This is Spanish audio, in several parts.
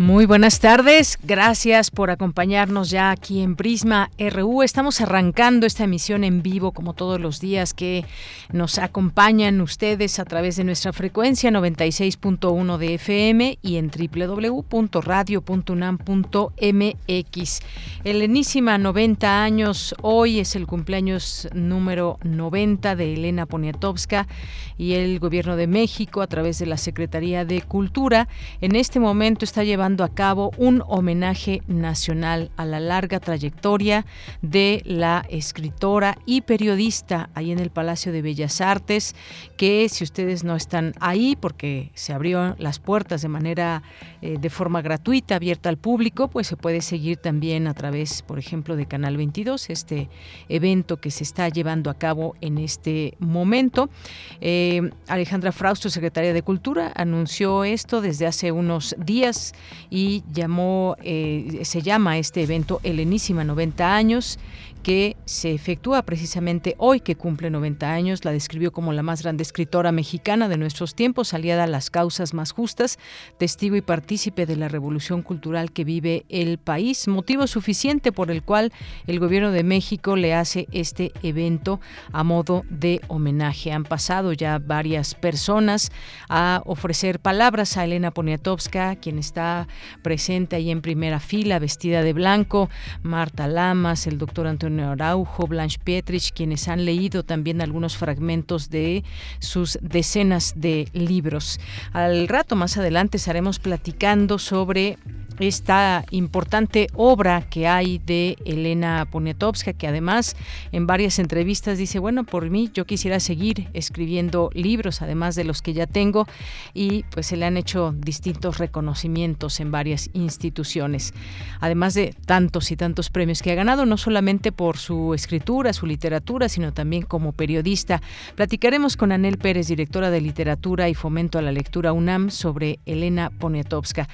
Muy buenas tardes, gracias por acompañarnos ya aquí en Prisma RU. Estamos arrancando esta emisión en vivo como todos los días que nos acompañan ustedes a través de nuestra frecuencia 96.1 de FM y en www.radio.unam.mx. Helenísima 90 años, hoy es el cumpleaños número 90 de Elena Poniatowska y el Gobierno de México a través de la Secretaría de Cultura en este momento está llevando a cabo un homenaje nacional a la larga trayectoria de la escritora y periodista ahí en el Palacio de Bellas Artes, que si ustedes no están ahí porque se abrió las puertas de manera eh, de forma gratuita, abierta al público, pues se puede seguir también a través, por ejemplo, de Canal 22, este evento que se está llevando a cabo en este momento. Eh, Alejandra Frausto, secretaria de Cultura, anunció esto desde hace unos días y llamó, eh, se llama este evento Helenísima 90 años que se efectúa precisamente hoy que cumple 90 años. La describió como la más grande escritora mexicana de nuestros tiempos, aliada a las causas más justas, testigo y partícipe de la revolución cultural que vive el país, motivo suficiente por el cual el gobierno de México le hace este evento a modo de homenaje. Han pasado ya varias personas a ofrecer palabras a Elena Poniatowska, quien está presente ahí en primera fila, vestida de blanco, Marta Lamas, el doctor Antonio Blanche Pietrich, quienes han leído también algunos fragmentos de sus decenas de libros. Al rato más adelante estaremos platicando sobre esta importante obra que hay de Elena Poniatowska, que además en varias entrevistas dice, bueno, por mí yo quisiera seguir escribiendo libros, además de los que ya tengo, y pues se le han hecho distintos reconocimientos en varias instituciones, además de tantos y tantos premios que ha ganado, no solamente por su escritura, su literatura, sino también como periodista. Platicaremos con Anel Pérez, directora de literatura y fomento a la lectura UNAM, sobre Elena Poniatowska.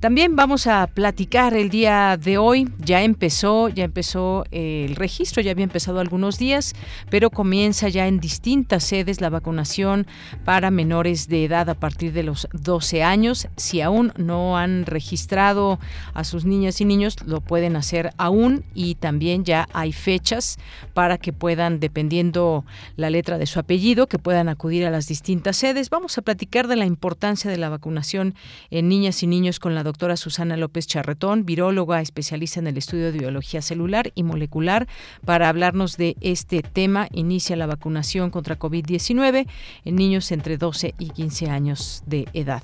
También vamos a platicar el día de hoy. Ya empezó, ya empezó eh, el registro, ya había empezado algunos días, pero comienza ya en distintas sedes la vacunación para menores de edad a partir de los 12 años. Si aún no han registrado a sus niñas y niños, lo pueden hacer aún y también ya hay fechas para que puedan, dependiendo la letra de su apellido, que puedan acudir a las distintas sedes. Vamos a platicar de la importancia de la vacunación en niñas y niños con la doctora Susana López Charretón, viróloga especialista en el estudio de biología celular y molecular, para hablarnos de este tema. Inicia la vacunación contra COVID-19 en niños entre 12 y 15 años de edad.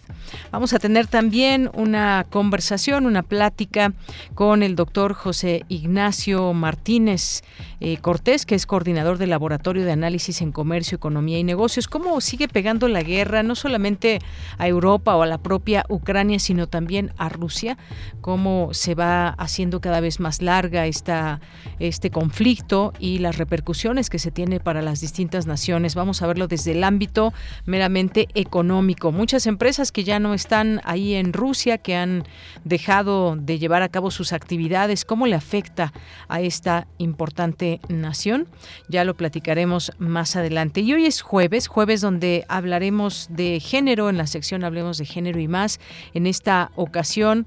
Vamos a tener también una conversación, una plática con el doctor José Ignacio Martínez eh, Cortés, que es coordinador del Laboratorio de Análisis en Comercio, Economía y Negocios. ¿Cómo sigue pegando la guerra no solamente a Europa o a la propia Ucrania, sino también a Rusia? Cómo se va haciendo cada vez más larga esta, este conflicto y las repercusiones que se tiene para las distintas naciones. Vamos a verlo desde el ámbito meramente económico. Muchas empresas que ya no están ahí en Rusia, que han dejado de llevar a cabo sus actividades, ¿cómo le afecta a esta importante nación? Ya lo platicaremos más adelante. Y hoy es jueves, jueves donde hablaremos de género, en la sección hablemos de género y más. En esta ocasión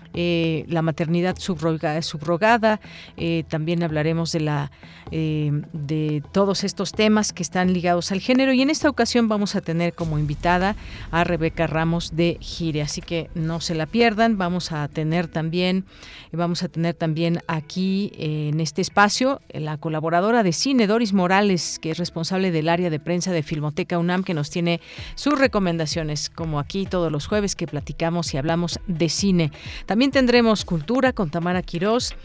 eh, la maternidad subrogada, eh, también hablaremos de la eh, de todos estos temas que están ligados al género y en esta ocasión vamos a tener como invitada a Rebeca Ramos de Gire, así que no se la pierdan, vamos a tener también vamos a tener también aquí en este espacio la colaboradora de cine Doris Morales, que es responsable del área de prensa de Filmoteca UNAM que nos tiene sus recomendaciones como aquí todos los jueves que platicamos y hablamos de cine. También también tendremos cultura con Tamara Quirós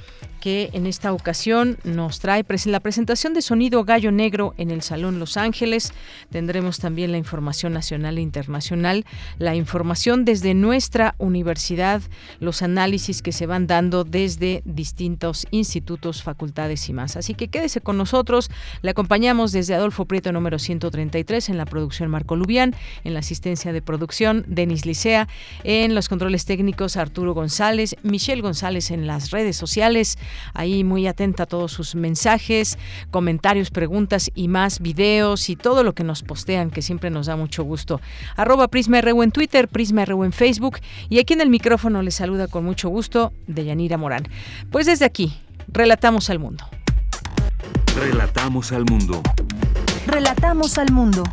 que en esta ocasión nos trae la presentación de Sonido Gallo Negro en el Salón Los Ángeles. Tendremos también la información nacional e internacional, la información desde nuestra universidad, los análisis que se van dando desde distintos institutos, facultades y más. Así que quédese con nosotros. Le acompañamos desde Adolfo Prieto número 133 en la producción Marco Lubián, en la asistencia de producción Denis Licea, en los controles técnicos Arturo González, Michelle González en las redes sociales, ahí muy atenta a todos sus mensajes, comentarios, preguntas y más videos y todo lo que nos postean, que siempre nos da mucho gusto. Arroba PrismaRU en Twitter, PrismaRU en Facebook y aquí en el micrófono les saluda con mucho gusto Deyanira Morán. Pues desde aquí, relatamos al mundo. Relatamos al mundo. Relatamos al mundo.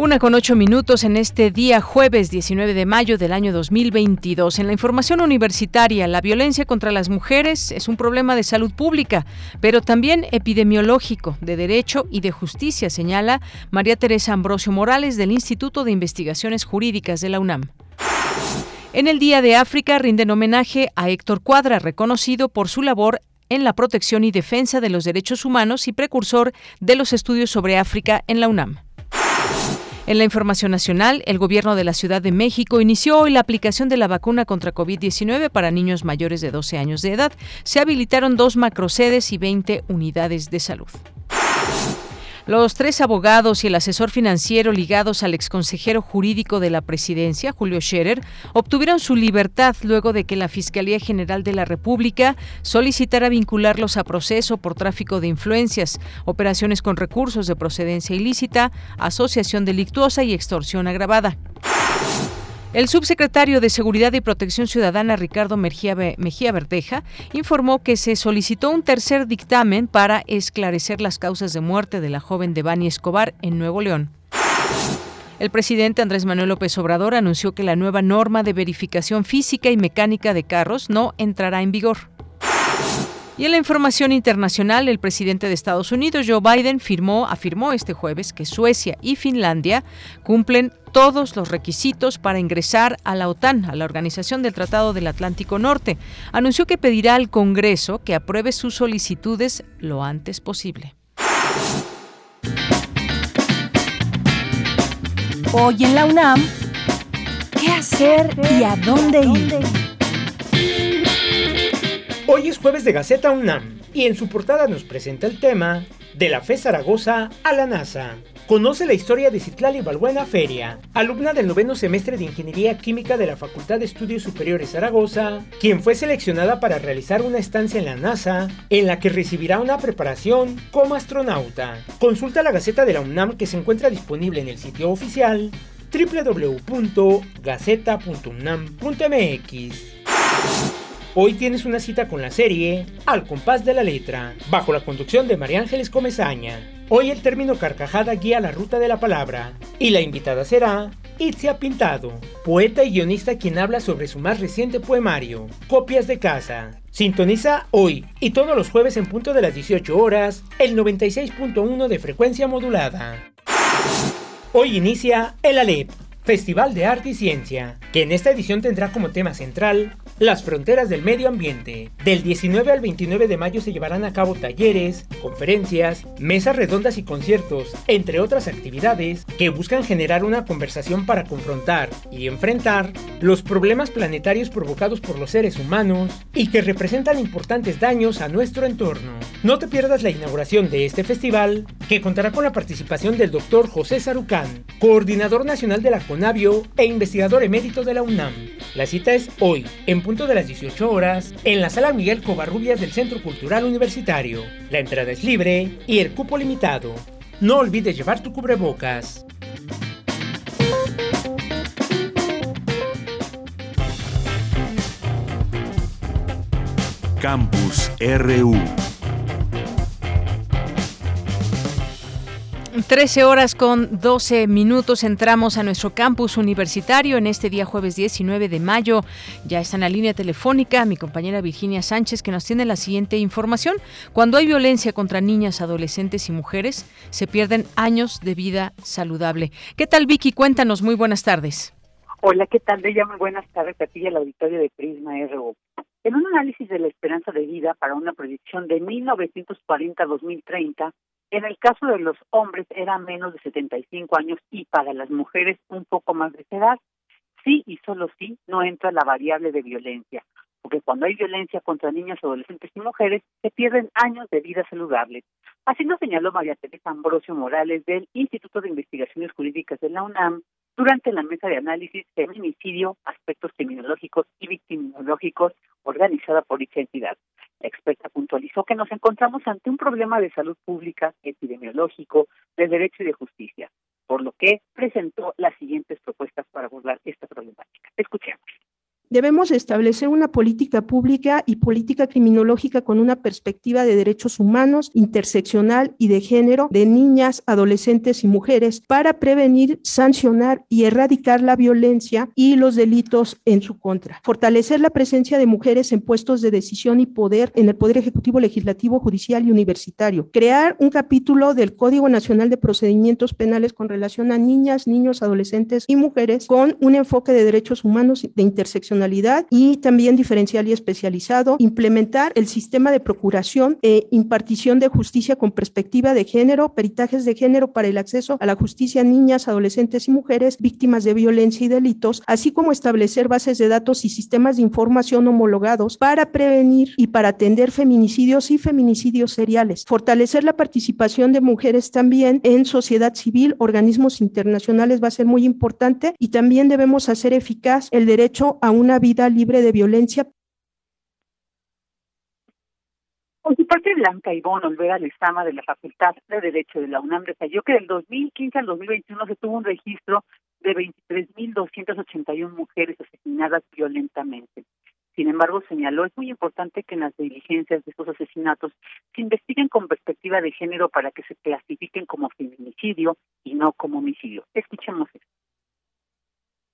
Una con ocho minutos en este día jueves 19 de mayo del año 2022. En la información universitaria, la violencia contra las mujeres es un problema de salud pública, pero también epidemiológico, de derecho y de justicia, señala María Teresa Ambrosio Morales del Instituto de Investigaciones Jurídicas de la UNAM. En el Día de África rinden homenaje a Héctor Cuadra, reconocido por su labor en la protección y defensa de los derechos humanos y precursor de los estudios sobre África en la UNAM. En la información nacional, el gobierno de la Ciudad de México inició hoy la aplicación de la vacuna contra COVID-19 para niños mayores de 12 años de edad. Se habilitaron dos macrosedes y 20 unidades de salud. Los tres abogados y el asesor financiero ligados al exconsejero jurídico de la presidencia, Julio Scherer, obtuvieron su libertad luego de que la Fiscalía General de la República solicitara vincularlos a proceso por tráfico de influencias, operaciones con recursos de procedencia ilícita, asociación delictuosa y extorsión agravada. El subsecretario de Seguridad y Protección Ciudadana, Ricardo Mejía, Verdeja, informó que se solicitó un tercer dictamen para esclarecer las causas de muerte de la joven Devani Escobar en Nuevo León. El presidente Andrés Manuel López Obrador anunció que la nueva norma de verificación física y mecánica de carros no entrará en vigor. Y en la información internacional, el presidente de Estados Unidos, Joe Biden, firmó, afirmó este jueves que Suecia y Finlandia cumplen todos los requisitos para ingresar a la OTAN, a la Organización del Tratado del Atlántico Norte. Anunció que pedirá al Congreso que apruebe sus solicitudes lo antes posible. Hoy en la UNAM, ¿qué hacer y a dónde ir? Hoy es jueves de Gaceta UNAM y en su portada nos presenta el tema De la FE Zaragoza a la NASA. Conoce la historia de Citlali Balbuena Feria, alumna del noveno semestre de Ingeniería Química de la Facultad de Estudios Superiores Zaragoza, quien fue seleccionada para realizar una estancia en la NASA, en la que recibirá una preparación como astronauta. Consulta la Gaceta de la UNAM que se encuentra disponible en el sitio oficial www.gaceta.unam.mx. Hoy tienes una cita con la serie Al compás de la letra, bajo la conducción de María Ángeles Comezaña. Hoy el término carcajada guía la ruta de la palabra y la invitada será Itzia Pintado, poeta y guionista quien habla sobre su más reciente poemario, Copias de Casa. Sintoniza hoy y todos los jueves en punto de las 18 horas el 96.1 de frecuencia modulada. Hoy inicia el ALEP, Festival de Arte y Ciencia, que en esta edición tendrá como tema central las fronteras del medio ambiente. Del 19 al 29 de mayo se llevarán a cabo talleres, conferencias, mesas redondas y conciertos, entre otras actividades que buscan generar una conversación para confrontar y enfrentar los problemas planetarios provocados por los seres humanos y que representan importantes daños a nuestro entorno. No te pierdas la inauguración de este festival, que contará con la participación del doctor José Sarucán, coordinador nacional de la CONAVIO e investigador emérito de la UNAM. La cita es hoy, en punto de las 18 horas, en la sala Miguel Covarrubias del Centro Cultural Universitario. La entrada es libre y el cupo limitado. No olvides llevar tu cubrebocas. Campus RU 13 horas con 12 minutos entramos a nuestro campus universitario en este día jueves 19 de mayo. Ya está en la línea telefónica mi compañera Virginia Sánchez que nos tiene la siguiente información. Cuando hay violencia contra niñas, adolescentes y mujeres, se pierden años de vida saludable. ¿Qué tal Vicky? Cuéntanos, muy buenas tardes. Hola, ¿qué tal? De muy buenas tardes a ti y al auditorio de Prisma RU. En un análisis de la esperanza de vida para una proyección de 1940 2030, en el caso de los hombres era menos de 75 años y para las mujeres un poco más de edad. Sí y solo sí no entra la variable de violencia, porque cuando hay violencia contra niñas, adolescentes y mujeres, se pierden años de vida saludable. Así lo señaló María Teresa Ambrosio Morales del Instituto de Investigaciones Jurídicas de la UNAM durante la mesa de análisis Feminicidio, Aspectos Criminológicos y Victimológicos organizada por dicha entidad. Experta puntualizó que nos encontramos ante un problema de salud pública, epidemiológico, de derecho y de justicia, por lo que presentó las siguientes propuestas para abordar esta problemática. Escuchemos. Debemos establecer una política pública y política criminológica con una perspectiva de derechos humanos, interseccional y de género de niñas, adolescentes y mujeres para prevenir, sancionar y erradicar la violencia y los delitos en su contra. Fortalecer la presencia de mujeres en puestos de decisión y poder en el Poder Ejecutivo, Legislativo, Judicial y Universitario. Crear un capítulo del Código Nacional de Procedimientos Penales con relación a niñas, niños, adolescentes y mujeres con un enfoque de derechos humanos de intersección y también diferencial y especializado, implementar el sistema de procuración e impartición de justicia con perspectiva de género, peritajes de género para el acceso a la justicia a niñas, adolescentes y mujeres víctimas de violencia y delitos, así como establecer bases de datos y sistemas de información homologados para prevenir y para atender feminicidios y feminicidios seriales, fortalecer la participación de mujeres también en sociedad civil, organismos internacionales va a ser muy importante y también debemos hacer eficaz el derecho a un una vida libre de violencia. Por su parte, Blanca Ivonne Olvera Lezama de la Facultad de Derecho de la UNAM detalló que del 2015 al 2021 se tuvo un registro de 23.281 mujeres asesinadas violentamente. Sin embargo, señaló, es muy importante que en las diligencias de estos asesinatos se investiguen con perspectiva de género para que se clasifiquen como feminicidio y no como homicidio. Escuchemos esto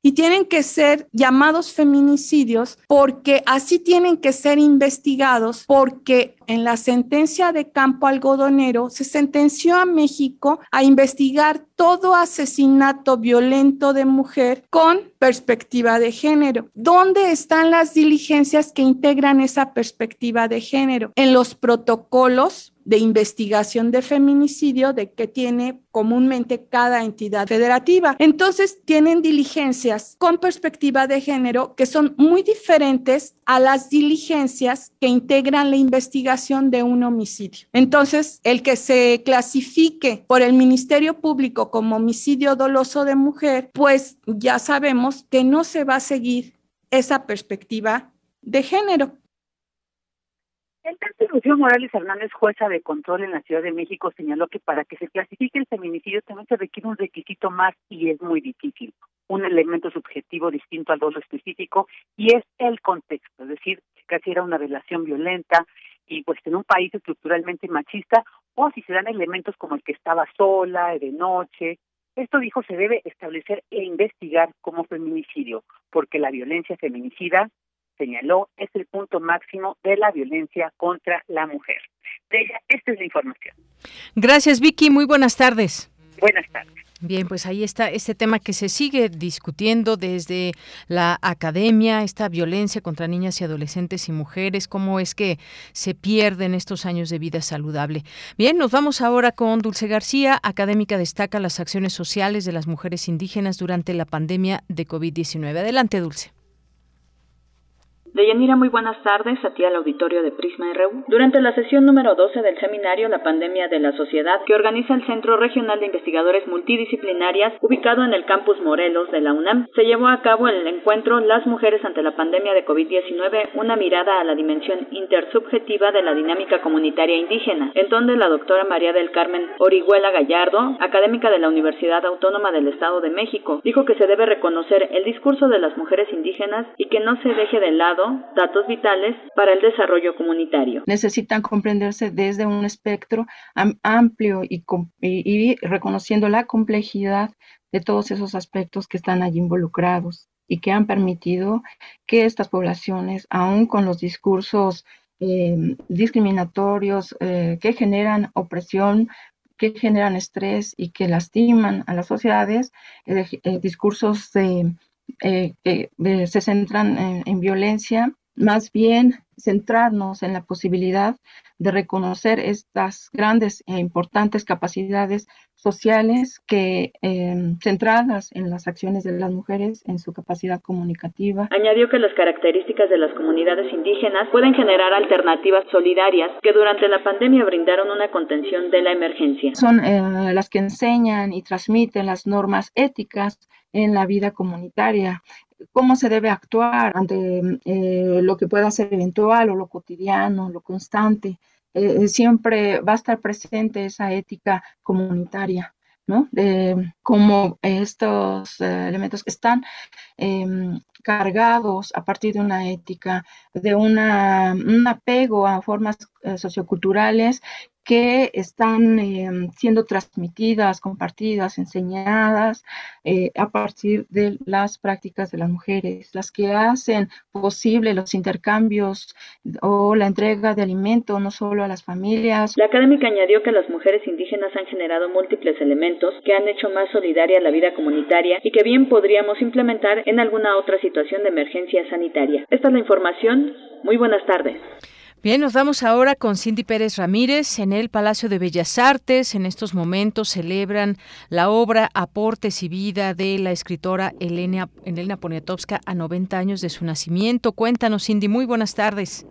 y tienen que ser llamados feminicidios porque así tienen que ser investigados porque en la sentencia de campo algodonero se sentenció a México a investigar todo asesinato violento de mujer con perspectiva de género. ¿Dónde están las diligencias que integran esa perspectiva de género? En los protocolos de investigación de feminicidio de que tiene comúnmente cada entidad federativa. Entonces, tienen diligencias con perspectiva de género que son muy diferentes a las diligencias que integran la investigación de un homicidio. Entonces, el que se clasifique por el Ministerio Público como homicidio doloso de mujer, pues ya sabemos que no se va a seguir esa perspectiva de género. Caso Lucía Morales Hernández, jueza de control en la Ciudad de México, señaló que para que se clasifique el feminicidio también se requiere un requisito más y es muy difícil, un elemento subjetivo distinto al dolo específico y es el contexto, es decir, si casi era una relación violenta y pues en un país estructuralmente machista o si se dan elementos como el que estaba sola, de noche. Esto dijo se debe establecer e investigar como feminicidio, porque la violencia feminicida señaló, es el punto máximo de la violencia contra la mujer. De ella, esta es la información. Gracias, Vicky. Muy buenas tardes. Buenas tardes. Bien, pues ahí está este tema que se sigue discutiendo desde la academia, esta violencia contra niñas y adolescentes y mujeres, cómo es que se pierden estos años de vida saludable. Bien, nos vamos ahora con Dulce García, académica destaca las acciones sociales de las mujeres indígenas durante la pandemia de COVID-19. Adelante, Dulce. Deyanira, muy buenas tardes a ti al auditorio de Prisma RU. Durante la sesión número 12 del seminario La pandemia de la sociedad que organiza el Centro Regional de Investigadores Multidisciplinarias ubicado en el campus Morelos de la UNAM, se llevó a cabo el encuentro Las mujeres ante la pandemia de COVID-19, una mirada a la dimensión intersubjetiva de la dinámica comunitaria indígena, en donde la doctora María del Carmen Orihuela Gallardo, académica de la Universidad Autónoma del Estado de México, dijo que se debe reconocer el discurso de las mujeres indígenas y que no se deje de lado datos vitales para el desarrollo comunitario. Necesitan comprenderse desde un espectro amplio y, y reconociendo la complejidad de todos esos aspectos que están allí involucrados y que han permitido que estas poblaciones, aún con los discursos eh, discriminatorios eh, que generan opresión, que generan estrés y que lastiman a las sociedades, eh, discursos de que se centran en violencia, más bien centrarnos en la posibilidad de reconocer estas grandes e importantes capacidades sociales que em, centradas en las acciones de las mujeres, en su capacidad comunicativa. Añadió que las características de las comunidades indígenas pueden generar alternativas solidarias que durante la pandemia brindaron una contención de la emergencia. Son eh, las que enseñan y transmiten las normas éticas en la vida comunitaria cómo se debe actuar ante eh, lo que pueda ser eventual o lo cotidiano, lo constante. Eh, siempre va a estar presente esa ética comunitaria, ¿no? De cómo estos eh, elementos están em, cargados a partir de una ética, de una, un apego a formas socioculturales que están em, siendo transmitidas, compartidas, enseñadas eh, a partir de las prácticas de las mujeres, las que hacen posible los intercambios o la entrega de alimento no solo a las familias. La académica añadió que las mujeres indígenas han generado múltiples elementos que han hecho más solidaria la vida comunitaria y que bien podríamos implementar en alguna otra situación de emergencia sanitaria. Esta es la información. Muy buenas tardes. Bien, nos vamos ahora con Cindy Pérez Ramírez en el Palacio de Bellas Artes. En estos momentos celebran la obra Aportes y Vida de la escritora Elena, Elena Poniatowska a 90 años de su nacimiento. Cuéntanos, Cindy, muy buenas tardes.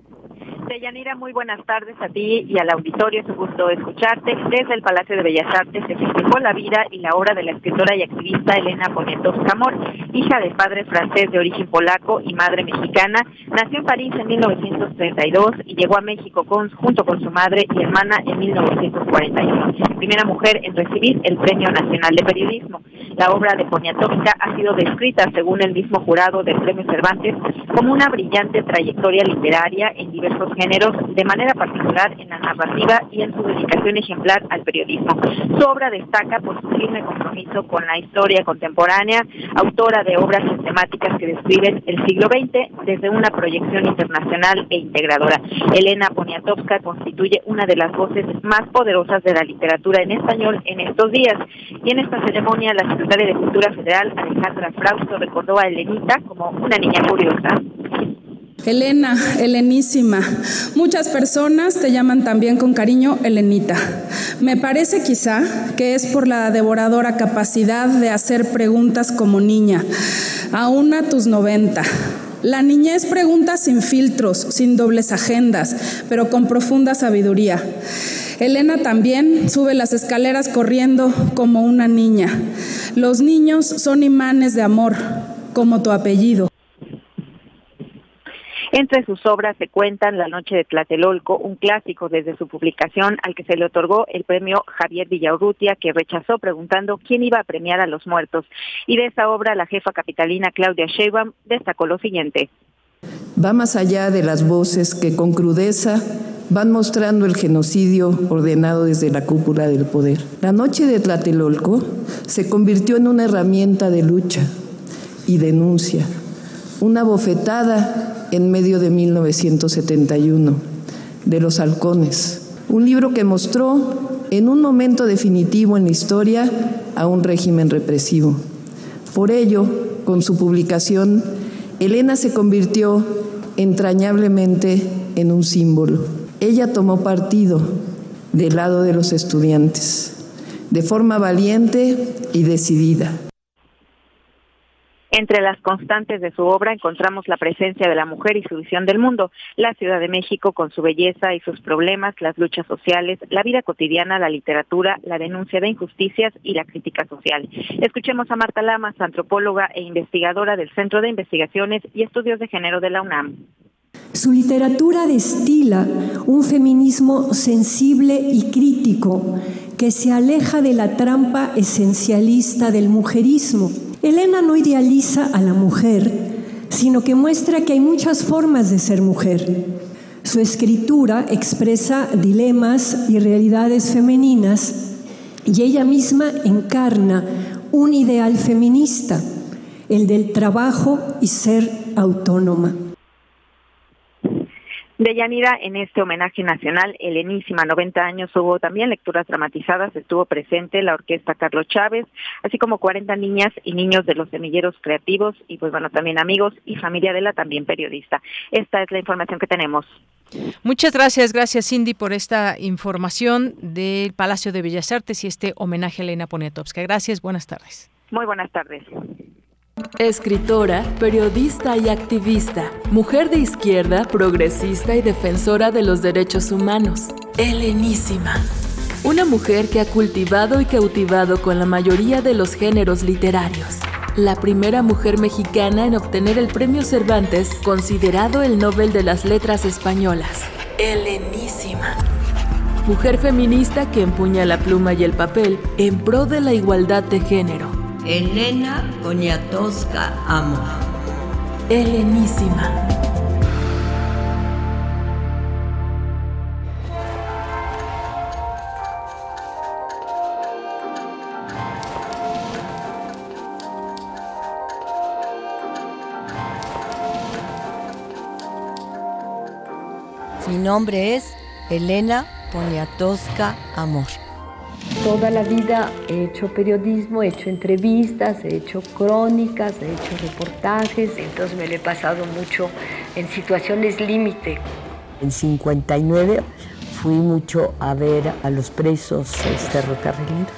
Deyanira, muy buenas tardes a ti y al auditorio. Es un gusto escucharte. Desde el Palacio de Bellas Artes se festejó la vida y la obra de la escritora y activista Elena Poniatowska Amor, hija de padre francés de origen polaco y madre mexicana. Nació en París en 1932 y llegó a México junto con su madre y hermana en 1941. Primera mujer en recibir el Premio Nacional de Periodismo. La obra de Poniatowska ha sido descrita, según el mismo jurado del Premio Cervantes, como una brillante trayectoria literaria en diversos géneros, de manera particular en la narrativa y en su dedicación ejemplar al periodismo. Su obra destaca por su firme compromiso con la historia contemporánea, autora de obras sistemáticas que describen el siglo XX desde una proyección internacional e integradora. Elena Poniatowska constituye una de las voces más poderosas de la literatura en español en estos días. Y en esta ceremonia, la secretaria de Cultura Federal, Alejandra Frausto, recordó a Elenita como una niña curiosa. Elena, Helenísima. Muchas personas te llaman también con cariño Helenita. Me parece quizá que es por la devoradora capacidad de hacer preguntas como niña, aún a tus 90. La niñez pregunta sin filtros, sin dobles agendas, pero con profunda sabiduría. Elena también sube las escaleras corriendo como una niña. Los niños son imanes de amor, como tu apellido. Entre sus obras se cuentan La Noche de Tlatelolco, un clásico desde su publicación al que se le otorgó el premio Javier Villaurrutia, que rechazó preguntando quién iba a premiar a los muertos. Y de esa obra la jefa capitalina Claudia Sheinbaum destacó lo siguiente. Va más allá de las voces que con crudeza van mostrando el genocidio ordenado desde la cúpula del poder. La noche de Tlatelolco se convirtió en una herramienta de lucha y denuncia, una bofetada en medio de 1971, de Los Halcones, un libro que mostró en un momento definitivo en la historia a un régimen represivo. Por ello, con su publicación, Elena se convirtió entrañablemente en un símbolo. Ella tomó partido del lado de los estudiantes, de forma valiente y decidida. Entre las constantes de su obra encontramos la presencia de la mujer y su visión del mundo, la Ciudad de México con su belleza y sus problemas, las luchas sociales, la vida cotidiana, la literatura, la denuncia de injusticias y la crítica social. Escuchemos a Marta Lamas, antropóloga e investigadora del Centro de Investigaciones y Estudios de Género de la UNAM. Su literatura destila un feminismo sensible y crítico que se aleja de la trampa esencialista del mujerismo Elena no idealiza a la mujer, sino que muestra que hay muchas formas de ser mujer. Su escritura expresa dilemas y realidades femeninas y ella misma encarna un ideal feminista, el del trabajo y ser autónoma. De Yanira, en este homenaje nacional, helenísima, 90 años, hubo también lecturas dramatizadas, estuvo presente la orquesta Carlos Chávez, así como 40 niñas y niños de los semilleros creativos y pues bueno, también amigos y familia de la también periodista. Esta es la información que tenemos. Muchas gracias, gracias Cindy por esta información del Palacio de Bellas Artes y este homenaje a Elena Poniatowska. Gracias, buenas tardes. Muy buenas tardes. Escritora, periodista y activista, mujer de izquierda, progresista y defensora de los derechos humanos. Helenísima. Una mujer que ha cultivado y cautivado con la mayoría de los géneros literarios. La primera mujer mexicana en obtener el premio Cervantes, considerado el Nobel de las Letras Españolas. Helenísima. Mujer feminista que empuña la pluma y el papel en pro de la igualdad de género Elena Poniatowska Amor. Helenísima. Mi nombre es Elena Poniatowska Amor. Toda la vida he hecho periodismo, he hecho entrevistas, he hecho crónicas, he hecho reportajes, entonces me lo he pasado mucho en situaciones límite. En 59 fui mucho a ver a los presos ferrocarrileros.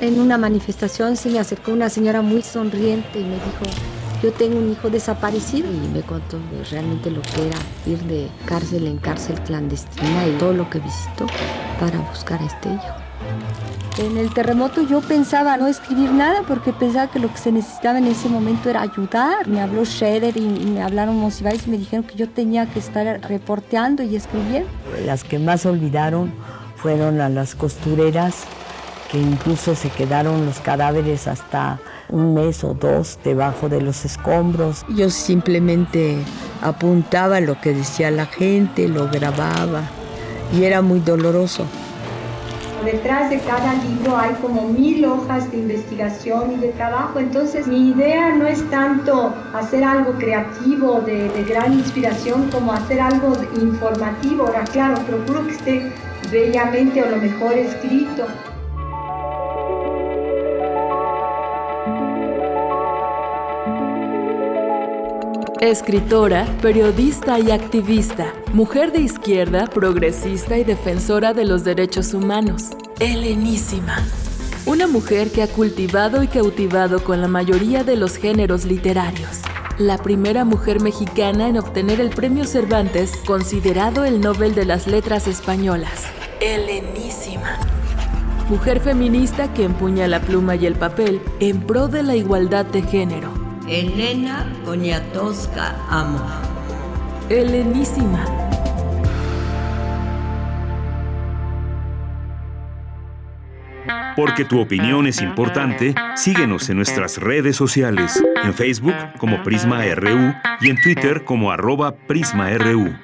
En una manifestación se me acercó una señora muy sonriente y me dijo, yo tengo un hijo desaparecido y me contó realmente lo que era ir de cárcel en cárcel clandestina y todo lo que visitó para buscar a este hijo. En el terremoto yo pensaba no escribir nada porque pensaba que lo que se necesitaba en ese momento era ayudar. Me habló Scherer y, me hablaron Monsiváis y me dijeron que yo tenía que estar reporteando y escribiendo. Las que más olvidaron fueron a las costureras que incluso se quedaron los cadáveres hasta un mes o dos debajo de los escombros. Yo simplemente apuntaba lo que decía la gente, lo grababa y era muy doloroso. Detrás de cada libro hay como mil hojas de investigación y de trabajo, entonces mi idea no es tanto hacer algo creativo, de, de gran inspiración, como hacer algo informativo. Ahora, claro, procuro que esté bellamente o lo mejor escrito. Escritora, periodista y activista, mujer de izquierda, progresista y defensora de los derechos humanos. Helenísima. Una mujer que ha cultivado y cautivado con la mayoría de los géneros literarios. La primera mujer mexicana en obtener el premio Cervantes, considerado el Nobel de las Letras Españolas. Helenísima. Mujer feminista que empuña la pluma y el papel en pro de la igualdad de género Elena Poniatowska Amor. Helenísima. Porque tu opinión es importante, síguenos en nuestras redes sociales, en Facebook como Prisma RU y en Twitter como arroba PrismaRU.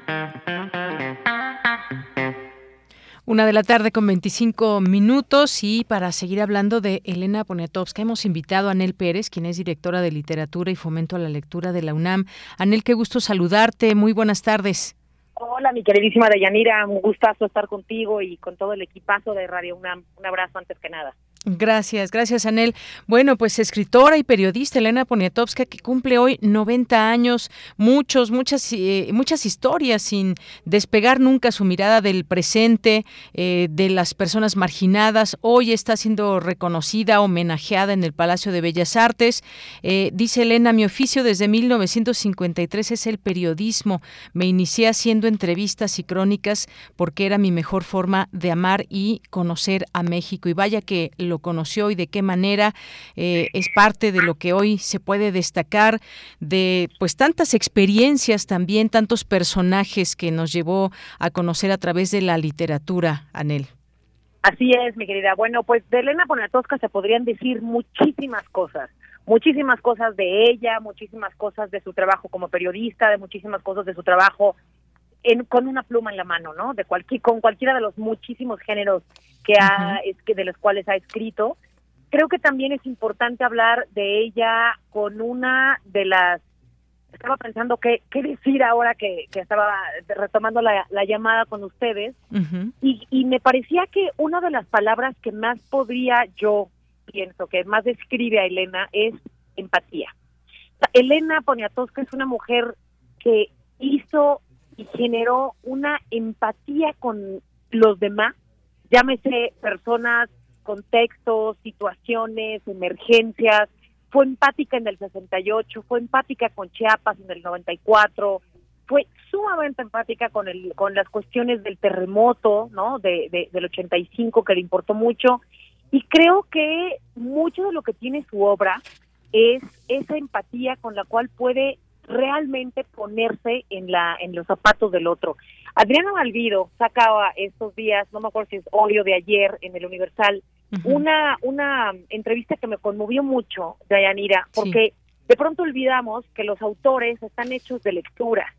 Una de la tarde con 25 minutos y para seguir hablando de Elena Poniatowska hemos invitado a Anel Pérez, quien es directora de literatura y fomento a la lectura de la UNAM. Anel, qué gusto saludarte. Muy buenas tardes. Hola, mi queridísima Deyanira, un gustazo estar contigo y con todo el equipazo de Radio UNAM. Un abrazo antes que nada. Gracias, gracias Anel. Bueno, pues escritora y periodista Elena Poniatowska que cumple hoy 90 años, muchos, muchas, eh, muchas historias sin despegar nunca su mirada del presente, eh, de las personas marginadas. Hoy está siendo reconocida, homenajeada en el Palacio de Bellas Artes. Eh, dice Elena, mi oficio desde 1953 es el periodismo. Me inicié haciendo entrevistas y crónicas porque era mi mejor forma de amar y conocer a México. Y vaya que lo conoció y de qué manera eh, es parte de lo que hoy se puede destacar de pues tantas experiencias también, tantos personajes que nos llevó a conocer a través de la literatura, Anel. Así es, mi querida. Bueno, pues de Elena Poniatowska se podrían decir muchísimas cosas muchísimas cosas de ella, muchísimas cosas de su trabajo como periodista, de muchísimas cosas de su trabajo en, con una pluma en la mano, ¿no? De cualquier, con cualquiera de los muchísimos géneros que ha, es que de los cuales ha escrito. Creo que también es importante hablar de ella con una de las estaba pensando qué, qué decir ahora que, que estaba retomando la, la llamada con ustedes y, y me parecía que una de las palabras que más podría yo pienso que más describe a Elena es empatía. Elena Poniatowska es una mujer que hizo y generó una empatía con los demás, llámese personas, contextos, situaciones, emergencias, fue empática en el 68, fue empática con Chiapas en el 94, fue sumamente empática con el con las cuestiones del terremoto, ¿no? De, de, del 85 que le importó mucho y creo que mucho de lo que tiene su obra es esa empatía con la cual puede realmente ponerse en la en los zapatos del otro. Adriana Malvido sacaba estos días, no me acuerdo si es hoy o de ayer en el Universal, una, una entrevista que me conmovió mucho, Dayanira, porque de pronto olvidamos que los autores están hechos de lectura.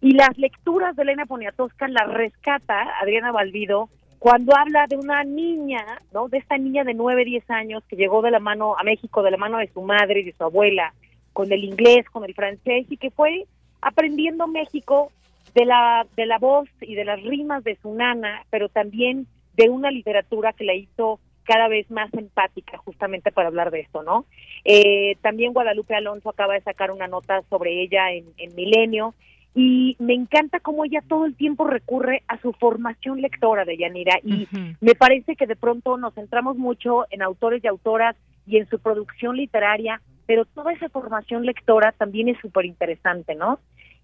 Y las lecturas de Elena Poniatowska las rescata Adriana Balbido cuando habla de una niña, ¿no? De esta niña de 9, 10 años que llegó de la mano a México, de la mano de su madre y de su abuela, con el inglés, con el francés, y que fue aprendiendo México de la, de la voz y de las rimas de su nana, pero también de una literatura que la hizo cada vez más empática justamente para hablar de esto, ¿no? Eh, también Guadalupe Alonso acaba de sacar una nota sobre ella en, Milenio y me encanta cómo ella todo el tiempo recurre a su formación lectora de Yanira y me parece que de pronto nos centramos mucho en autores y autoras y en su producción literaria, pero toda esa formación lectora también es súper interesante, ¿no?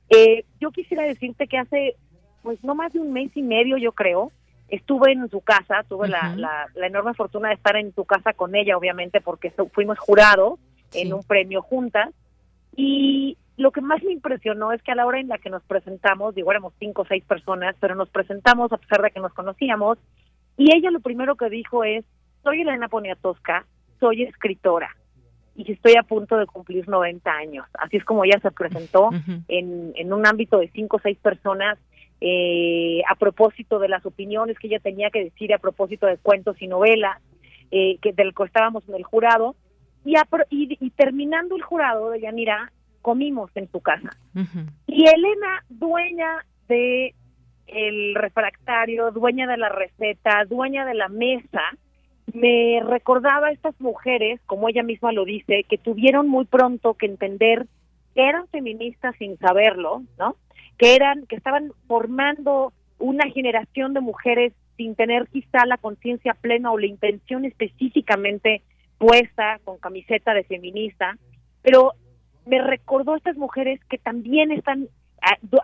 Eh, yo quisiera decirte que hace, pues no más de un mes y medio, yo creo, estuve en su casa, tuve la, la, enorme fortuna de estar en su casa con ella, obviamente, porque fuimos jurados en un premio juntas. Y lo que más me impresionó es que a la hora en la que nos presentamos, digo, éramos cinco o seis personas, pero nos presentamos a pesar de que nos conocíamos, y ella lo primero que dijo es, soy Elena Poniatowska, soy escritora, y estoy a punto de cumplir 90 años. Así es como ella se presentó en, en un ámbito de cinco o seis personas eh, a propósito de las opiniones que ella tenía que decir a propósito de cuentos y novelas eh, que del que estábamos en el jurado. Y, y, terminando el jurado de Yanira comimos en su casa. Y Elena dueña de el refractario dueña de la receta dueña de la mesa me recordaba a estas mujeres como ella misma lo dice que tuvieron muy pronto que entender que eran feministas sin saberlo no que eran, que estaban formando una generación de mujeres sin tener quizá la conciencia plena o la intención específicamente puesta con camiseta de feminista, pero me recordó a estas mujeres que también están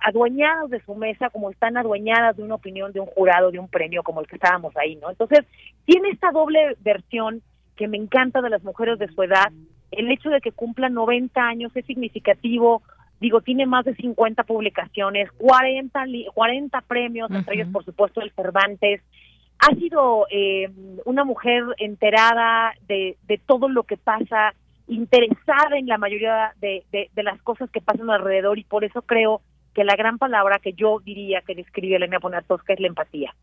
adueñadas de su mesa como están adueñadas de una opinión de un jurado, de un premio como el que estábamos ahí, ¿no? Entonces, tiene esta doble versión que me encanta de las mujeres de su edad. El hecho de que cumplan 90 años es significativo digo, tiene más de 50 publicaciones, 40, 40 premios, entre ellos, por supuesto, el Cervantes. Ha sido eh, una mujer enterada de, de todo lo que pasa, interesada en la mayoría de, de, las cosas que pasan alrededor y por eso creo que la gran palabra que yo diría que describe Elena Poniatowska es la empatía.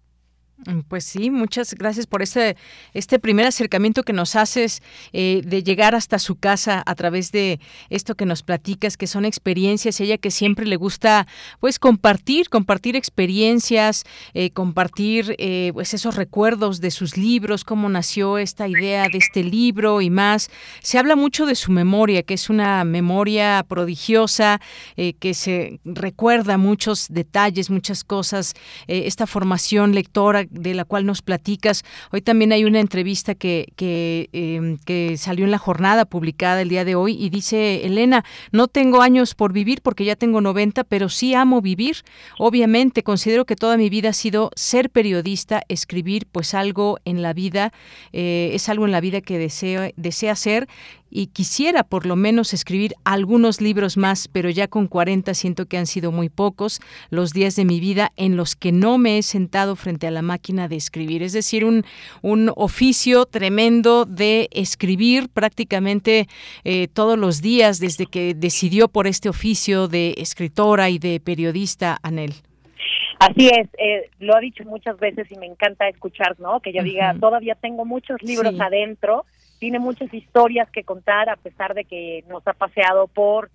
Mm, pues sí, muchas gracias por este, este primer acercamiento que nos haces eh, de llegar hasta su casa a través de esto que nos platicas, que son experiencias, ella que siempre le gusta pues compartir, compartir experiencias, eh, compartir eh, pues esos recuerdos de sus libros, cómo nació esta idea de este libro y más. Se habla mucho de su memoria, que es una memoria prodigiosa, que se recuerda muchos detalles, muchas cosas, esta formación lectora de la cual nos platicas. Hoy también hay una entrevista que, que, em, que salió en la jornada publicada el día de hoy y dice Elena, no tengo años por vivir porque ya tengo 90, pero sí amo vivir. Obviamente considero que toda mi vida ha sido ser periodista, escribir pues algo en la vida, eh, es algo en la vida que deseo, desea ser y quisiera por lo menos escribir algunos libros más, pero ya con 40 siento que han sido muy pocos los días de mi vida en los que no me he sentado frente a la máquina de escribir. Es decir, un, un oficio tremendo de escribir prácticamente eh, todos los días desde que decidió por este oficio de escritora y de periodista, Anel. Así es, eh, lo ha dicho muchas veces y me encanta escuchar, ¿no? Que ella diga, todavía tengo muchos libros adentro tiene muchas historias que contar a pesar de que nos ha paseado por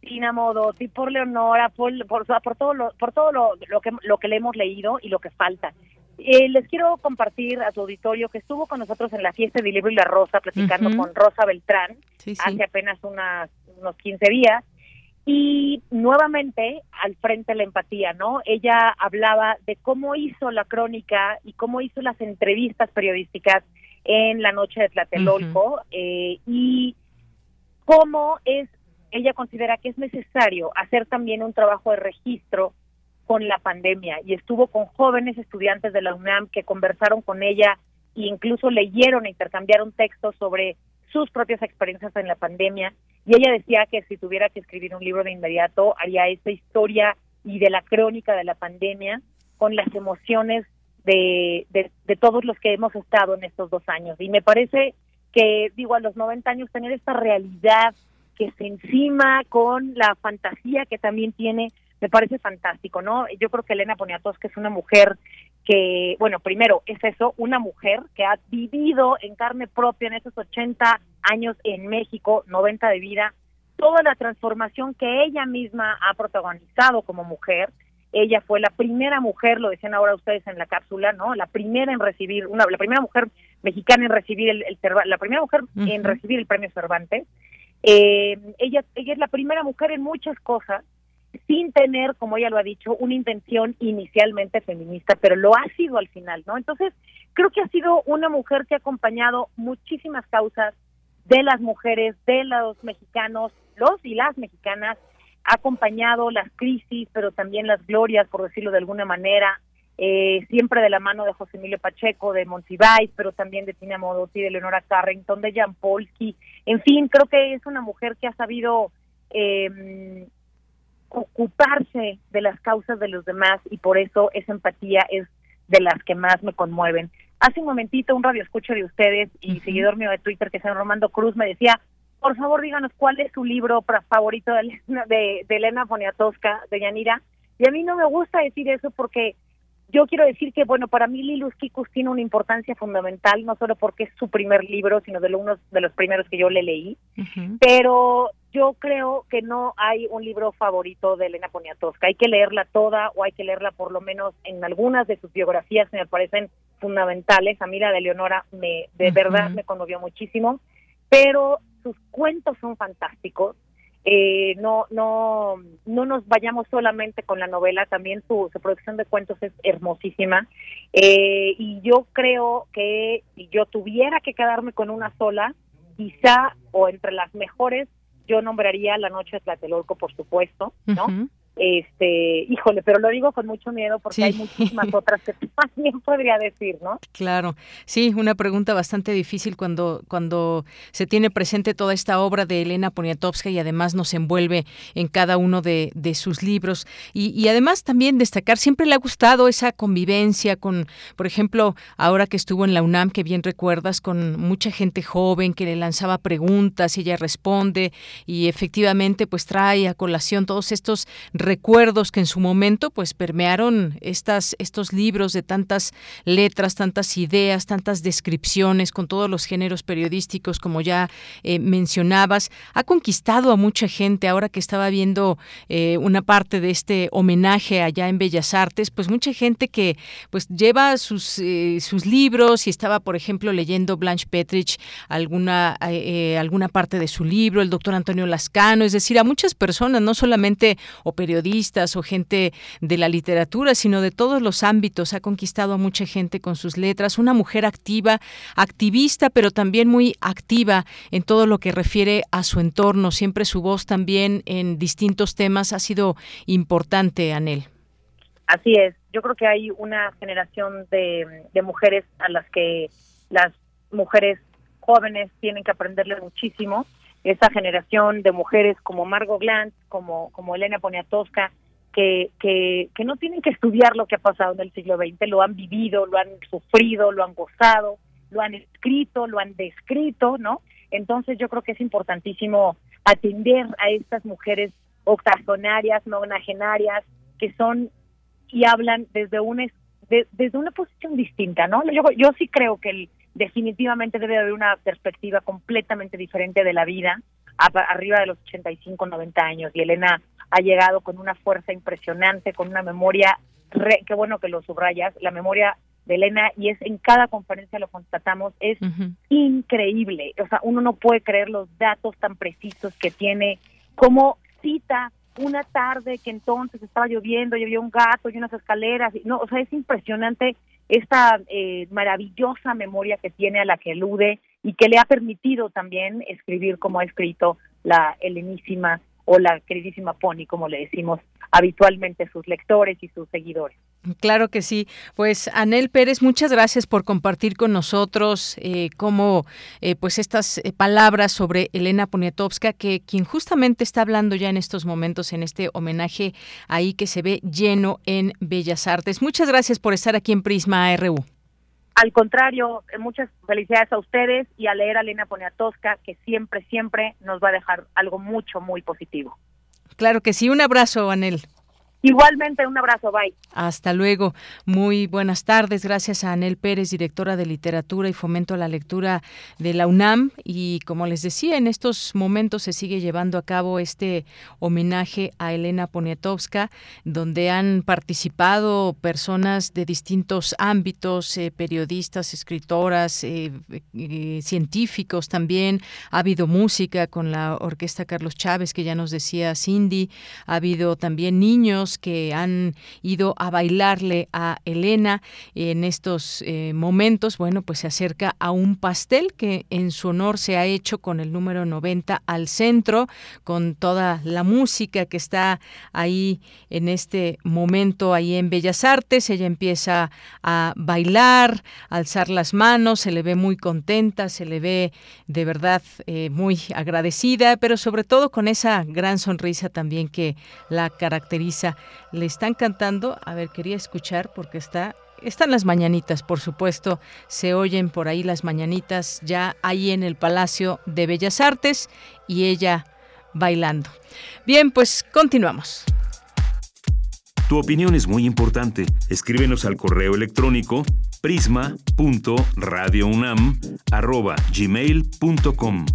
Tina Modotti, por Leonora, por, por, por todo, lo, por todo lo, lo, que, lo que le hemos leído y lo que falta. Eh, les quiero compartir a su auditorio que estuvo con nosotros en la fiesta del libro y la Rosa, platicando con Rosa Beltrán hace apenas unas, unos 15 días. Y nuevamente al frente la empatía, ¿no? Ella hablaba de cómo hizo la crónica y cómo hizo las entrevistas periodísticas en la noche de Tlatelolco eh, y cómo es, ella considera que es necesario hacer también un trabajo de registro con la pandemia. Y estuvo con jóvenes estudiantes de la UNAM que conversaron con ella e incluso leyeron e intercambiaron textos sobre sus propias experiencias en la pandemia. Y ella decía que si tuviera que escribir un libro de inmediato haría esta historia y de la crónica de la pandemia con las emociones de, todos los que hemos estado en estos dos años. Y me parece que, digo, a los 90 años tener esta realidad que se encima con la fantasía que también tiene me parece fantástico, ¿no? Yo creo que Elena Poniatowska es una mujer que, bueno, primero es eso, una mujer que ha vivido en carne propia en esos 80 años en México, 90 de vida, toda la transformación que ella misma ha protagonizado como mujer. Ella fue la primera mujer, lo decían ahora ustedes en la cápsula, ¿no? La primera en recibir, una, la primera mujer mexicana en recibir el, la primera mujer en recibir el premio Cervantes. Eh, ella, ella es la primera mujer en muchas cosas sin tener, como ella lo ha dicho, una intención inicialmente feminista, pero lo ha sido al final, ¿no? Entonces, creo que ha sido una mujer que ha acompañado muchísimas causas de las mujeres, de los mexicanos, los y las mexicanas, ha acompañado las crisis, pero también las glorias, por decirlo de alguna manera, eh, siempre de la mano de José Emilio Pacheco, de Monsiváis, pero también de Tina Modotti, de Leonora Carrington, de Jan Polsky. En fin, creo que es una mujer que ha sabido eh, ocuparse de las causas de los demás y por eso esa empatía es de las que más me conmueven. Hace un momentito un radio escucho de ustedes y seguidor mío de Twitter que es Romando Cruz me decía, por favor díganos cuál es su libro favorito de, de, de Elena Poniatowska, de Yanira. Y a mí no me gusta decir eso porque yo quiero decir que, bueno, para mí Lilus Kikus tiene una importancia fundamental, no solo porque es su primer libro, sino de uno de los primeros que yo le leí, pero yo creo que no hay un libro favorito de Elena Poniatowska. Hay que leerla toda o hay que leerla por lo menos en algunas de sus biografías que me parecen fundamentales. A mí la de Leonora me, de verdad me conmovió muchísimo, pero sus cuentos son fantásticos. Eh, no, no, no nos vayamos solamente con la novela, también su, producción de cuentos es hermosísima. Eh, y yo creo que si yo tuviera que quedarme con una sola, quizá o entre las mejores yo nombraría La Noche de Tlatelolco, por supuesto, ¿no? Este, híjole, pero lo digo con mucho miedo porque hay muchísimas otras que también podría decir, ¿no? Claro, sí, una pregunta bastante difícil cuando, cuando se tiene presente toda esta obra de Elena Poniatowska y además nos envuelve en cada uno de, de sus libros. Y, y, además también destacar, siempre le ha gustado esa convivencia con, por ejemplo, ahora que estuvo en la UNAM, que bien recuerdas, con mucha gente joven que le lanzaba preguntas y ella responde y efectivamente pues trae a colación todos estos recuerdos que en su momento pues permearon estas, estos libros de tantas letras, tantas ideas, tantas descripciones con todos los géneros periodísticos como ya eh, mencionabas. Ha conquistado a mucha gente ahora que estaba viendo eh, una parte de este homenaje allá en Bellas Artes, pues mucha gente que pues lleva sus, eh, sus libros y estaba por ejemplo leyendo Blanche Petrich alguna, alguna parte de su libro, el doctor Antonio Lascano, es decir, a muchas personas, no solamente o periodistas, periodistas o gente de la literatura, sino de todos los ámbitos. Ha conquistado a mucha gente con sus letras. Una mujer activa, activista, pero también muy activa en todo lo que refiere a su entorno. Siempre su voz también en distintos temas ha sido importante, Anel. Así es. Yo creo que hay una generación de, de mujeres a las que las mujeres jóvenes tienen que aprenderle muchísimo esa generación de mujeres como Margot Glantz, como, como Elena Poniatowska, que, que, no tienen que estudiar lo que ha pasado en el siglo XX, lo han vivido, lo han sufrido, lo han gozado, lo han escrito, lo han descrito, ¿no? Entonces yo creo que es importantísimo atender a estas mujeres octogenarias, nonagenarias, que son y hablan desde una desde una posición distinta, ¿no? Yo, yo sí creo que el, definitivamente debe haber una perspectiva completamente diferente de la vida, arriba de los 85, 90 años. Y Elena ha llegado con una fuerza impresionante, con una memoria, qué bueno que lo subrayas, la memoria de Elena, y es en cada conferencia lo constatamos, es increíble. O sea, uno no puede creer los datos tan precisos que tiene, como cita una tarde que entonces estaba lloviendo había un gato y unas escaleras. No, o sea, es impresionante esta eh, maravillosa memoria que tiene a la que elude y que le ha permitido también escribir como ha escrito la helenísima o la queridísima Pony, como le decimos habitualmente sus lectores y sus seguidores. Claro que sí. Pues Anel Pérez, muchas gracias por compartir con nosotros eh, cómo eh, pues estas eh, palabras sobre Elena Poniatowska, que quien justamente está hablando ya en estos momentos en este homenaje ahí que se ve lleno en Bellas Artes. Muchas gracias por estar aquí en Prisma RU. Al contrario, eh, muchas felicidades a ustedes y a leer a Elena Poniatowska, que siempre, siempre nos va a dejar algo mucho, muy positivo. Claro que sí. Un abrazo, Anel. Igualmente, un abrazo, bye. Hasta luego. Muy buenas tardes. Gracias a Anel Pérez, directora de Literatura y Fomento a la Lectura de la UNAM. Y como les decía, en estos momentos se sigue llevando a cabo este homenaje a Elena Poniatowska, donde han participado personas de distintos ámbitos, eh, periodistas, escritoras, eh, eh, científicos también. Ha habido música con la Orquesta Carlos Chávez, que ya nos decía Cindy. Ha habido también niños que han ido a bailarle a Elena en estos eh, momentos, bueno, pues se acerca a un pastel que en su honor se ha hecho con el número 90 al centro, con toda la música que está ahí en este momento ahí en Bellas Artes. Ella empieza a bailar, a alzar las manos, se le ve muy contenta, se le ve de verdad eh, muy agradecida, pero sobre todo con esa gran sonrisa también que la caracteriza le están cantando, a ver, quería escuchar porque está están las mañanitas, por supuesto, se oyen por ahí las mañanitas ya ahí en el Palacio de Bellas Artes y ella bailando. Bien, pues continuamos. Tu opinión es muy importante. Escríbenos al correo electrónico prisma.radiounam@gmail.com.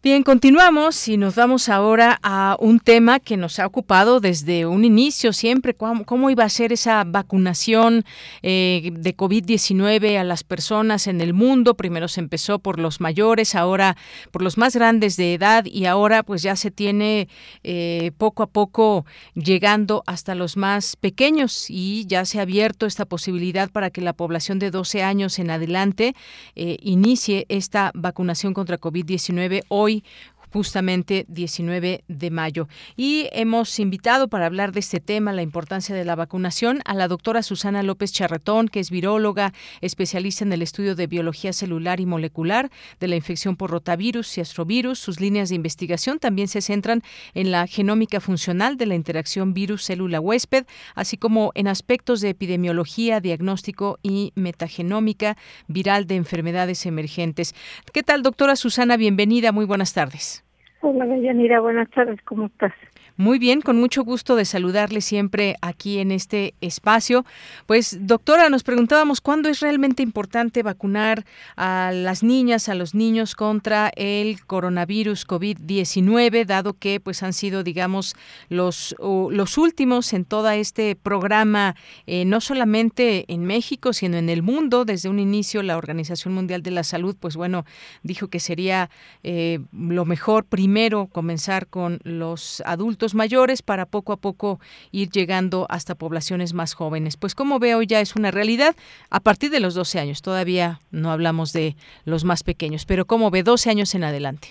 Bien, continuamos y nos vamos ahora a un tema que nos ha ocupado desde un inicio siempre, cómo, iba a ser esa vacunación eh, de COVID-19 a las personas en el mundo. Primero se empezó por los mayores, ahora por los más grandes de edad y ahora pues ya se tiene eh, poco a poco llegando hasta los más pequeños y ya se ha abierto esta posibilidad para que la población de 12 años en adelante eh, inicie esta vacunación contra COVID-19 hoy hoy justamente 19 de mayo. Y hemos invitado para hablar de este tema, la importancia de la vacunación, a la doctora Susana López Charretón, que es viróloga, especialista en el estudio de biología celular y molecular de la infección por rotavirus y astrovirus. Sus líneas de investigación también se centran en la genómica funcional de la interacción virus-célula huésped, así como en aspectos de epidemiología, diagnóstico y metagenómica viral de enfermedades emergentes. ¿Qué tal, doctora Susana? Bienvenida, muy buenas tardes. Hola, Deyanira, buenas tardes, ¿cómo estás? Muy bien, con mucho gusto de saludarle siempre aquí en este espacio. Pues, doctora, nos preguntábamos cuándo es realmente importante vacunar a las niñas, a los niños contra el coronavirus COVID-19, dado que pues han sido, digamos, los, los últimos en todo este programa, eh, no solamente en México, sino en el mundo. Desde un inicio, la Organización Mundial de la Salud, pues bueno, dijo que sería eh, lo mejor primero comenzar con los adultos mayores para poco a poco ir llegando hasta poblaciones más jóvenes. Pues como veo ya es una realidad a partir de los 12 años. Todavía no hablamos de los más pequeños, pero como ve 12 años en adelante.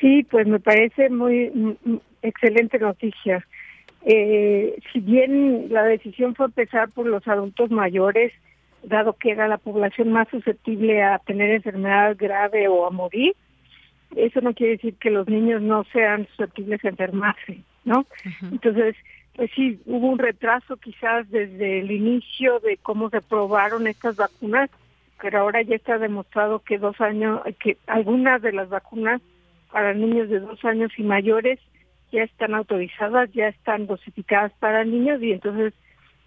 Sí, pues me parece muy mm, mm, excelente noticia. Eh, si bien la decisión fue empezar por los adultos mayores, dado que era la población más susceptible a tener enfermedad grave o a morir, eso no quiere decir que los niños no sean susceptibles a enfermarse, ¿no? Entonces, pues sí, hubo un retraso quizás desde el inicio de cómo se probaron estas vacunas, pero ahora ya está demostrado que dos años, que algunas de las vacunas para niños de dos años y mayores ya están autorizadas, ya están dosificadas para niños y entonces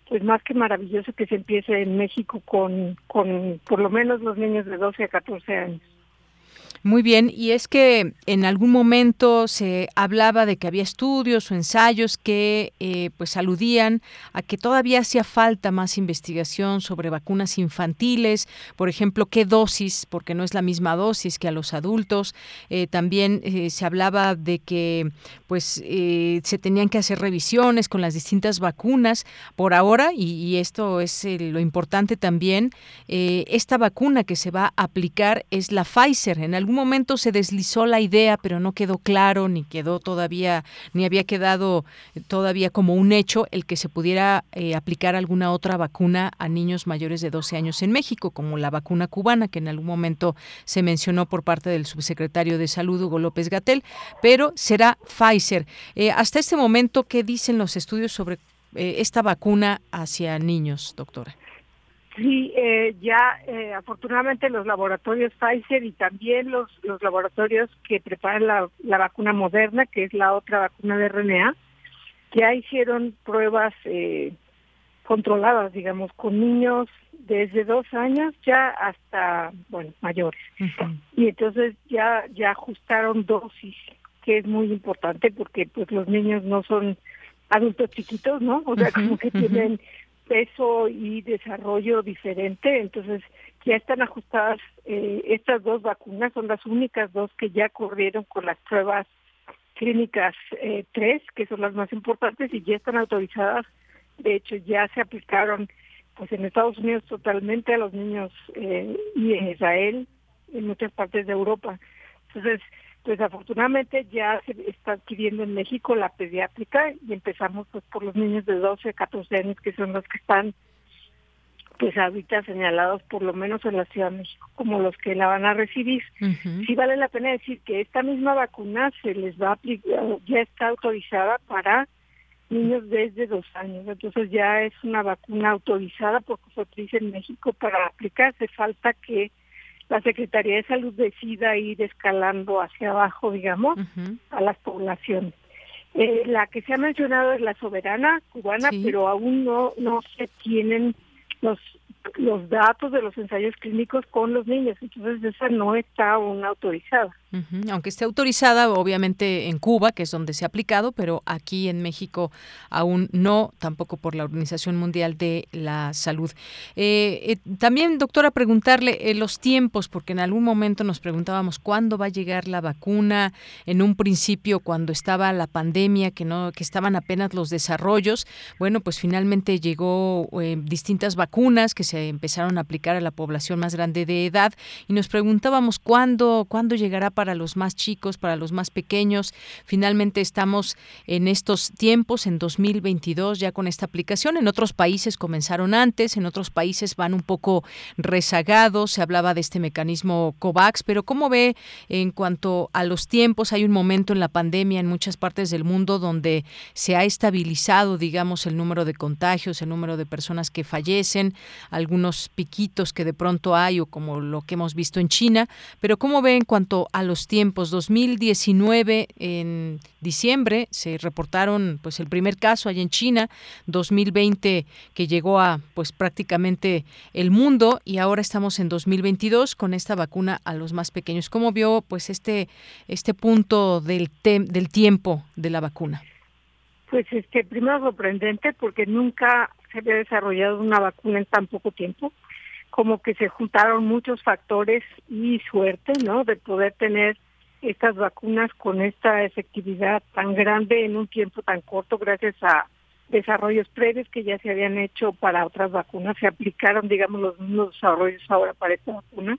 pues más que maravilloso que se empiece en México con, con por lo menos los niños de 12 a 14 años. Muy bien, y es que en algún momento se hablaba de que había estudios o ensayos que eh, pues aludían a que todavía hacía falta más investigación sobre vacunas infantiles, por ejemplo, qué dosis, porque no es la misma dosis que a los adultos. Eh, también eh, se hablaba de que pues se tenían que hacer revisiones con las distintas vacunas. Por ahora, y, esto es lo importante también, esta vacuna que se va a aplicar es la Pfizer. En algún momento se deslizó la idea, pero no quedó claro, ni quedó todavía, ni había quedado todavía como un hecho el que se pudiera eh, aplicar alguna otra vacuna a niños mayores de 12 años en México, como la vacuna cubana, que en algún momento se mencionó por parte del subsecretario de Salud, Hugo López Gatel, pero será Pfizer. Eh, hasta este momento, ¿qué dicen los estudios sobre eh, esta vacuna hacia niños, doctora? Sí, eh, ya eh, afortunadamente los laboratorios Pfizer y también los, los laboratorios que preparan la, la vacuna moderna, que es la otra vacuna de RNA, ya hicieron pruebas eh, controladas, digamos, con niños desde dos años ya hasta, bueno, mayores. Y entonces ya, ya ajustaron dosis, que es muy importante porque pues los niños no son adultos chiquitos, ¿no? O sea, como que tienen peso y desarrollo diferente, entonces ya están ajustadas eh, estas dos vacunas, son las únicas dos que ya corrieron con las pruebas clínicas eh, tres, que son las más importantes y ya están autorizadas, de hecho ya se aplicaron pues en Estados Unidos totalmente a los niños eh, y en Israel, en muchas partes de Europa. Entonces, Desafortunadamente ya se está adquiriendo en México la pediátrica y empezamos pues por los niños de 12 a 14 años que son los que están pues ahorita señalados por lo menos en la Ciudad de México como los que la van a recibir. Sí vale la pena decir que esta misma vacuna se les va a aplicar, ya está autorizada para niños desde dos años, entonces ya es una vacuna autorizada por COFEPRIS en México para aplicarse. Falta que la Secretaría de Salud decida ir escalando hacia abajo, digamos, a las poblaciones. Eh, la que se ha mencionado es la soberana cubana, pero aún no, no se tienen los los datos de los ensayos clínicos con los niños, entonces esa no está aún autorizada. Aunque esté autorizada, obviamente en Cuba, que es donde se ha aplicado, pero aquí en México aún no, tampoco por la Organización Mundial de la Salud. Eh, eh, también, doctora, preguntarle eh, los tiempos, porque en algún momento nos preguntábamos cuándo va a llegar la vacuna. En un principio, cuando estaba la pandemia, que no, que estaban apenas los desarrollos, bueno, pues finalmente llegó distintas vacunas que se empezaron a aplicar a la población más grande de edad y nos preguntábamos cuándo, cuándo llegará para para los más chicos, para los más pequeños. Finalmente estamos en estos tiempos, en 2022, ya con esta aplicación. En otros países comenzaron antes, en otros países van un poco rezagados. Se hablaba de este mecanismo COVAX, pero ¿cómo ve en cuanto a los tiempos? Hay un momento en la pandemia en muchas partes del mundo donde se ha estabilizado, digamos, el número de contagios, el número de personas que fallecen, algunos piquitos que de pronto hay o como lo que hemos visto en China, pero ¿cómo ve en cuanto a los los tiempos. 2019 en diciembre se reportaron pues el primer caso allá en China, 2020 que llegó a pues prácticamente el mundo y ahora estamos en 2022 con esta vacuna a los más pequeños. ¿Cómo vio pues este este punto del del tiempo de la vacuna? Pues este primero sorprendente porque nunca se había desarrollado una vacuna en tan poco tiempo como que se juntaron muchos factores y suerte, ¿no? De poder tener estas vacunas con esta efectividad tan grande en un tiempo tan corto gracias a desarrollos previos que ya se habían hecho para otras vacunas, se aplicaron, digamos, los mismos desarrollos ahora para esta vacuna.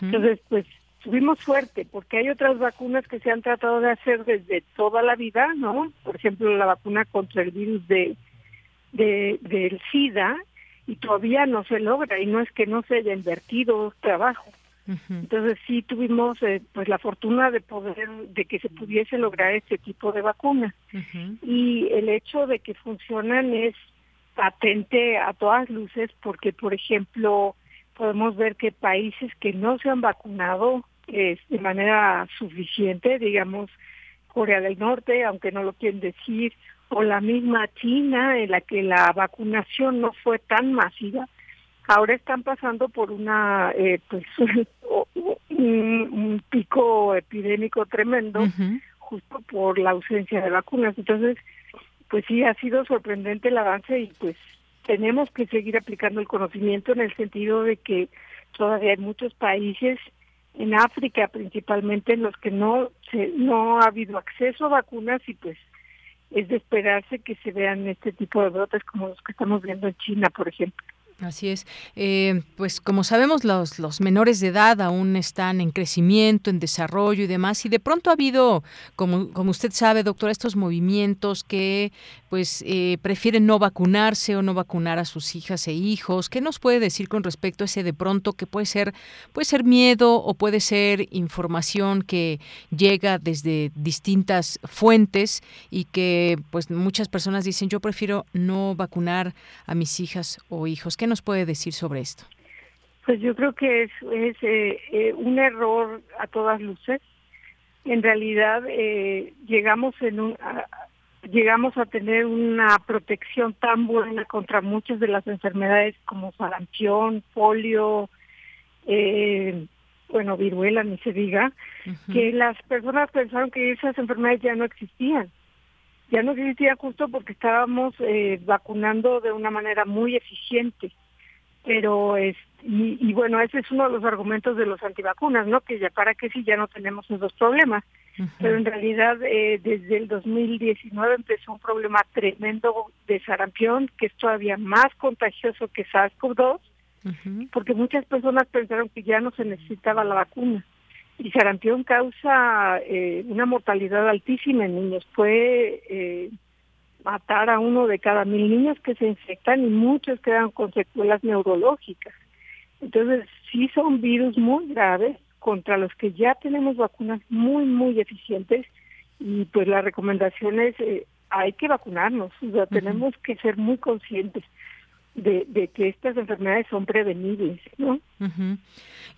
Entonces, pues tuvimos suerte porque hay otras vacunas que se han tratado de hacer desde toda la vida, ¿no? Por ejemplo, la vacuna contra el virus de, de del SIDA, y todavía no se logra y no es que no se haya invertido trabajo. Entonces sí tuvimos eh, pues la fortuna de poder de que se pudiese lograr este tipo de vacuna y el hecho de que funcionan es patente a todas luces porque por ejemplo podemos ver que países que no se han vacunado eh, de manera suficiente digamos Corea del Norte aunque no lo quieren decir o la misma China en la que la vacunación no fue tan masiva, ahora están pasando por una eh, pues un, pico epidémico tremendo, justo por la ausencia de vacunas. Entonces, pues sí, ha sido sorprendente el avance y pues tenemos que seguir aplicando el conocimiento en el sentido de que todavía hay muchos países en África principalmente en los que no se, no ha habido acceso a vacunas y pues es de esperarse que se vean este tipo de brotes como los que estamos viendo en China, por ejemplo. Así es. Eh, pues como sabemos, los, los menores de edad aún están en crecimiento, en desarrollo y demás, y de pronto ha habido, como, como usted sabe, doctora, estos movimientos que pues eh, prefieren no vacunarse o no vacunar a sus hijas e hijos. ¿Qué nos puede decir con respecto a ese de pronto que puede ser, puede ser miedo o puede ser información que llega desde distintas fuentes y que pues muchas personas dicen yo prefiero no vacunar a mis hijas o hijos? ¿Qué nos puede decir sobre esto? Pues yo creo que es, es eh, eh, un error a todas luces. En realidad llegamos en un, llegamos a tener una protección tan buena contra muchas de las enfermedades como sarampión, polio, eh, bueno, viruela, ni se diga, que las personas pensaron que esas enfermedades ya no existían. Ya no existían justo porque estábamos eh, vacunando de una manera muy eficiente. Pero, es, y, y, bueno, ese es uno de los argumentos de los antivacunas, ¿no? Que ya para qué si ya no tenemos esos problemas pero en realidad eh, desde el 2019 empezó un problema tremendo de sarampión que es todavía más contagioso que SARS-CoV-2 porque muchas personas pensaron que ya no se necesitaba la vacuna y sarampión causa eh, una mortalidad altísima en niños. Puede eh, matar a uno de cada mil niños que se infectan y muchos quedan con secuelas neurológicas. Entonces sí son virus muy graves contra los que ya tenemos vacunas muy, muy eficientes y pues la recomendación es eh, hay que vacunarnos, o sea, tenemos que ser muy conscientes de, que estas enfermedades son prevenibles, ¿no?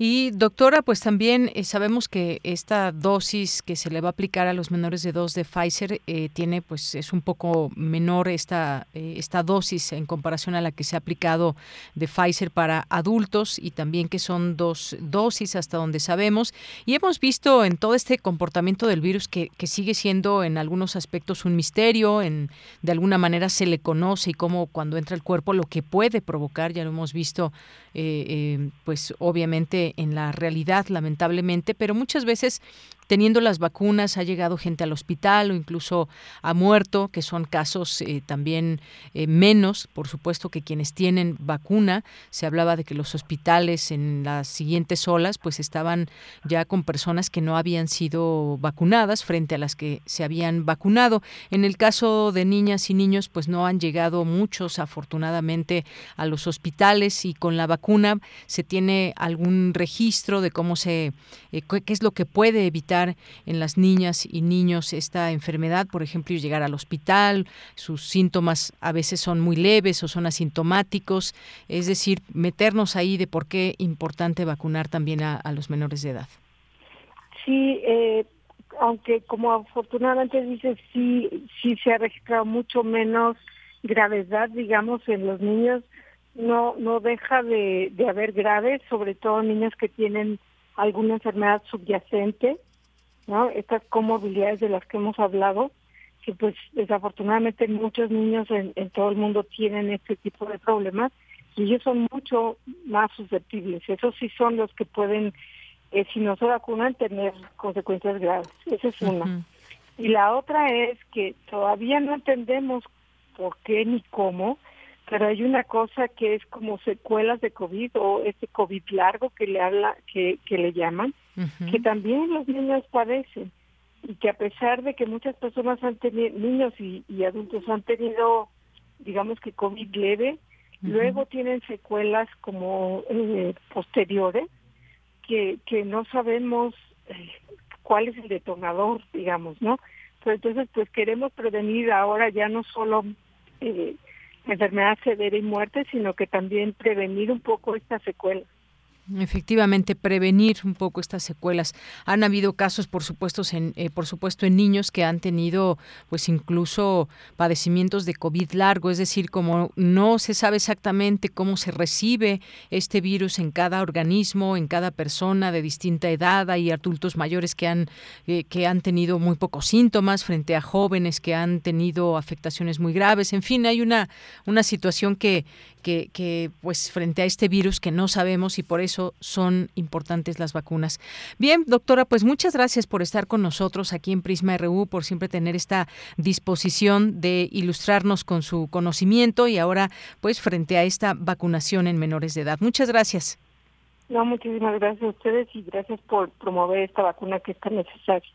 Y doctora, pues también eh, sabemos que esta dosis que se le va a aplicar a los menores de dos de Pfizer eh, tiene, pues es un poco menor esta eh, esta dosis en comparación a la que se ha aplicado de Pfizer para adultos y también que son dos dosis hasta donde sabemos y hemos visto en todo este comportamiento del virus que, que sigue siendo en algunos aspectos un misterio, en de alguna manera se le conoce y cómo cuando entra el cuerpo lo que puede provocar, ya lo hemos visto, eh, eh, pues obviamente en la realidad, lamentablemente, pero muchas veces teniendo las vacunas ha llegado gente al hospital o incluso ha muerto, que son casos eh, también eh, menos, por supuesto, que quienes tienen vacuna. Se hablaba de que los hospitales en las siguientes olas pues estaban ya con personas que no habían sido vacunadas frente a las que se habían vacunado. En el caso de niñas y niños pues no han llegado muchos afortunadamente a los hospitales y con la vacuna se tiene algún registro de cómo se eh, qué es lo que puede evitar en las niñas y niños esta enfermedad, por ejemplo, llegar al hospital, sus síntomas a veces son muy leves o son asintomáticos, es decir, meternos ahí de por qué importante vacunar también a, los menores de edad. Sí, eh, aunque como afortunadamente dice, sí, sí se ha registrado mucho menos gravedad, digamos, en los niños, no no deja de, de haber graves, sobre todo niños que tienen alguna enfermedad subyacente ¿no? Estas comorbilidades de las que hemos hablado, que pues desafortunadamente muchos niños en, todo el mundo tienen este tipo de problemas y ellos son mucho más susceptibles. Esos sí son los que pueden, eh, si no se vacunan, tener consecuencias graves. Esa es una. Y la otra es que todavía no entendemos por qué ni cómo, pero hay una cosa que es como secuelas de COVID o este COVID largo que le habla, que, que le llaman, que también los niños padecen. Y que a pesar de que muchas personas han tenido, niños y, adultos han tenido, digamos que COVID leve, luego tienen secuelas como eh, posteriores que, que no sabemos eh, cuál es el detonador, digamos, ¿no? Pero entonces, pues queremos prevenir ahora ya no solo eh, enfermedad severa y muerte, sino que también prevenir un poco estas secuelas. Efectivamente, prevenir un poco estas secuelas. Han habido casos, por supuesto, en, eh, por supuesto, en niños que han tenido, pues, incluso padecimientos de COVID largo, es decir, como no se sabe exactamente cómo se recibe este virus en cada organismo, en cada persona de distinta edad. Hay adultos mayores que han eh, que han tenido muy pocos síntomas frente a jóvenes que han tenido afectaciones muy graves. En fin, hay una una situación que que, que pues frente a este virus que no sabemos y por eso son importantes las vacunas. Bien, doctora, pues muchas gracias por estar con nosotros aquí en Prisma RU, por siempre tener esta disposición de ilustrarnos con su conocimiento y ahora pues frente a esta vacunación en menores de edad. Muchas gracias. No, muchísimas gracias a ustedes y gracias por promover esta vacuna que es tan necesaria.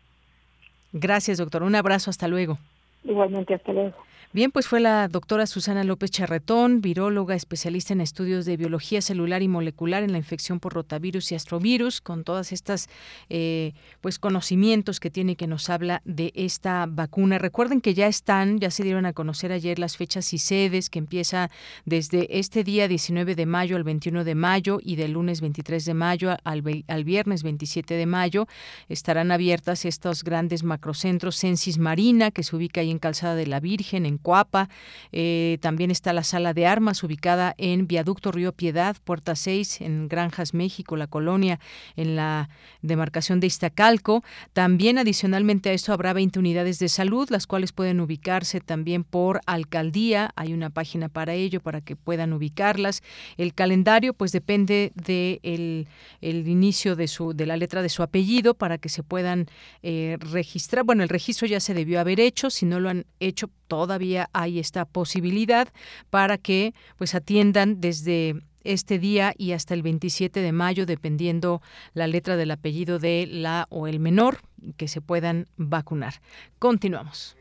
Gracias, doctor. Un abrazo. Hasta luego. Igualmente, hasta luego. Bien, pues fue la doctora Susana López Charretón, viróloga, especialista en estudios de biología celular y molecular en la infección por rotavirus y astrovirus, con todas estas eh, pues conocimientos que tiene que nos habla de esta vacuna. Recuerden que ya están, ya se dieron a conocer ayer las fechas y sedes que empieza desde este día 19 de mayo al 21 de mayo y del lunes 23 de mayo al, al viernes 27 de mayo estarán abiertas estos grandes macrocentros Censis Marina que se ubica ahí en Calzada de la Virgen en Coapa. Eh, también está la sala de armas ubicada en Viaducto Río Piedad, Puerta 6, en Granjas, México, la colonia, en la demarcación de Iztacalco. También adicionalmente a esto habrá 20 unidades de salud, las cuales pueden ubicarse también por alcaldía. Hay una página para ello, para que puedan ubicarlas. El calendario, pues depende del de el inicio de, su, de la letra de su apellido para que se puedan eh, registrar. Bueno, el registro ya se debió haber hecho, si no lo han hecho, todavía hay esta posibilidad para que pues atiendan desde este día y hasta el 27 de mayo, dependiendo la letra del apellido de la o el menor, que se puedan vacunar. Continuamos.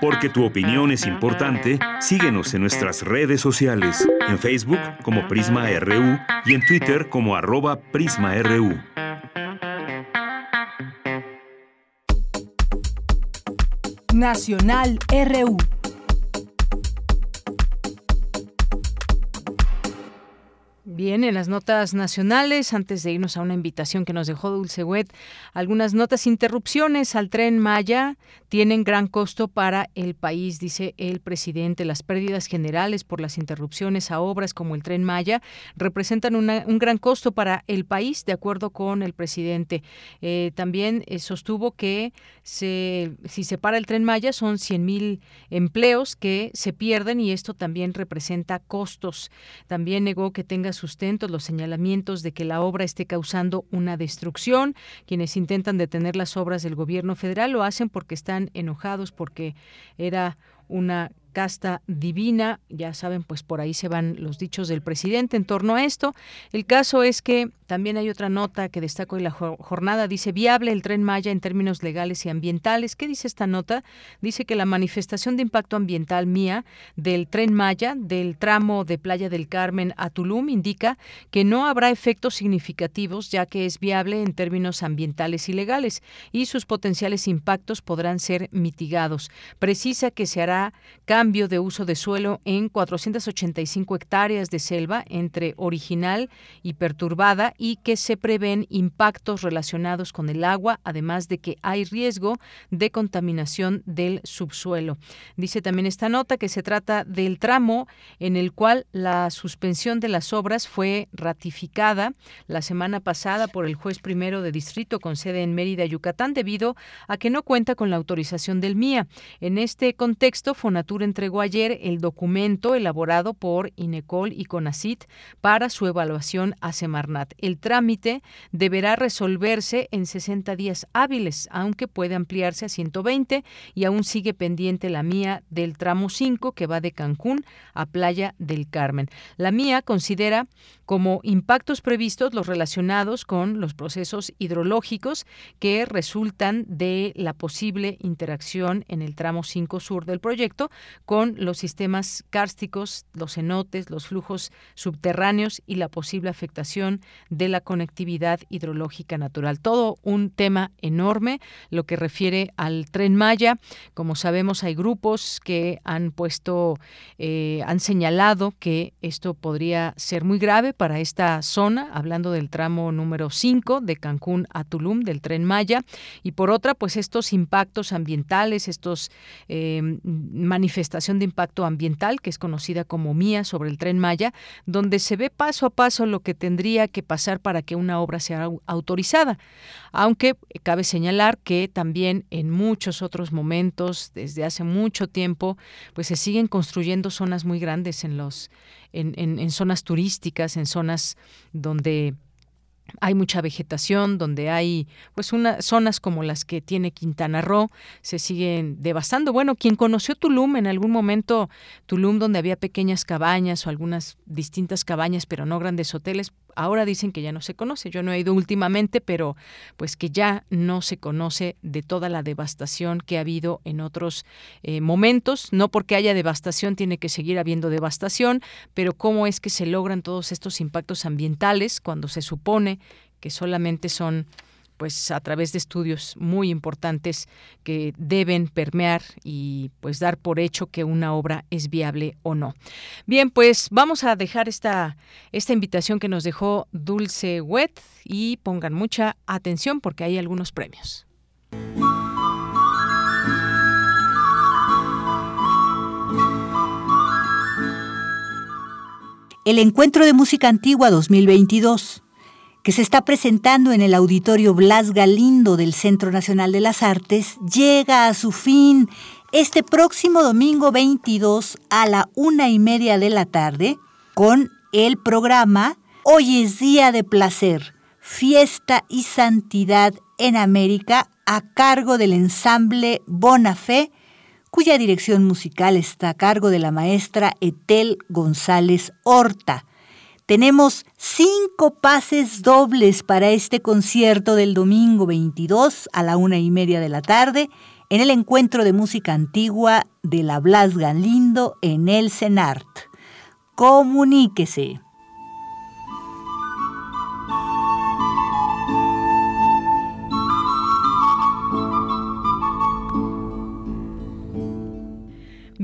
Porque tu opinión es importante, síguenos en nuestras redes sociales, en Facebook como Prisma RU y en Twitter como arroba PrismaRU. Nacional RU. Bien, en las notas nacionales, antes de irnos a una invitación que nos dejó Dulce Wet, algunas notas interrupciones al tren Maya tienen gran costo para el país, dice el presidente. Las pérdidas generales por las interrupciones a obras como el tren Maya representan un gran costo para el país, de acuerdo con el presidente. Eh, también eh, sostuvo que se, si se para el tren Maya son 100 mil empleos que se pierden y esto también representa costos. También negó que tenga su sustentos los señalamientos de que la obra esté causando una destrucción. Quienes intentan detener las obras del gobierno federal lo hacen porque están enojados, porque era una casta divina. Ya saben, pues por ahí se van los dichos del presidente en torno a esto. El caso es que también hay otra nota que destaco en la jornada. Dice, viable el tren Maya en términos legales y ambientales. ¿Qué dice esta nota? Dice que la manifestación de impacto ambiental mía del tren Maya del tramo de Playa del Carmen a Tulum indica que no habrá efectos significativos ya que es viable en términos ambientales y legales y sus potenciales impactos podrán ser mitigados. Precisa que se hará cambio cambio de uso de suelo en 485 hectáreas de selva entre original y perturbada y que se prevén impactos relacionados con el agua, además de que hay riesgo de contaminación del subsuelo. Dice también esta nota que se trata del tramo en el cual la suspensión de las obras fue ratificada la semana pasada por el juez primero de distrito con sede en Mérida, Yucatán, debido a que no cuenta con la autorización del MIA. En este contexto, Fonatura entregó ayer el documento elaborado por INECOL y CONACIT para su evaluación a Semarnat. El trámite deberá resolverse en 60 días hábiles, aunque puede ampliarse a 120 y aún sigue pendiente la mía del tramo 5 que va de Cancún a Playa del Carmen. La mía considera como impactos previstos los relacionados con los procesos hidrológicos que resultan de la posible interacción en el tramo 5 sur del proyecto con los sistemas cársticos, los cenotes, los flujos subterráneos y la posible afectación de la conectividad hidrológica natural. Todo un tema enorme, lo que refiere al tren Maya. Como sabemos, hay grupos que han puesto, eh, han señalado que esto podría ser muy grave para esta zona, hablando del tramo número 5 de Cancún a Tulum del tren Maya. Y por otra, pues estos impactos ambientales, estos eh, de impacto ambiental, que es conocida como MIA sobre el tren Maya, donde se ve paso a paso lo que tendría que pasar para que una obra sea autorizada. Aunque cabe señalar que también en muchos otros momentos, desde hace mucho tiempo, pues se siguen construyendo zonas muy grandes en los en, en zonas turísticas, en zonas donde hay mucha vegetación, donde hay pues unas zonas como las que tiene Quintana Roo, se siguen devastando. Bueno, quien conoció Tulum en algún momento, Tulum donde había pequeñas cabañas o algunas distintas cabañas, pero no grandes hoteles, ahora dicen que ya no se conoce. Yo no he ido últimamente, pero pues que ya no se conoce de toda la devastación que ha habido en otros eh, momentos. No porque haya devastación tiene que seguir habiendo devastación, pero cómo es que se logran todos estos impactos ambientales cuando se supone que solamente son pues a través de estudios muy importantes que deben permear y pues dar por hecho que una obra es viable o no. Bien, pues vamos a dejar esta esta invitación que nos dejó Dulce Wet y pongan mucha atención porque hay algunos premios. El Encuentro de Música Antigua 2022 que se está presentando en el Auditorio Blas Galindo del Centro Nacional de las Artes, llega a su fin este próximo domingo 22 a la una y media de la tarde con el programa Hoy es Día de Placer, Fiesta y Santidad en América a cargo del ensamble Bonafé, cuya dirección musical está a cargo de la maestra Etel González Horta. Tenemos cinco pases dobles para este concierto del domingo 22 a la una y media de la tarde en el encuentro de música antigua de la Blas Galindo en el CENART. Comuníquese.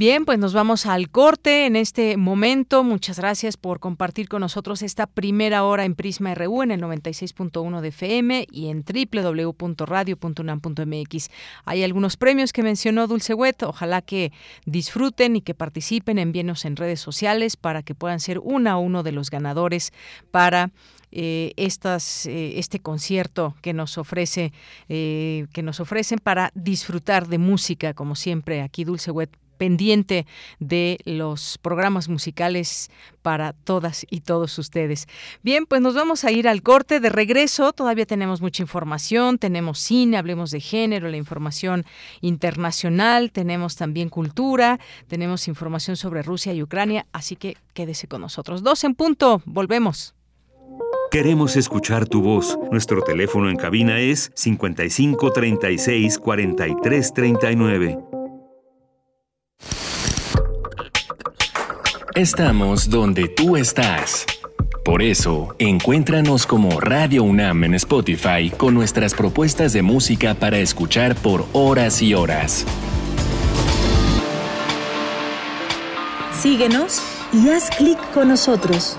Bien, pues nos vamos al corte en este momento. Muchas gracias por compartir con nosotros esta primera hora en Prisma RU en el 96.1 de FM y en www.radio.unam.mx. Hay algunos premios que mencionó Dulce Wet. Ojalá que disfruten y que participen. Envíenos en redes sociales para que puedan ser uno a uno de los ganadores para eh, estas, eh, este concierto que nos ofrece eh, que nos ofrecen para disfrutar de música como siempre aquí Dulce Wet pendiente de los programas musicales para todas y todos ustedes. Bien, pues nos vamos a ir al corte de regreso. Todavía tenemos mucha información, tenemos cine, hablemos de género, la información internacional, tenemos también cultura, tenemos información sobre Rusia y Ucrania, así que quédese con nosotros. Dos en punto, volvemos. Queremos escuchar tu voz. Nuestro teléfono en cabina es 55 36 43 39. Estamos donde tú estás. Por eso, encuéntranos como Radio UNAM en Spotify con nuestras propuestas de música para escuchar por horas y horas. Síguenos y haz clic con nosotros.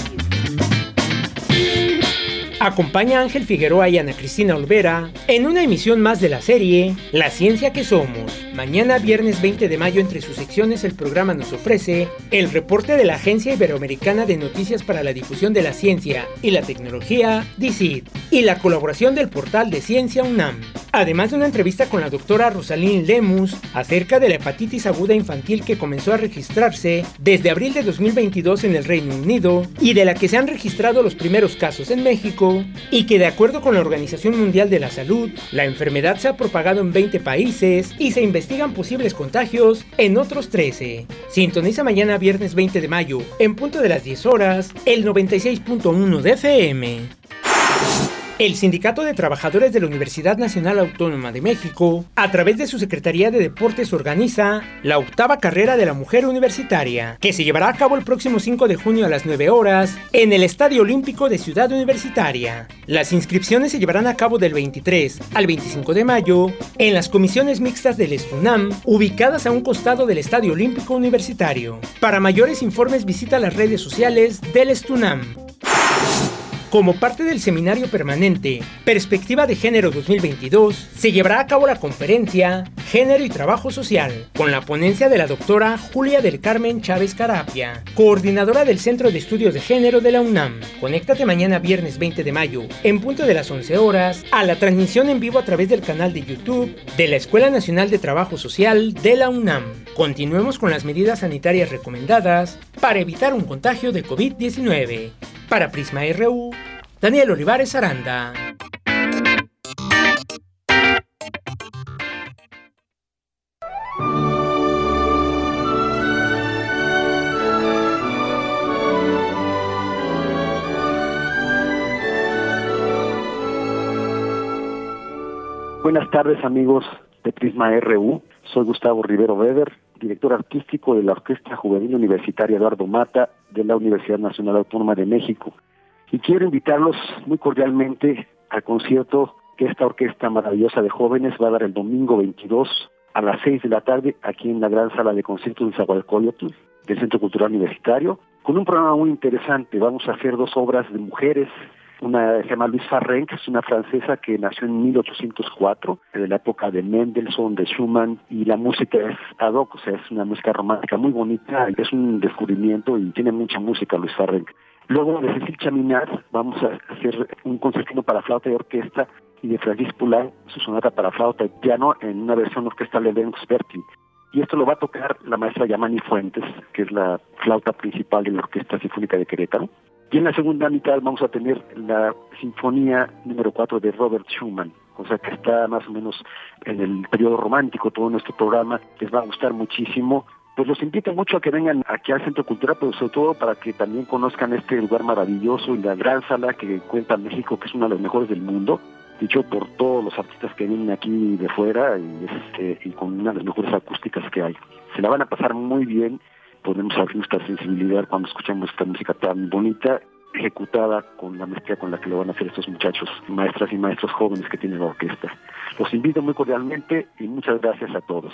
Acompaña a Ángel Figueroa y Ana Cristina Olvera en una emisión más de la serie La Ciencia que Somos. Mañana viernes 20 de mayo entre sus secciones el programa nos ofrece el reporte de la Agencia Iberoamericana de Noticias para la Difusión de la Ciencia y la Tecnología, DICIT, y la colaboración del portal de Ciencia UNAM. Además de una entrevista con la doctora Rosalín Lemus acerca de la hepatitis aguda infantil que comenzó a registrarse desde abril de 2022 en el Reino Unido y de la que se han registrado los primeros casos en México, y que de acuerdo con la Organización Mundial de la Salud, la enfermedad se ha propagado en 20 países y se investigan posibles contagios en otros 13. Sintoniza mañana viernes 20 de mayo, en punto de las 10 horas, el 96.1 de FM. El Sindicato de Trabajadores de la Universidad Nacional Autónoma de México, a través de su Secretaría de Deportes, organiza la octava carrera de la mujer universitaria, que se llevará a cabo el próximo 5 de junio a las 9 horas en el Estadio Olímpico de Ciudad Universitaria. Las inscripciones se llevarán a cabo del 23 al 25 de mayo en las comisiones mixtas del Estunam, ubicadas a un costado del Estadio Olímpico Universitario. Para mayores informes visita las redes sociales del Estunam. Como parte del seminario permanente Perspectiva de Género 2022, se llevará a cabo la conferencia Género y Trabajo Social, con la ponencia de la doctora Julia del Carmen Chávez Carapia, coordinadora del Centro de Estudios de Género de la UNAM. Conéctate mañana viernes 20 de mayo, en punto de las 11 horas, a la transmisión en vivo a través del canal de YouTube de la Escuela Nacional de Trabajo Social de la UNAM. Continuemos con las medidas sanitarias recomendadas para evitar un contagio de COVID-19. Para Prisma RU, Daniel Olivares Aranda. Buenas tardes amigos de Prisma RU, soy Gustavo Rivero Weber, director artístico de la Orquesta Juvenil Universitaria Eduardo Mata de la Universidad Nacional Autónoma de México. Y quiero invitarlos muy cordialmente al concierto que esta orquesta maravillosa de jóvenes va a dar el domingo 22 a las 6 de la tarde aquí en la gran sala de conciertos de Zagualcoyotl del Centro Cultural Universitario, con un programa muy interesante. Vamos a hacer dos obras de mujeres una se llama Luis Farren, que es una francesa que nació en 1804, de la época de Mendelssohn, de Schumann, y la música es ad hoc, o sea, es una música romántica muy bonita, es un descubrimiento y tiene mucha música Luis Farren. Luego de Cecil Chaminar vamos a hacer un concertino para flauta y orquesta y de Francis Poulenc su sonata para flauta y piano en una versión orquestal de Lennox Bertin. Y esto lo va a tocar la maestra Yamani Fuentes, que es la flauta principal de la Orquesta Sinfónica de Querétaro. Y en la segunda mitad vamos a tener la Sinfonía número 4 de Robert Schumann, o sea que está más o menos en el periodo romántico todo nuestro programa, les va a gustar muchísimo. Pues los invito mucho a que vengan aquí al Centro Cultural, pero sobre todo para que también conozcan este lugar maravilloso y la gran sala que cuenta México, que es una de las mejores del mundo. dicho por todos los artistas que vienen aquí de fuera y, este, y con una de las mejores acústicas que hay. Se la van a pasar muy bien, podemos abrir nuestra sensibilidad cuando escuchamos esta música tan bonita ejecutada con la maestría con la que lo van a hacer estos muchachos, maestras y maestros jóvenes que tiene la orquesta. Los invito muy cordialmente y muchas gracias a todos.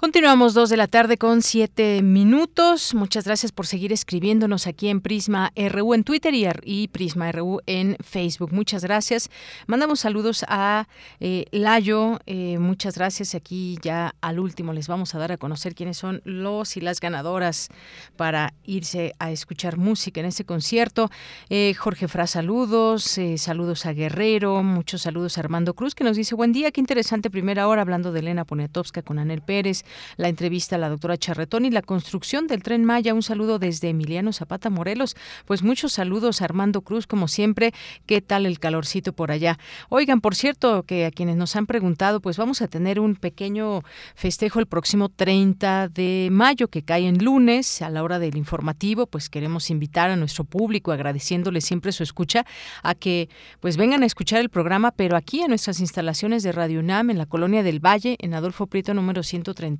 Continuamos dos de la tarde con siete minutos. Muchas gracias por seguir escribiéndonos aquí en Prisma RU en Twitter y, Prisma RU en Facebook. Muchas gracias. Mandamos saludos a eh, Layo. Eh, muchas gracias. Aquí ya al último les vamos a dar a conocer quiénes son los y las ganadoras para irse a escuchar música en este concierto. Eh, Jorge Fra, saludos. saludos a Guerrero. Muchos saludos a Armando Cruz que nos dice buen día. Qué interesante primera hora hablando de Elena Poniatowska con Anel Pérez la entrevista a la doctora Charretón y la construcción del tren Maya. Un saludo desde Emiliano Zapata Morelos. Pues muchos saludos Armando Cruz, como siempre. ¿Qué tal el calorcito por allá? Oigan, por cierto, que a quienes nos han preguntado, pues vamos a tener un pequeño festejo el próximo 30 de mayo, que cae en lunes, a la hora del informativo. Pues queremos invitar a nuestro público, agradeciéndole siempre su escucha, a que pues vengan a escuchar el programa, pero aquí en nuestras instalaciones de Radio UNAM, en la colonia del Valle, en Adolfo Prieto número 130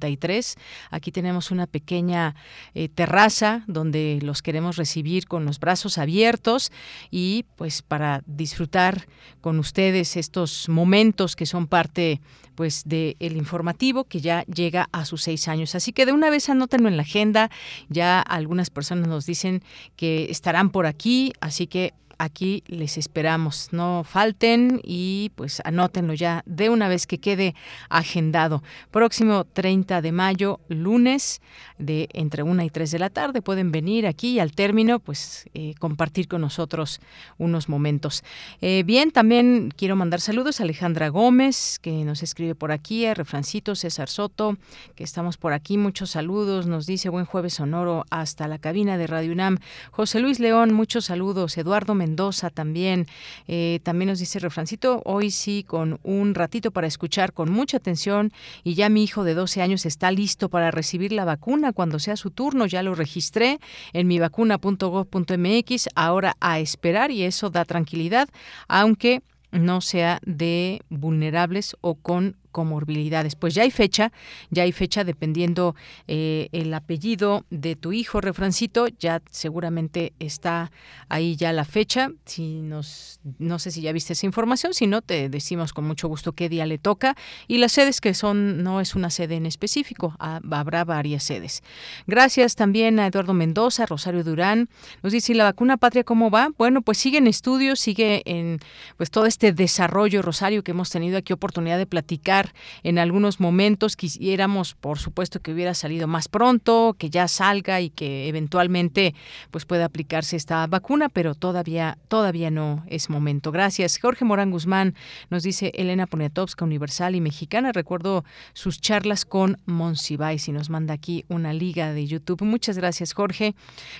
Aquí tenemos una pequeña eh, terraza donde los queremos recibir con los brazos abiertos y pues para disfrutar con ustedes estos momentos que son parte pues del informativo que ya llega a sus seis años. Así que de una vez anótenlo en la agenda. Ya algunas personas nos dicen que estarán por aquí, así que aquí les esperamos. No falten y pues anótenlo ya de una vez que quede agendado. Próximo 30 de mayo, lunes, de entre 1 y 3 de la tarde. Pueden venir aquí y al término, pues eh, compartir con nosotros unos momentos. Eh, bien, también quiero mandar saludos a Alejandra Gómez, que nos escribe por aquí, a Refrancito, César Soto, que estamos por aquí. Muchos saludos. Nos dice buen jueves sonoro hasta la cabina de Radio UNAM. José Luis León, muchos saludos. Eduardo Mendoza también. Eh, también nos dice Refrancito, hoy sí con un ratito para escuchar con mucha atención y ya mi hijo de 12 años está listo para recibir la vacuna cuando sea su turno. Ya lo registré en mi vacuna.gov.mx. Ahora a esperar y eso da tranquilidad, aunque no sea de vulnerables o con comorbilidades. Pues ya hay fecha, ya hay fecha dependiendo eh, el apellido de tu hijo, refrancito, ya seguramente está ahí ya la fecha. Si nos, no sé si ya viste esa información, si no, te decimos con mucho gusto qué día le toca. Y las sedes que son, no es una sede en específico, habrá varias sedes. Gracias también a Eduardo Mendoza, Rosario Durán. Nos dice, la vacuna patria cómo va? Bueno, pues sigue en estudios, sigue en pues todo este desarrollo, Rosario, que hemos tenido aquí oportunidad de platicar en algunos momentos. Quisiéramos, por supuesto, que hubiera salido más pronto, que ya salga y que eventualmente pues pueda aplicarse esta vacuna, pero todavía todavía no es momento. Gracias. Jorge Morán Guzmán nos dice Elena Poniatowska, Universal y Mexicana. Recuerdo sus charlas con Monsiváis y nos manda aquí una liga de YouTube. Muchas gracias, Jorge.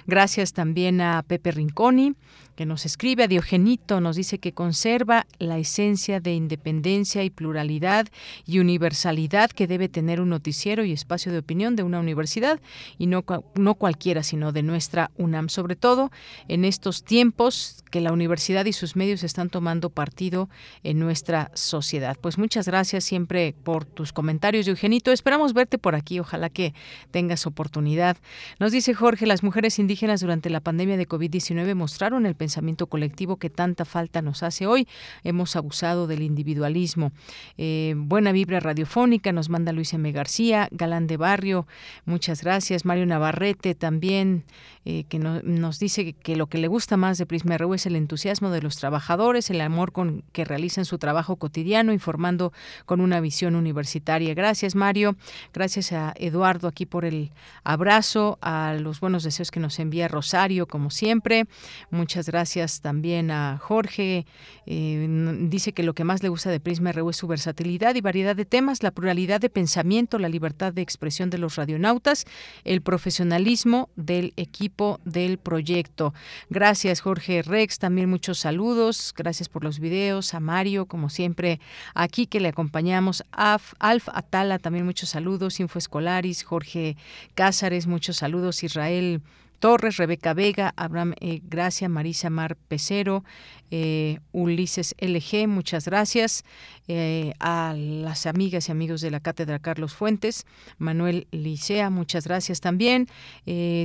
Gracias también a Pepe Rinconi que nos escribe a Diogenito, nos dice que conserva la esencia de independencia y pluralidad y universalidad que debe tener un noticiero y espacio de opinión de una universidad y no, no cualquiera, sino de nuestra UNAM, sobre todo en estos tiempos que la universidad y sus medios están tomando partido en nuestra sociedad. Pues muchas gracias siempre por tus comentarios, Eugenito. Esperamos verte por aquí, ojalá que tengas oportunidad. Nos dice Jorge, las mujeres indígenas durante la pandemia de COVID-19 mostraron el pensamiento colectivo que tanta falta nos hace hoy. Hemos abusado del individualismo. Eh, buena vibra radiofónica, nos manda Luis M. García, Galán de Barrio, muchas gracias. Mario Navarrete también, eh, que nos dice que, lo que le gusta más de Prisma RU es el entusiasmo de los trabajadores, el amor con que realizan su trabajo cotidiano, informando con una visión universitaria. Gracias, Mario. Gracias a Eduardo aquí por el abrazo, a los buenos deseos que nos envía Rosario, como siempre. Muchas gracias Gracias también a Jorge. Eh, dice que lo que más le gusta de Prisma RU es su versatilidad y variedad de temas, la pluralidad de pensamiento, la libertad de expresión de los radionautas, el profesionalismo del equipo del proyecto. Gracias Jorge Rex, también muchos saludos, gracias por los videos, a Mario, como siempre, aquí que le acompañamos, Alf Atala, también muchos saludos, Info Escolaris, Jorge Cázares, muchos saludos, Israel Torres, Rebeca Vega, Abraham eh, Gracia, Marisa Mar Pecero, eh, Ulises LG, muchas gracias. Eh, a las amigas y amigos de la Cátedra Carlos Fuentes, Manuel Licea, muchas gracias también.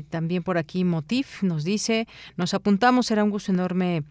también por aquí Motif nos dice, nos apuntamos, era un gusto enorme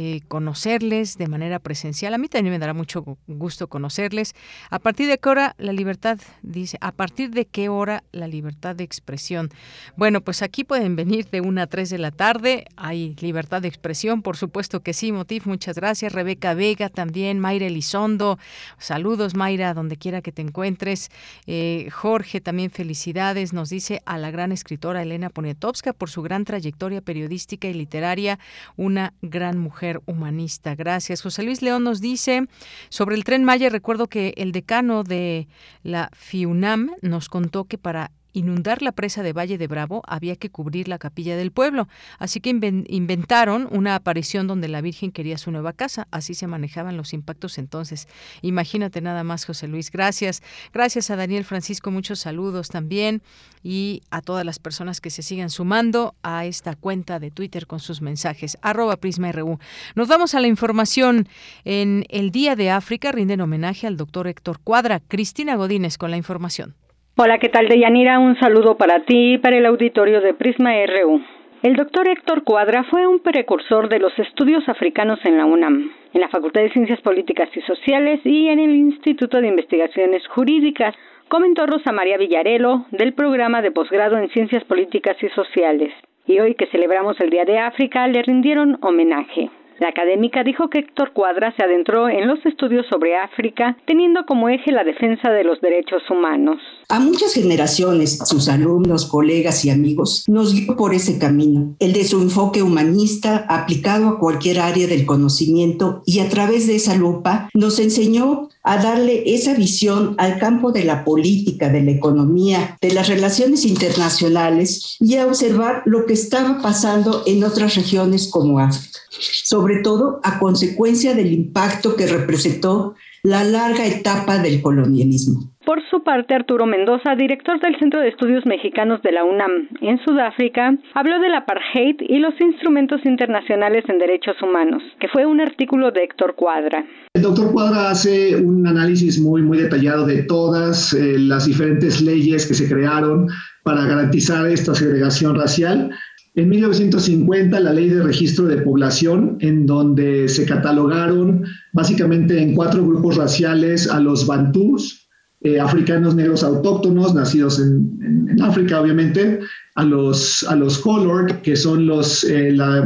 eh, conocerles de manera presencial. A mí también me dará mucho gusto conocerles. ¿A partir de qué hora la libertad, dice, a partir de qué hora la libertad de expresión? Bueno, pues aquí pueden venir de una a tres de la tarde. Hay libertad de expresión, por supuesto que sí, Motif, muchas gracias. Rebeca Vega también, Mayra Elizondo, saludos Mayra, donde quiera que te encuentres. Eh, Jorge, también felicidades, nos dice a la gran escritora Elena Poniatowska por su gran trayectoria periodística y literaria, una gran mujer humanista. Gracias. José Luis León nos dice sobre el tren Maya, recuerdo que el decano de la FIUNAM nos contó que para inundar la presa de Valle de Bravo había que cubrir la capilla del pueblo, así que inventaron una aparición donde la Virgen quería su nueva casa, así se manejaban los impactos entonces. Imagínate nada más, José Luis. Gracias. Gracias a Daniel Francisco, muchos saludos también y a todas las personas que se sigan sumando a esta cuenta de Twitter con sus mensajes, arroba PrismaRU. Nos vamos a la información. En el Día de África rinden homenaje al doctor Héctor Cuadra. Cristina Godínez con la información. Hola, ¿qué tal, Deyanira? Un saludo para ti y para el auditorio de Prisma RU. El doctor Héctor Cuadra fue un precursor de los estudios africanos en la UNAM, en la Facultad de Ciencias Políticas y Sociales y en el Instituto de Investigaciones Jurídicas, comentó Rosa María Villarelo del programa de posgrado en Ciencias Políticas y Sociales. Y hoy que celebramos el Día de África le rindieron homenaje. La académica dijo que Héctor Cuadra se adentró en los estudios sobre África, teniendo como eje la defensa de los derechos humanos. A muchas generaciones, sus alumnos, colegas y amigos, nos guió por ese camino, el de su enfoque humanista aplicado a cualquier área del conocimiento y a través de esa lupa nos enseñó a darle esa visión al campo de la política, de la economía, de las relaciones internacionales y a observar lo que estaba pasando en otras regiones como África, sobre todo a consecuencia del impacto que representó la larga etapa del colonialismo. Por su parte, Arturo Mendoza, director del Centro de Estudios Mexicanos de la UNAM en Sudáfrica, habló del apartheid y los instrumentos internacionales en derechos humanos, que fue un artículo de Héctor Cuadra. El doctor Cuadra hace un análisis muy, muy detallado de todas eh, las diferentes leyes que se crearon para garantizar esta segregación racial. En 1950, la ley de registro de población, en donde se catalogaron básicamente en cuatro grupos raciales a los bantús, eh, africanos negros autóctonos, nacidos en, África, obviamente, a los, a los colored, que son los, eh, la,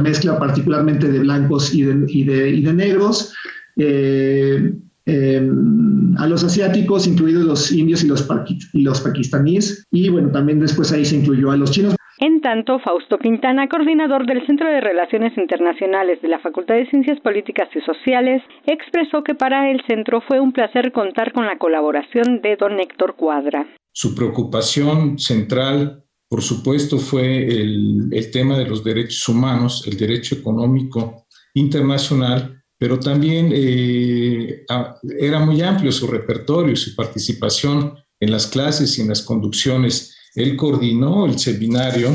mezcla particularmente de blancos y de, y de, negros, eh, a los asiáticos, incluidos los indios y los, y los pakistaníes, y bueno, también después ahí se incluyó a los chinos. En tanto, Fausto Quintana, coordinador del Centro de Relaciones Internacionales de la Facultad de Ciencias Políticas y Sociales, expresó que para el centro fue un placer contar con la colaboración de don Héctor Cuadra. Su preocupación central, por supuesto, fue el, tema de los derechos humanos, el derecho económico internacional, pero también eh, era muy amplio su repertorio, su participación en las clases y en las conducciones él coordinó el seminario,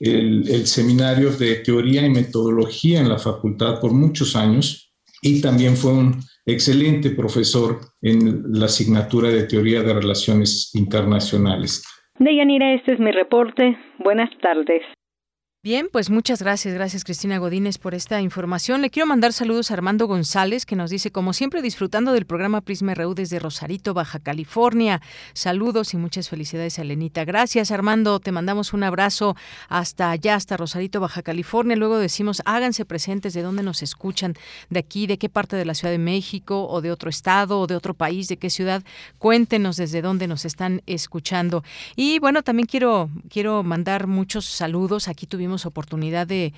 el, seminario de teoría y metodología en la facultad por muchos años y también fue un excelente profesor en la asignatura de teoría de relaciones internacionales. Deyanira, este es mi reporte. Buenas tardes. Bien, pues muchas gracias, gracias Cristina Godínez por esta información. Le quiero mandar saludos a Armando González, que nos dice, como siempre, disfrutando del programa Prisma RU desde Rosarito, Baja California. Saludos y muchas felicidades a Lenita. Gracias, Armando. Te mandamos un abrazo hasta allá, hasta Rosarito, Baja California. Luego decimos, háganse presentes de dónde nos escuchan, de aquí, de qué parte de la Ciudad de México, o de otro estado, o de otro país, de qué ciudad. Cuéntenos desde dónde nos están escuchando. Y bueno, también quiero, quiero mandar muchos saludos. Aquí tuvimos oportunidad de,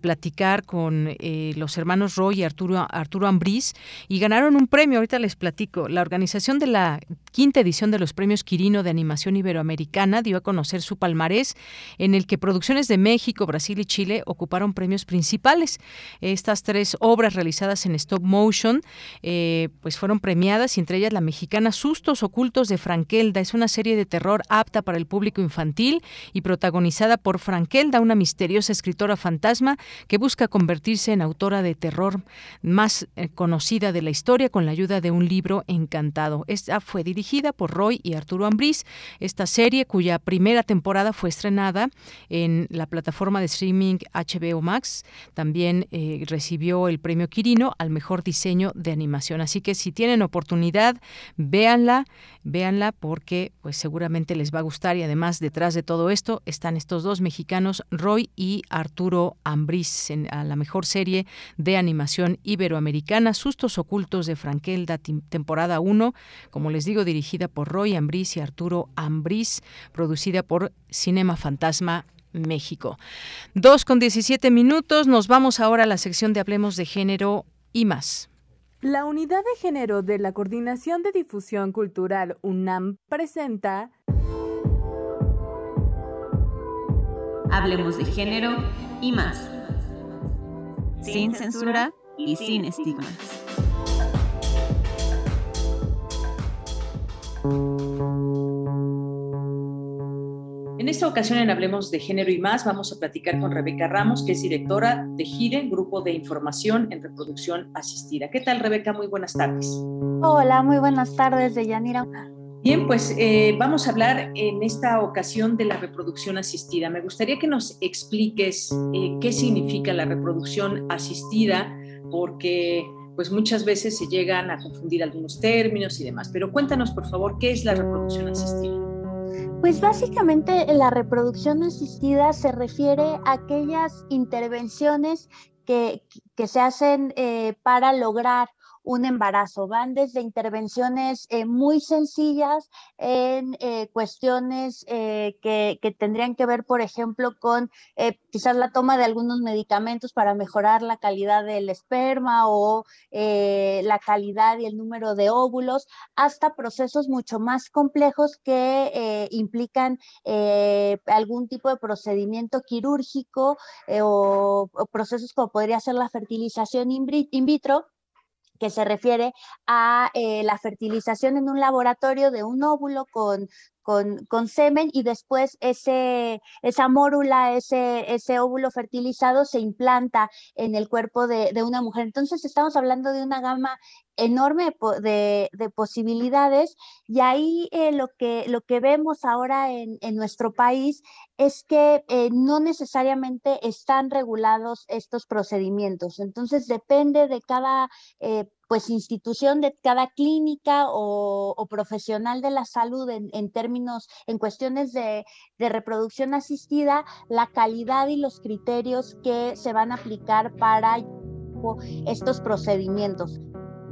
platicar con eh, los hermanos Roy y Arturo, Arturo Ambriz y ganaron un premio. Ahorita les platico. La organización de la quinta edición de los premios Quirino de Animación Iberoamericana dio a conocer su palmarés, en el que producciones de México, Brasil y Chile ocuparon premios principales. Estas tres obras realizadas en stop motion eh, pues fueron premiadas y entre ellas la mexicana Sustos Ocultos de Frankelda. Es una serie de terror apta para el público infantil y protagonizada por Frankelda, una misteriosa escritora fantasma que busca convertirse en autora de terror más eh, conocida de la historia con la ayuda de un libro encantado. Esta fue dirigida por Roy y Arturo Ambriz. Esta serie, cuya primera temporada fue estrenada en la plataforma de streaming HBO Max, también eh, recibió el premio Quirino al mejor diseño de animación. Así que si tienen oportunidad, véanla, véanla porque pues seguramente les va a gustar y además detrás de todo esto están estos dos mexicanos, Roy y Arturo Ambriz, en, a la mejor serie de animación iberoamericana, Sustos Ocultos de Frankelda, temporada 1, como les digo, dirigida por Roy Ambriz y Arturo Ambriz, producida por Cinema Fantasma México. Dos con 17 minutos, nos vamos ahora a la sección de Hablemos de Género y más. La Unidad de Género de la Coordinación de Difusión Cultural UNAM presenta Hablemos de Género y más. Sin censura y sin estigmas. En esta ocasión en Hablemos de Género y más vamos a platicar con Rebeca Ramos, que es directora de GIRE, Grupo de Información en Reproducción Asistida. ¿Qué tal, Rebeca? Muy buenas tardes. Hola, muy buenas tardes, Deyanira. Bien, pues eh, vamos a hablar en esta ocasión de la reproducción asistida. Me gustaría que nos expliques eh, qué significa la reproducción asistida, porque pues muchas veces se llegan a confundir algunos términos y demás. Pero cuéntanos, por favor, qué es la reproducción asistida. Pues básicamente la reproducción asistida se refiere a aquellas intervenciones que, se hacen eh, para lograr un embarazo. Van desde intervenciones eh, muy sencillas en eh, cuestiones eh, que, tendrían que ver, por ejemplo, con quizás la toma de algunos medicamentos para mejorar la calidad del esperma o la calidad y el número de óvulos, hasta procesos mucho más complejos que implican algún tipo de procedimiento quirúrgico o, procesos como podría ser la fertilización in vitro que se refiere a eh, la fertilización en un laboratorio de un óvulo con con, semen y después ese, esa mórula, ese, ese óvulo fertilizado se implanta en el cuerpo de, una mujer. Entonces estamos hablando de una gama enorme de, posibilidades y ahí eh, lo, que, lo que vemos ahora en, nuestro país es que eh, no necesariamente están regulados estos procedimientos. Entonces depende de cada eh, pues institución de cada clínica o, profesional de la salud en, términos, en cuestiones de, reproducción asistida, la calidad y los criterios que se van a aplicar para estos procedimientos.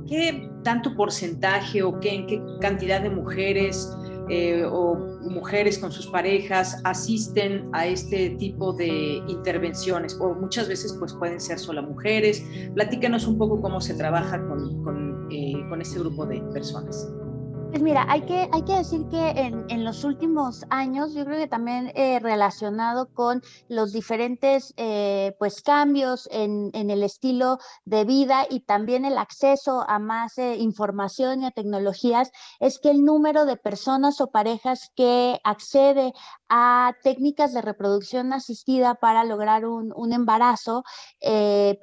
¿Qué tanto porcentaje o qué, en qué cantidad de mujeres eh, o mujeres con sus parejas asisten a este tipo de intervenciones o muchas veces pues pueden ser solo mujeres. Platícanos un poco cómo se trabaja con, con, eh, con este grupo de personas. Pues mira, hay que, hay que decir que en, en los últimos años, yo creo que también eh, relacionado con los diferentes eh, pues cambios en, en, el estilo de vida y también el acceso a más eh, información y a tecnologías, es que el número de personas o parejas que accede a técnicas de reproducción asistida para lograr un, un embarazo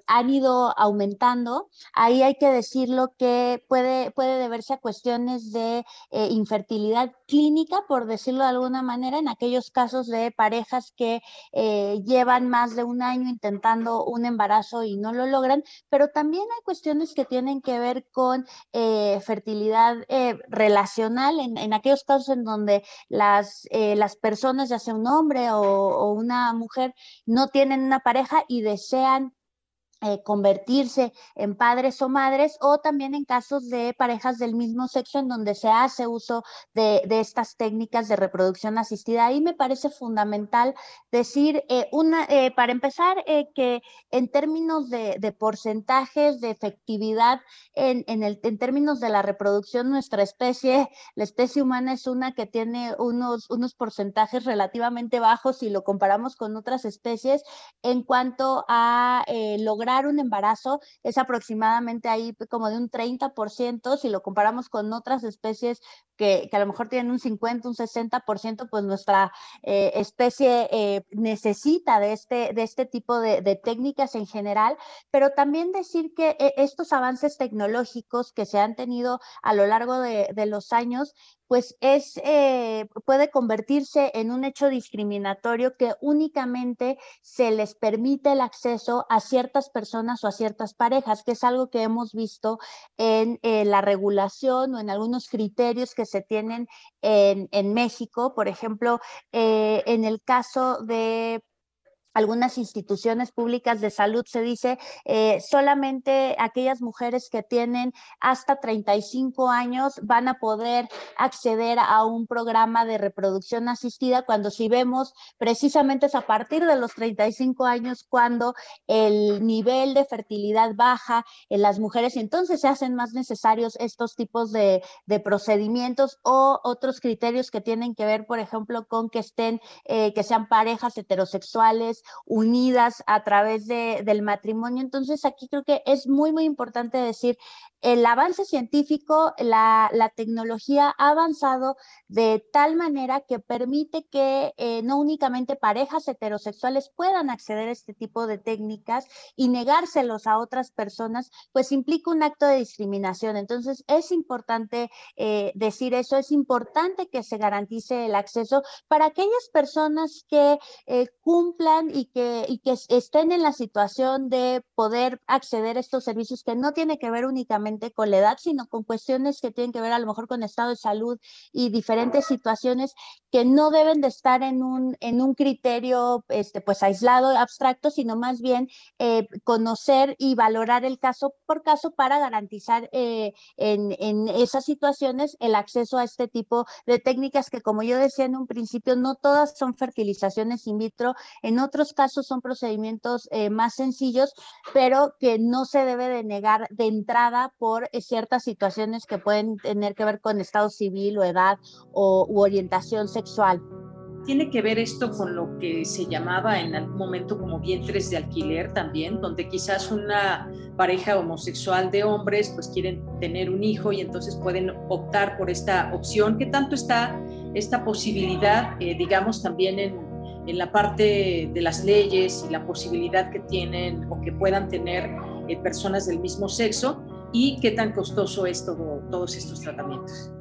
han ido aumentando. Ahí hay que decirlo que puede, puede deberse a cuestiones de eh, infertilidad clínica, por decirlo de alguna manera, en aquellos casos de parejas que eh, llevan más de un año intentando un embarazo y no lo logran, pero también hay cuestiones que tienen que ver con eh, fertilidad relacional, en, aquellos casos en donde las, las personas, ya sea un hombre o una mujer, no tienen una pareja y desean eh, convertirse en padres o madres o también en casos de parejas del mismo sexo en donde se hace uso de, estas técnicas de reproducción asistida. Ahí me parece fundamental decir, eh, una, eh, para empezar, que en términos de, porcentajes de efectividad, en, en, el, en términos de la reproducción, nuestra especie, la especie humana es una que tiene unos, unos porcentajes relativamente bajos si lo comparamos con otras especies en cuanto a lograr un embarazo es aproximadamente ahí como de un 30%, si lo comparamos con otras especies que, a lo mejor tienen un 50, un 60%, pues nuestra eh, especie eh, necesita de este, de este tipo de, técnicas en general, pero también decir que eh, estos avances tecnológicos que se han tenido a lo largo de, los años pues es, puede convertirse en un hecho discriminatorio que únicamente se les permite el acceso a ciertas personas o a ciertas parejas, que es algo que hemos visto en eh, la regulación o en algunos criterios que se tienen en, en México. Por ejemplo, eh, en el caso de algunas instituciones públicas de salud se dice eh, solamente aquellas mujeres que tienen hasta 35 años van a poder acceder a un programa de reproducción asistida cuando si vemos precisamente es a partir de los 35 años cuando el nivel de fertilidad baja en las mujeres y entonces se hacen más necesarios estos tipos de, procedimientos o otros criterios que tienen que ver por ejemplo con que estén eh, que sean parejas heterosexuales unidas a través de, del matrimonio. Entonces, aquí creo que es muy, muy importante decir, el avance científico, la, tecnología ha avanzado de tal manera que permite que eh, no únicamente parejas heterosexuales puedan acceder a este tipo de técnicas y negárselos a otras personas, pues implica un acto de discriminación. Entonces, es importante eh, decir eso, es importante que se garantice el acceso para aquellas personas que eh, cumplan y que, y que estén en la situación de poder acceder a estos servicios que no tiene que ver únicamente con la edad, sino con cuestiones que tienen que ver a lo mejor con estado de salud y diferentes situaciones que no deben de estar en un, en un criterio este, pues aislado, abstracto, sino más bien eh, conocer y valorar el caso por caso para garantizar eh, en, en esas situaciones el acceso a este tipo de técnicas que como yo decía en un principio, no todas son fertilizaciones in vitro, en otros casos son procedimientos eh, más sencillos, pero que no se debe de negar de entrada por eh, ciertas situaciones que pueden tener que ver con estado civil o edad o u orientación sexual. Tiene que ver esto con lo que se llamaba en algún momento como vientres de alquiler también, donde quizás una pareja homosexual de hombres pues quieren tener un hijo y entonces pueden optar por esta opción. ¿Qué tanto está esta posibilidad, eh, digamos, también en, en la parte de las leyes y la posibilidad que tienen o que puedan tener eh, personas del mismo sexo y qué tan costoso es todo, todos estos tratamientos.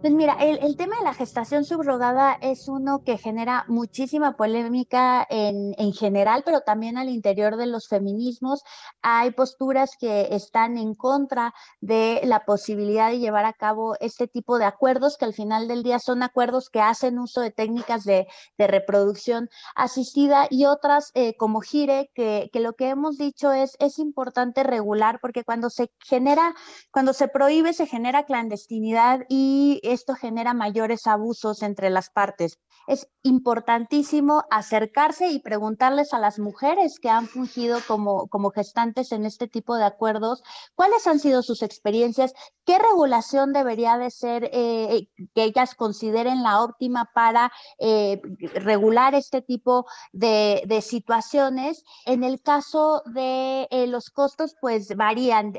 Pues mira, el, tema de la gestación subrogada es uno que genera muchísima polémica en, en, general, pero también al interior de los feminismos. Hay posturas que están en contra de la posibilidad de llevar a cabo este tipo de acuerdos, que al final del día son acuerdos que hacen uso de técnicas de, de reproducción asistida y otras eh, como Gire, que, que lo que hemos dicho es, es importante regular, porque cuando se genera, cuando se prohíbe, se genera clandestinidad y esto genera mayores abusos entre las partes. Es importantísimo acercarse y preguntarles a las mujeres que han fungido como, como gestantes en este tipo de acuerdos, cuáles han sido sus experiencias, qué regulación debería de ser eh, que ellas consideren la óptima para eh, regular este tipo de, situaciones. En el caso de eh, los costos, pues varían,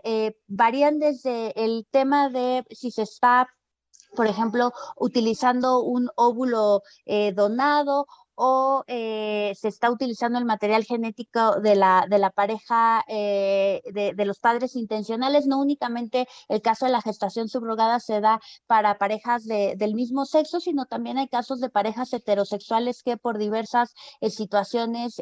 varían desde el tema de si se está por ejemplo, utilizando un óvulo eh, donado o eh, se está utilizando el material genético de la, de la pareja eh, de, de, los padres intencionales. No únicamente el caso de la gestación subrogada se da para parejas de, del mismo sexo, sino también hay casos de parejas heterosexuales que por diversas eh, situaciones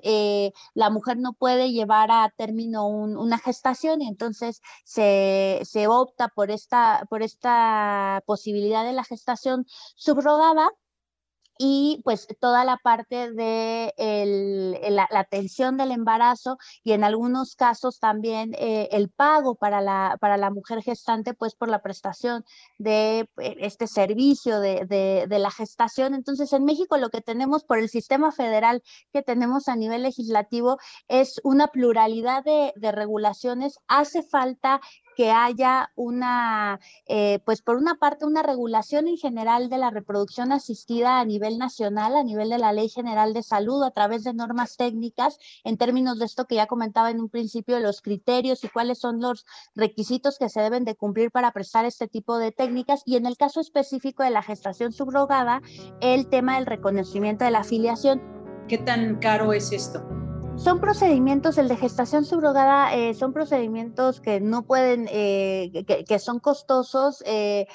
la mujer no puede llevar a término un, una gestación y entonces se, se opta por esta, por esta posibilidad de la gestación subrogada y pues toda la parte de la, atención del embarazo y en algunos casos también eh, el pago para la, para la mujer gestante, pues por la prestación de eh, este servicio de, de, la gestación. Entonces, en México lo que tenemos por el sistema federal que tenemos a nivel legislativo es una pluralidad de regulaciones. Hace falta que haya una, eh, pues por una parte, una regulación en general de la reproducción asistida a nivel nacional, a nivel de la Ley General de Salud, a través de normas técnicas, en términos de esto que ya comentaba en un principio, los criterios y cuáles son los requisitos que se deben de cumplir para prestar este tipo de técnicas. Y en el caso específico de la gestación subrogada, el tema del reconocimiento de la afiliación. ¿Qué tan caro es esto? Son procedimientos, el de gestación subrogada, eh, son procedimientos que no pueden, eh, que, son costosos, eh,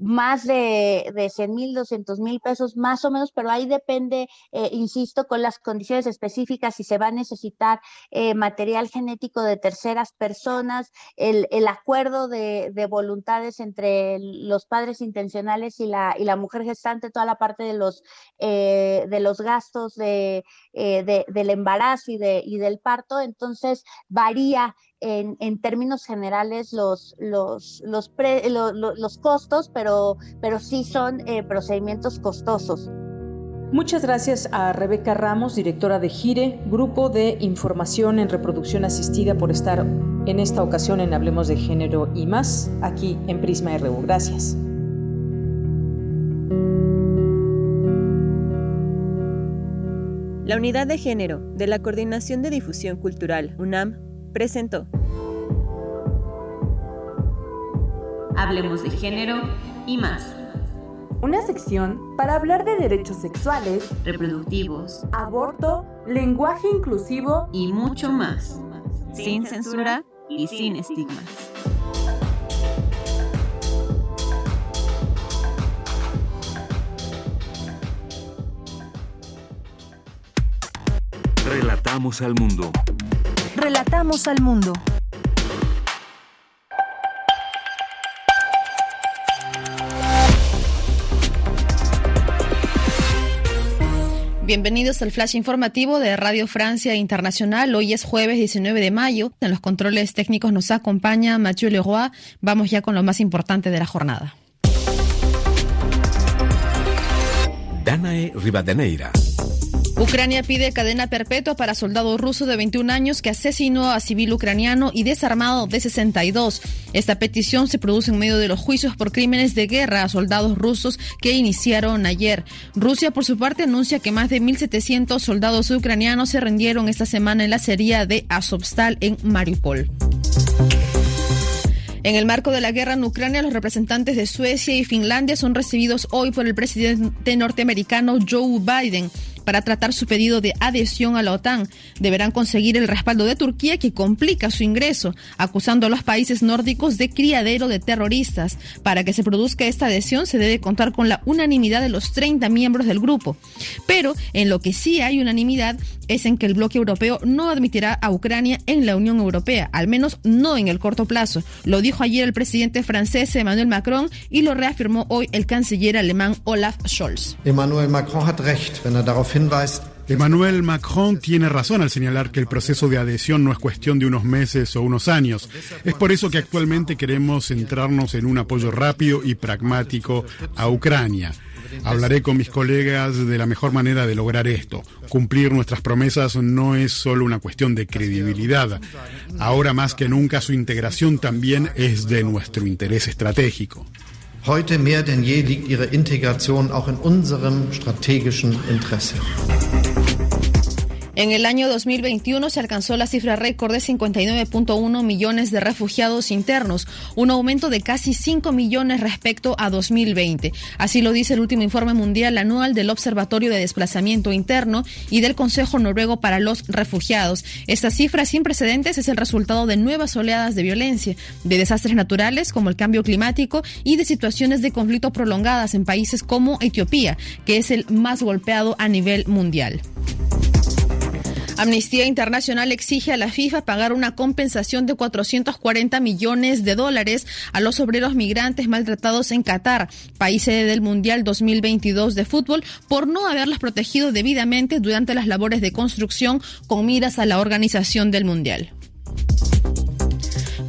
más de, de 100 mil, 200 mil pesos más o menos, pero ahí depende, insisto, con las condiciones específicas, si se va a necesitar material genético de terceras personas, el, el acuerdo de, de, voluntades entre los padres intencionales y la, y la mujer gestante, toda la parte de los, de los gastos de, del embarazo y y, del parto, entonces varía en, términos generales los, los, los, los, costos, pero, pero sí son eh, procedimientos costosos. Muchas gracias a Rebeca Ramos, directora de GIRE, Grupo de Información en Reproducción Asistida, por estar en esta ocasión en Hablemos de Género y más, aquí en Prisma RU. Gracias. La Unidad de Género de la Coordinación de Difusión Cultural, UNAM, presentó Hablemos de Género y más. Una sección para hablar de derechos sexuales, reproductivos, aborto, lenguaje inclusivo y mucho más, sin censura y sin estigmas. Relatamos al mundo. Relatamos al mundo. Bienvenidos al flash informativo de Radio Francia Internacional. Hoy es jueves 19 de mayo. En los controles técnicos nos acompaña Mathieu Leroy. Vamos ya con lo más importante de la jornada. Danae Rivadeneira. Ucrania pide cadena perpetua para soldado ruso de 21 años que asesinó a civil ucraniano y desarmado de 62. Esta petición se produce en medio de los juicios por crímenes de guerra a soldados rusos que iniciaron ayer. Rusia, por su parte, anuncia que más de 1.700 soldados ucranianos se rindieron esta semana en la serie de Azovstal en Mariupol. En el marco de la guerra en Ucrania, los representantes de Suecia y Finlandia son recibidos hoy por el presidente norteamericano Joe Biden para tratar su pedido de adhesión a la OTAN. Deberán conseguir el respaldo de Turquía que complica su ingreso, acusando a los países nórdicos de criadero de terroristas. Para que se produzca esta adhesión se debe contar con la unanimidad de los 30 miembros del grupo. Pero en lo que sí hay unanimidad es en que el bloque europeo no admitirá a Ucrania en la Unión Europea, al menos no en el corto plazo. Lo dijo ayer el presidente francés Emmanuel Macron y lo reafirmó hoy el canciller alemán Olaf Scholz. Emmanuel Macron hat recht, wenn er darauf Emmanuel Macron tiene razón al señalar que el proceso de adhesión no es cuestión de unos meses o unos años. Es por eso que actualmente queremos centrarnos en un apoyo rápido y pragmático a Ucrania. Hablaré con mis colegas de la mejor manera de lograr esto. Cumplir nuestras promesas no es solo una cuestión de credibilidad. Ahora más que nunca su integración también es de nuestro interés estratégico. Heute mehr denn je liegt ihre Integration auch in unserem strategischen Interesse. En el año 2021 se alcanzó la cifra récord de 59.1 millones de refugiados internos, un aumento de casi 5 millones respecto a 2020. Así lo dice el último informe mundial anual del Observatorio de Desplazamiento Interno y del Consejo Noruego para los Refugiados. Esta cifra sin precedentes es el resultado de nuevas oleadas de violencia, de desastres naturales como el cambio climático y de situaciones de conflicto prolongadas en países como Etiopía, que es el más golpeado a nivel mundial. Amnistía Internacional exige a la FIFA pagar una compensación de 440 millones de dólares a los obreros migrantes maltratados en Qatar, país sede del Mundial 2022 de fútbol, por no haberlos protegido debidamente durante las labores de construcción con miras a la organización del Mundial.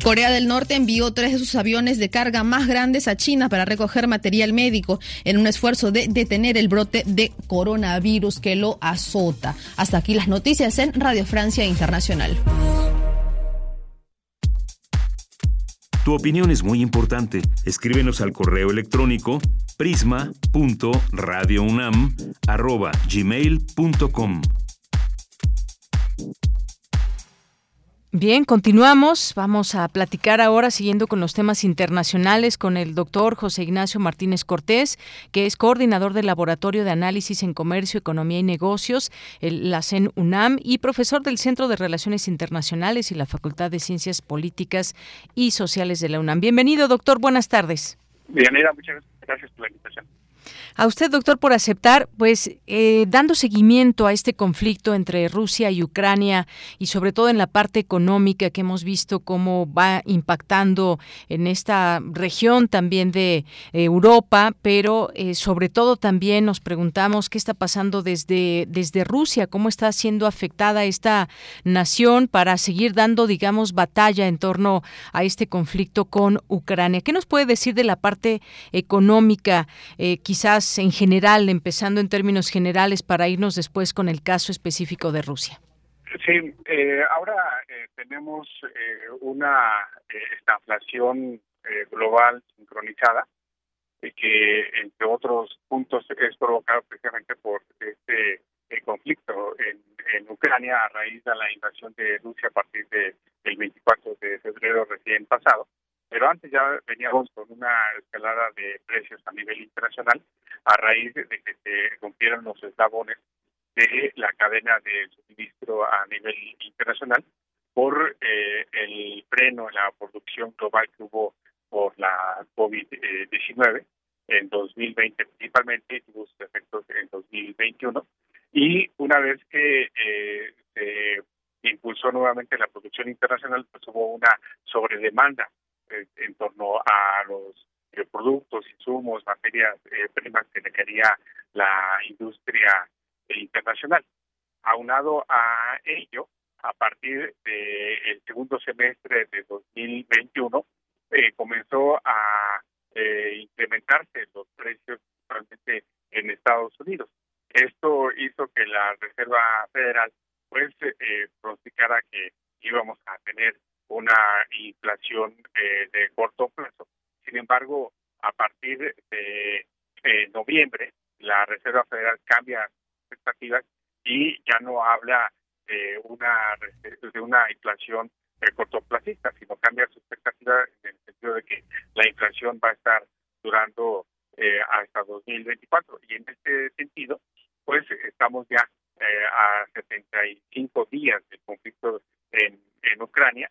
Corea del Norte envió tres de sus aviones de carga más grandes a China para recoger material médico en un esfuerzo de detener el brote de coronavirus que lo azota. Hasta aquí las noticias en Radio Francia Internacional. Tu opinión es muy importante. Escríbenos al correo electrónico prisma.radiounam@gmail.com. Bien, continuamos. Vamos a platicar ahora, siguiendo con los temas internacionales, con el doctor José Ignacio Martínez Cortés, que es coordinador del Laboratorio de Análisis en Comercio, Economía y Negocios, el, la CEN UNAM, y profesor del Centro de Relaciones Internacionales y la Facultad de Ciencias Políticas y Sociales de la UNAM. Bienvenido, doctor. Buenas tardes. Bienvenida, muchas gracias por la invitación. A usted, doctor, por aceptar, pues eh, dando seguimiento a este conflicto entre Rusia y Ucrania y sobre todo en la parte económica que hemos visto cómo va impactando en esta región también de Europa, pero eh, sobre todo también nos preguntamos qué está pasando desde, desde Rusia, cómo está siendo afectada esta nación para seguir dando, digamos, batalla en torno a este conflicto con Ucrania. ¿Qué nos puede decir de la parte económica, eh, quizás en general, empezando en términos generales, para irnos después con el caso específico de Rusia? Sí, eh, ahora eh, tenemos eh, una inflación global sincronizada que, entre otros puntos, es provocada precisamente por este conflicto en, Ucrania a raíz de la invasión de Rusia a partir del 24 de febrero recién pasado. Pero antes ya veníamos con una escalada de precios a nivel internacional a raíz de que se rompieron los eslabones de la cadena de suministro a nivel internacional por eh, el freno en la producción global que hubo por la COVID-19 en 2020 principalmente y tuvo sus efectos en 2021 y una vez que eh, se impulsó nuevamente la producción internacional pues hubo una sobredemanda eh, en torno a los eh, productos, insumos, materias eh, primas que requería la industria internacional. Aunado a ello, a partir del segundo semestre de 2021, comenzó a incrementarse los precios principalmente en Estados Unidos. Esto hizo que la Reserva Federal pues pronosticara que íbamos a tener una inflación eh, de corto plazo. Sin embargo, a partir de eh, noviembre, la Reserva Federal cambia expectativas y ya no habla de una de una inflación eh, cortoplacista, sino cambia su expectativa en el sentido de que la inflación va a estar durando eh, hasta 2024. Y en este sentido, pues estamos ya eh, a 75 días del conflicto en Ucrania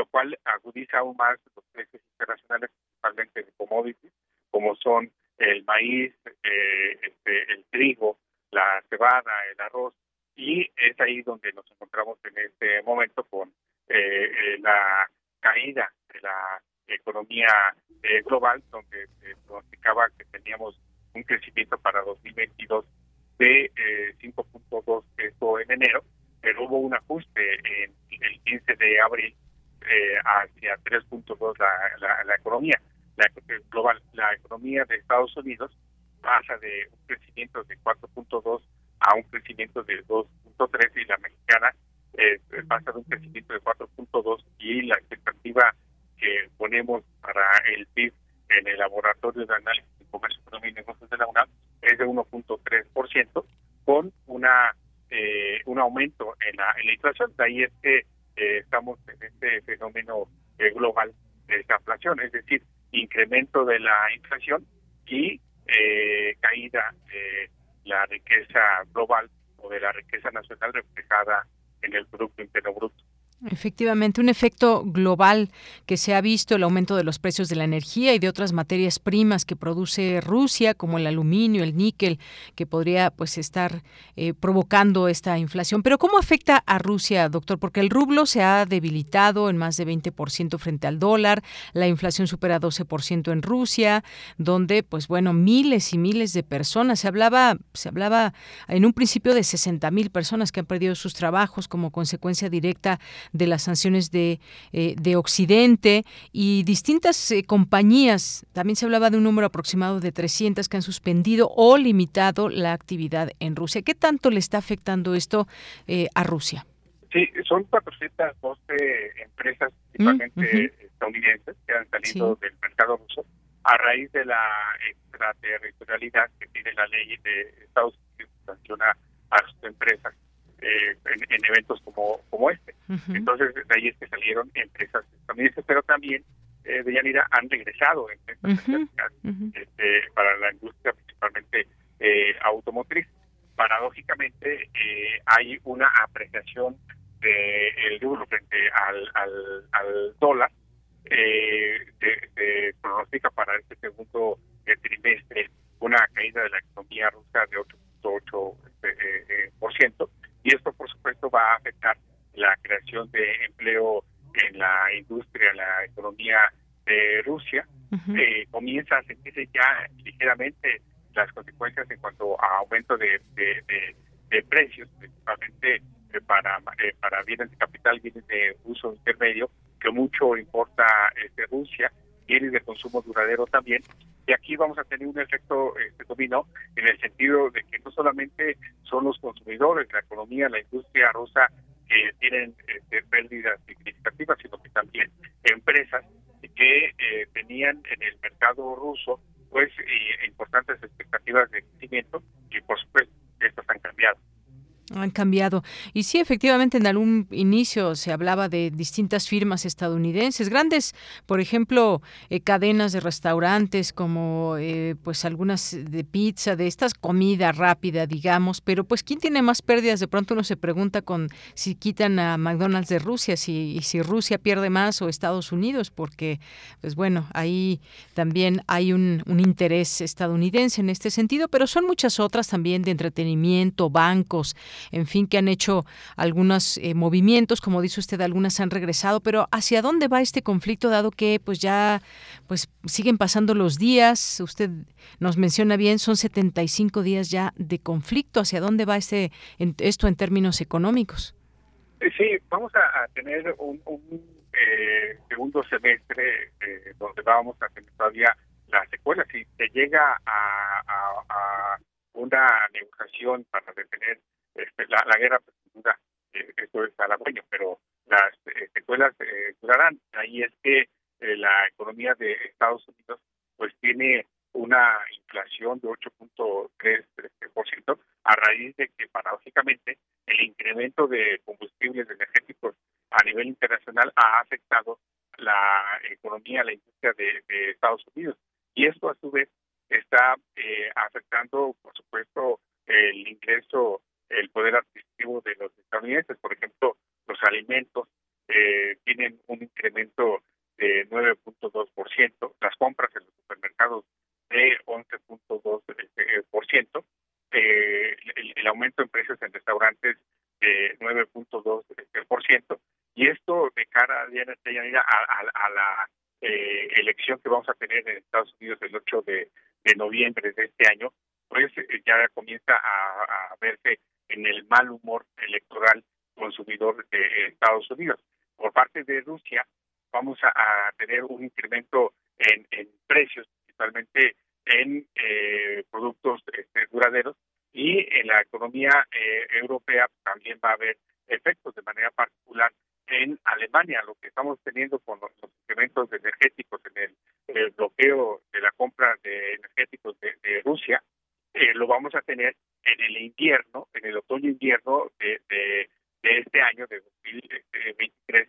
lo cual agudiza aún más los precios internacionales, principalmente de commodities, como son el maíz, eh, este, el trigo, la cebada, el arroz, y es ahí donde nos encontramos en este momento con eh, eh, la caída de la economía global, donde se pronosticaba que teníamos un crecimiento para 2022 de 5.2 esto en enero, pero hubo un ajuste en el 15 de abril eh, hacia 3.2 la, la, economía. La, global, la economía de Estados Unidos pasa de un crecimiento de 4.2 a un crecimiento de 2.3 y la mexicana eh, pasa de un crecimiento de 4.2 y la expectativa que ponemos para el PIB en el laboratorio de análisis de comercio, economía y negocios de la UNAM es de 1.3% con una eh, un aumento en la, en la inflación. De ahí es que estamos en este fenómeno eh, global de inflación, es decir, incremento de la inflación y eh, caída de la riqueza global o de la riqueza nacional reflejada en el Producto Interno Bruto. Efectivamente, un efecto global que se ha visto, el aumento de los precios de la energía y de otras materias primas que produce Rusia, como el aluminio, el níquel, que podría pues estar eh, provocando esta inflación. Pero ¿cómo afecta a Rusia, doctor? Porque el rublo se ha debilitado en más de 20% frente al dólar, la inflación supera 12% en Rusia, donde pues bueno, miles y miles de personas, se hablaba, se hablaba en un principio de 60 mil personas que han perdido sus trabajos como consecuencia directa de las sanciones de, eh, de Occidente y distintas eh, compañías, también se hablaba de un número aproximado de 300 que han suspendido o limitado la actividad en Rusia. ¿Qué tanto le está afectando esto eh, a Rusia? Sí, son 412 empresas, principalmente estadounidenses, que han salido del mercado ruso a raíz de la extraterritorialidad que tiene la ley de Estados Unidos que sanciona a sus empresas eh, en, eventos como, como este. Entonces, de ahí es que salieron empresas estadounidenses, pero también eh, de Yanira han regresado empresas este, para la industria, principalmente eh, automotriz. Paradójicamente, eh, hay una apreciación del de rublo frente al, al, al dólar. Eh, se, pronostica para este segundo trimestre una caída de la economía rusa de 8.8%. Este, por ciento y esto por supuesto va a afectar la creación de empleo en la industria, la economía de Rusia. Eh, comienza a sentirse ya ligeramente las consecuencias en cuanto a aumento de, de, precios, principalmente eh, para, eh, para bienes de capital, bienes de uso intermedio, que mucho importa este, Rusia, bienes de consumo duradero también, y aquí vamos a tener un efecto este, dominó en el sentido de que no solamente son los consumidores, la economía, la industria rusa que tienen este, pérdidas significativas, sino que también empresas que eh, tenían en el mercado ruso pues importantes expectativas de crecimiento y por supuesto estas han cambiado han cambiado. Y sí, efectivamente, en algún inicio se hablaba de distintas firmas estadounidenses, grandes, por ejemplo, eh, cadenas de restaurantes como eh, pues algunas de pizza, de estas comida rápida, digamos, pero pues ¿quién tiene más pérdidas? De pronto uno se pregunta con si quitan a McDonald's de Rusia, si, y si Rusia pierde más o Estados Unidos, porque pues bueno, ahí también hay un, un interés estadounidense en este sentido, pero son muchas otras también de entretenimiento, bancos, en fin, que han hecho algunos eh, movimientos, como dice usted, algunas han regresado, pero ¿hacia dónde va este conflicto dado que pues ya pues siguen pasando los días? Usted nos menciona bien, son 75 días ya de conflicto, ¿hacia dónde va este esto en términos económicos? Sí, vamos a, tener un, eh, segundo semestre eh, donde vamos a tener todavía las secuelas. Si se llega a, a una negociación para detener este, la, guerra, pues eh, esto es halagüeño, pero las eh, secuelas eh, durarán. Ahí es que la economía de Estados Unidos pues tiene una inflación de 8.3% a raíz de que paradójicamente el incremento de combustibles energéticos a nivel internacional ha afectado la economía, la industria de, de Estados Unidos. Y esto a su vez está eh, afectando, por supuesto, el ingreso el poder adquisitivo de los estadounidenses. Por ejemplo, los alimentos eh, tienen un incremento de 9.2%, las compras en los supermercados de 11.2%, eh, el, el, aumento en precios en restaurantes de 9.2%, y esto de cara a, a, a la eh, elección que vamos a tener en Estados Unidos el 8 de, noviembre de este año, pues eh, ya comienza a verse en el mal humor electoral consumidor de Estados Unidos. Por parte de Rusia, vamos a, tener un incremento en, precios, principalmente en eh, productos este, duraderos, y en la economía eh, europea también va a haber efectos de manera particular en Alemania, lo que estamos teniendo con los, incrementos energéticos en el, bloqueo de la compra de energéticos de, Rusia, eh, lo vamos a tener en el invierno, en el otoño-invierno de, de, este año, de 2023.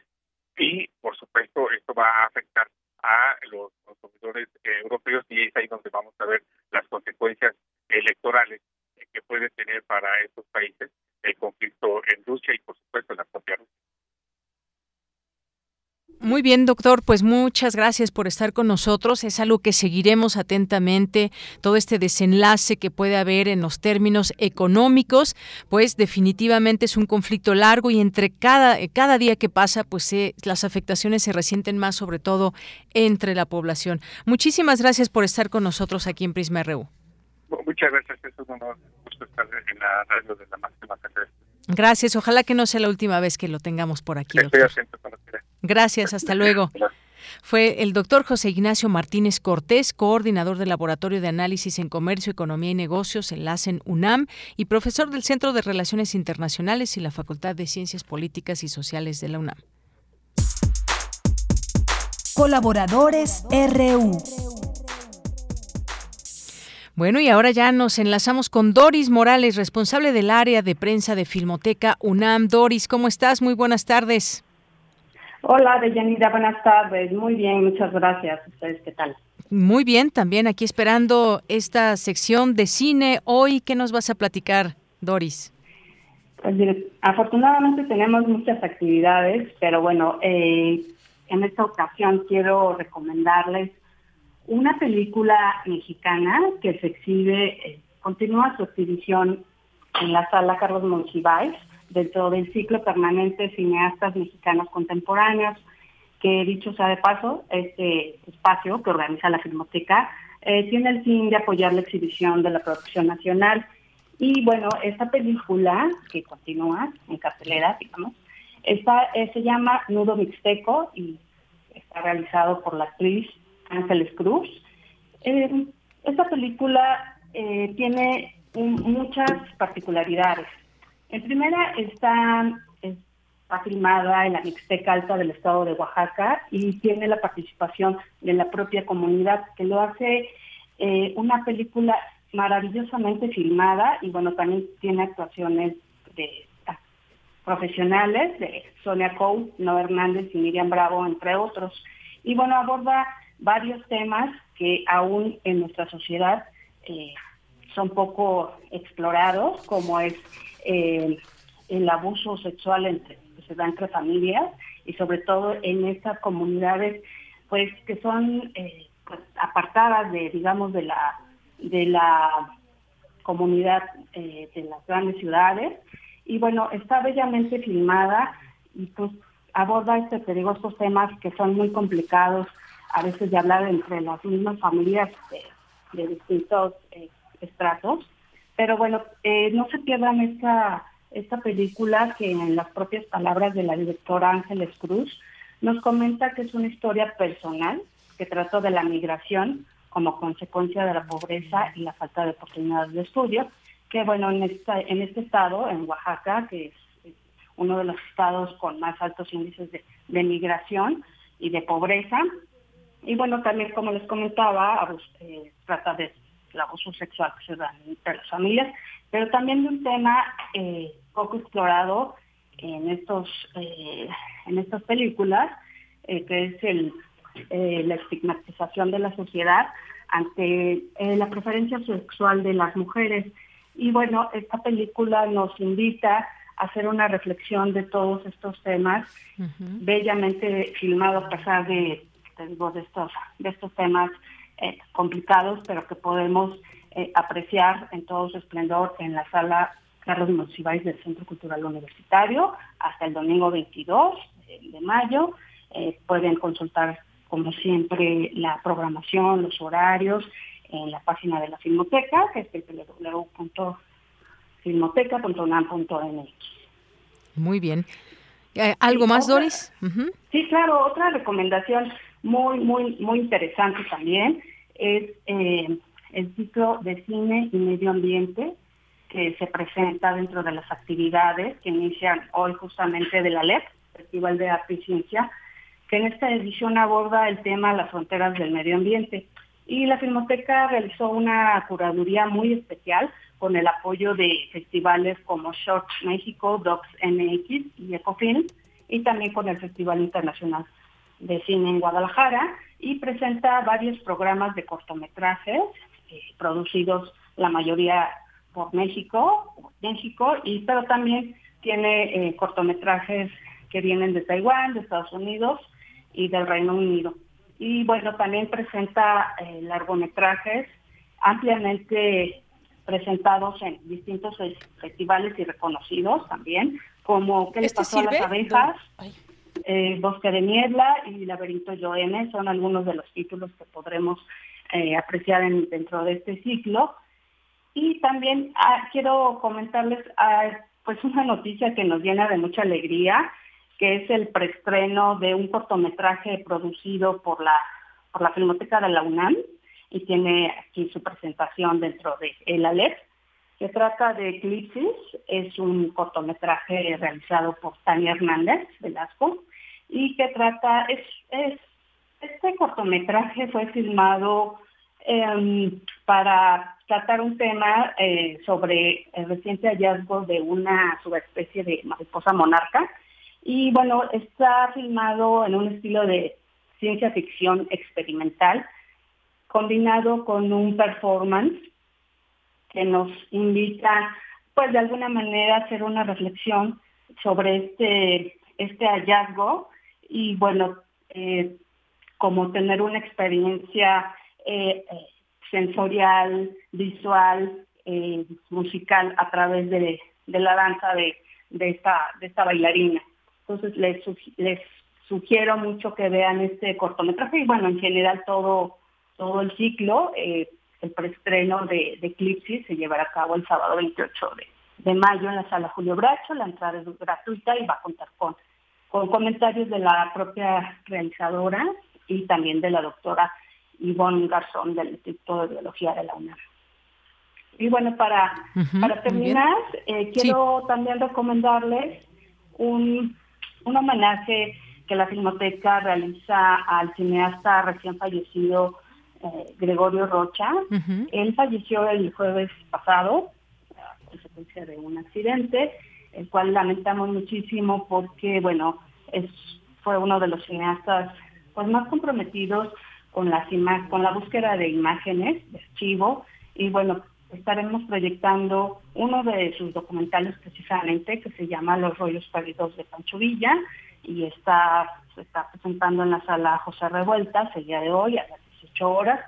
Y, por supuesto, esto va a afectar a los consumidores europeos y es ahí donde vamos a ver las consecuencias electorales que puede tener para estos países el conflicto en Rusia y, por supuesto, en la propia Rusia. Muy bien, doctor, pues muchas gracias por estar con nosotros. Es algo que seguiremos atentamente, todo este desenlace que puede haber en los términos económicos, pues definitivamente es un conflicto largo y entre cada, cada día que pasa, pues las afectaciones se resienten más, sobre todo entre la población. Muchísimas gracias por estar con nosotros aquí en Prisma RU. Muchas gracias, es un gusto estar en la radio de la máxima Gracias, ojalá que no sea la última vez que lo tengamos por aquí. Estoy Gracias, hasta luego. Fue el doctor José Ignacio Martínez Cortés, coordinador del Laboratorio de Análisis en Comercio, Economía y Negocios, en LACEN UNAM, y profesor del Centro de Relaciones Internacionales y la Facultad de Ciencias Políticas y Sociales de la UNAM. Colaboradores RU. Bueno, y ahora ya nos enlazamos con Doris Morales, responsable del área de prensa de Filmoteca UNAM. Doris, ¿cómo estás? Muy buenas tardes. Hola, Deyanira, buenas tardes. Muy bien, muchas gracias. ¿Ustedes qué tal? Muy bien, también aquí esperando esta sección de cine. Hoy, ¿qué nos vas a platicar, Doris? Pues afortunadamente tenemos muchas actividades, pero bueno, eh, en esta ocasión quiero recomendarles una película mexicana que se exhibe, eh, continúa su exhibición en la sala Carlos Monsiváis dentro del ciclo permanente Cineastas Mexicanos Contemporáneos, que dicho sea de paso, este espacio que organiza la Filmoteca eh, tiene el fin de apoyar la exhibición de la producción nacional. Y bueno, esta película, que continúa en cartelera, digamos, esta, eh, se llama Nudo Mixteco y está realizado por la actriz Ángeles Cruz. Eh, esta película tiene muchas particularidades. En primera está, está filmada en la Mixteca Alta del estado de Oaxaca y tiene la participación de la propia comunidad, que lo hace eh, una película maravillosamente filmada y bueno, también tiene actuaciones de profesionales de Sonia Cole, Noé Hernández y Miriam Bravo, entre otros. Y bueno, aborda varios temas que aún en nuestra sociedad eh, son poco explorados, como es eh, el abuso sexual entre, que entre familias y sobre todo en estas comunidades pues que son eh, pues, apartadas de digamos de la de la comunidad eh, de las grandes ciudades. Y bueno está bellamente filmada y pues aborda este te estos temas que son muy complicados a veces de hablar entre las mismas familias de, de distintos estratos. Pero bueno, eh, no se pierdan esta, esta película que en las propias palabras de la directora Ángeles Cruz nos comenta que es una historia personal que trata de la migración como consecuencia de la pobreza y la falta de oportunidades de estudio, que bueno, en, esta, en este estado, en Oaxaca, que es uno de los estados con más altos índices de, migración y de pobreza, y bueno, también como les comentaba, eh, trata de el abuso sexual que se da entre las familias, pero también de un tema eh, poco explorado en estos eh, en estas películas, eh, que es el, la estigmatización de la sociedad ante la preferencia sexual de las mujeres. Y bueno, esta película nos invita a hacer una reflexión de todos estos temas, bellamente filmado a pesar de, de estos, de estos temas eh, complicados, pero que podemos eh, apreciar en todo su esplendor en la sala Carlos Monsiváis del Centro Cultural Universitario hasta el domingo 22 de mayo. Eh, pueden consultar, como siempre, la programación, los horarios en la página de la Filmoteca, que es www.filmoteca.unam.mx. Muy bien. ¿Algo más, Doris? Sí, claro, otra recomendación muy, muy, muy interesante también es eh, el ciclo de cine y medio ambiente que se presenta dentro de las actividades que inician hoy justamente de la LEP, Festival de Arte y Ciencia, que en esta edición aborda el tema las fronteras del medio ambiente. Y la Filmoteca realizó una curaduría muy especial con el apoyo de festivales como Shorts México, Docs MX y Ecofilm, y también con el Festival Internacional de Cine en Guadalajara, y presenta varios programas de cortometrajes eh, producidos la mayoría por México, México, y pero también tiene eh, cortometrajes que vienen de Taiwán, de Estados Unidos, y del Reino Unido. Y bueno, también presenta eh, largometrajes ampliamente presentados en distintos festivales y reconocidos también, como ¿Qué le pasó a las abejas? Eh, Bosque de Niebla y Laberinto Joene son algunos de los títulos que podremos eh, apreciar dentro de este ciclo. Y también ah, quiero comentarles ah, pues una noticia que nos llena de mucha alegría, que es el preestreno de un cortometraje producido por la, por la Filmoteca de la UNAM y tiene aquí su presentación dentro de el ALEP. Se trata de Eclipses, es un cortometraje realizado por Tania Hernández Velasco y que trata, es, es este cortometraje fue filmado em, para tratar un tema eh, sobre el reciente hallazgo de una subespecie de mariposa monarca. Y bueno, está filmado en un estilo de ciencia ficción experimental, combinado con un performance que nos invita, pues de alguna manera, a hacer una reflexión sobre este, este hallazgo y bueno, eh, como tener una experiencia eh, eh, sensorial, visual, musical a través de, la danza de, esta, bailarina. Entonces les, sugiero mucho que vean este cortometraje y bueno, en general todo, todo el ciclo. el preestreno de, de Eclipse se llevará a cabo el sábado 28 de, de mayo en la sala Julio Bracho. La entrada es gratuita y va a contar con con comentarios de la propia realizadora y también de la doctora Ivonne Garzón del Instituto de Biología de la UNAM. Y bueno, para, para terminar, eh, quiero también recomendarles un, un homenaje que la Filmoteca realiza al cineasta recién fallecido eh, Gregorio Rocha. Él falleció el jueves pasado a consecuencia de un accidente el cual lamentamos muchísimo porque, bueno, es, fue uno de los cineastas pues, más comprometidos con, las con la búsqueda de imágenes, de archivo, y bueno, estaremos proyectando uno de sus documentales precisamente que se llama Los rollos perdidos de Pancho Villa y está, se está presentando en la sala José Revueltas el día de hoy a las 18 horas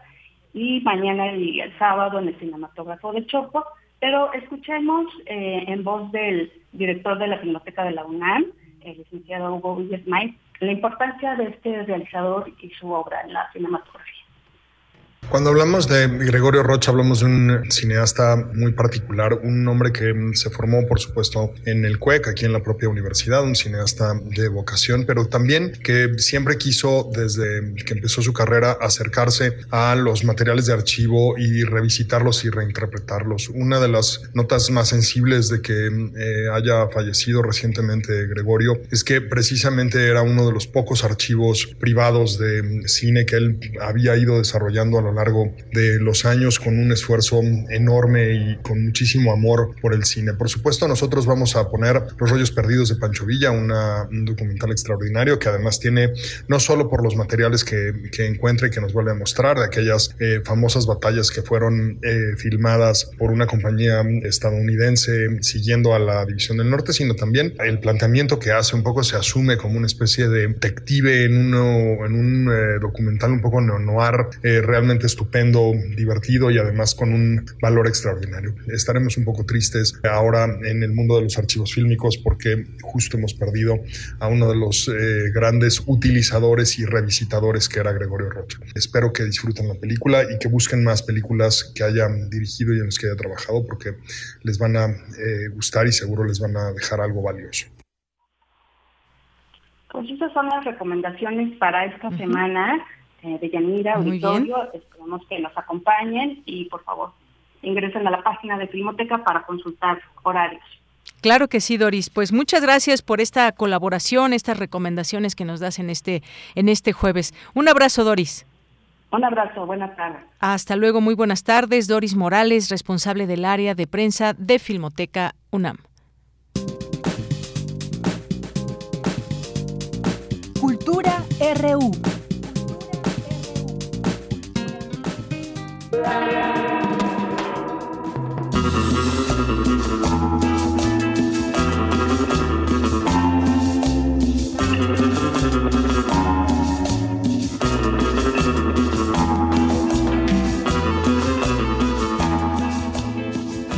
y mañana y el sábado en el cinematógrafo de Chopo pero escuchemos eh, en voz del director de la Filmoteca de la UNAM, el licenciado Hugo Villasmay, la importancia de este realizador y su obra en la cinematografía. Cuando hablamos de Gregorio Rocha, hablamos de un cineasta muy particular, un hombre que se formó, por supuesto, en el CUEC, aquí en la propia universidad, un cineasta de vocación, pero también que siempre quiso, desde que empezó su carrera, acercarse a los materiales de archivo y revisitarlos y reinterpretarlos. Una de las notas más sensibles de que eh, haya fallecido recientemente Gregorio es que precisamente era uno de los pocos archivos privados de cine que él había ido desarrollando a lo largo de los años con un esfuerzo enorme y con muchísimo amor por el cine. Por supuesto, nosotros vamos a poner Los rollos perdidos de Pancho Villa, un documental extraordinario que además tiene no solo por los materiales que, que encuentra y que nos vuelve a mostrar, de aquellas eh, famosas batallas que fueron eh, filmadas por una compañía estadounidense siguiendo a la División del Norte, sino también el planteamiento que hace un poco se asume como una especie de detective en, uno, en un eh, documental un poco neo-noir realmente estupendo, divertido y además con un valor extraordinario. Estaremos un poco tristes ahora en el mundo de los archivos fílmicos porque justo hemos perdido a uno de los eh, grandes utilizadores y revisitadores que era Gregorio Rocha. Espero que disfruten la película y que busquen más películas que hayan dirigido y en las que haya trabajado porque les van a eh, gustar y seguro les van a dejar algo valioso. Pues esas son las recomendaciones para esta semana eh, de Yanira Auditorio. Esperamos que nos acompañen y por favor ingresen a la página de Filmoteca para consultar horarios. Claro que sí, Doris. Pues muchas gracias por esta colaboración, estas recomendaciones que nos das en este, en este jueves. Un abrazo, Doris. Un abrazo, buenas tardes. Hasta luego, muy buenas tardes. Doris Morales, responsable del área de prensa de Filmoteca UNAM. Cultura RU. Thank you.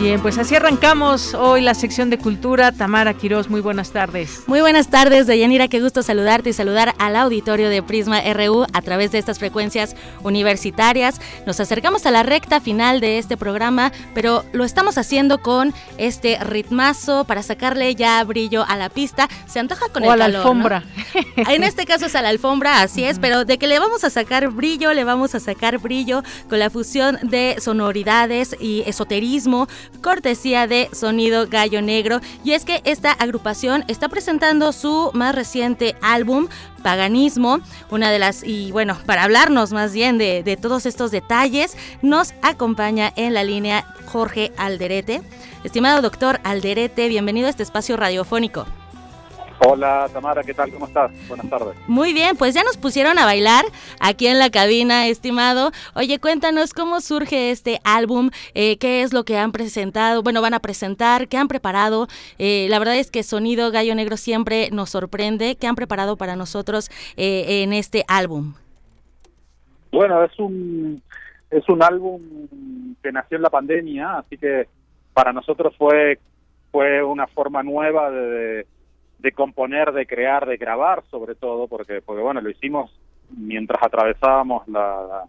Bien, pues así arrancamos hoy la sección de cultura. Tamara Quiroz, muy buenas tardes. Muy buenas tardes, Deyanira, qué gusto saludarte y saludar al auditorio de Prisma RU a través de estas frecuencias universitarias. Nos acercamos a la recta final de este programa, pero lo estamos haciendo con este ritmazo para sacarle ya brillo a la pista. Se antoja con o el a la calor, alfombra. ¿no? En este caso es a la alfombra, así es, pero de que le vamos a sacar brillo, le vamos a sacar brillo con la fusión de sonoridades y esoterismo cortesía de Sonido Gallo Negro. Y es que esta agrupación está presentando su más reciente álbum, Paganismo, una de las, y bueno, para hablarnos más bien de, de todos estos detalles, nos acompaña en la línea Jorge Alderete. Estimado doctor Alderete, bienvenido a este espacio radiofónico. Hola Tamara, ¿qué tal? ¿Cómo estás? Buenas tardes. Muy bien, pues ya nos pusieron a bailar aquí en la cabina, estimado. Oye, cuéntanos cómo surge este álbum, eh, qué es lo que han presentado, bueno, van a presentar, qué han preparado. Eh, la verdad es que Sonido Gallo Negro siempre nos sorprende. ¿Qué han preparado para nosotros eh, en este álbum? Bueno, es un es un álbum que nació en la pandemia, así que para nosotros fue fue una forma nueva de, de de componer, de crear, de grabar sobre todo, porque, porque bueno, lo hicimos mientras atravesábamos la,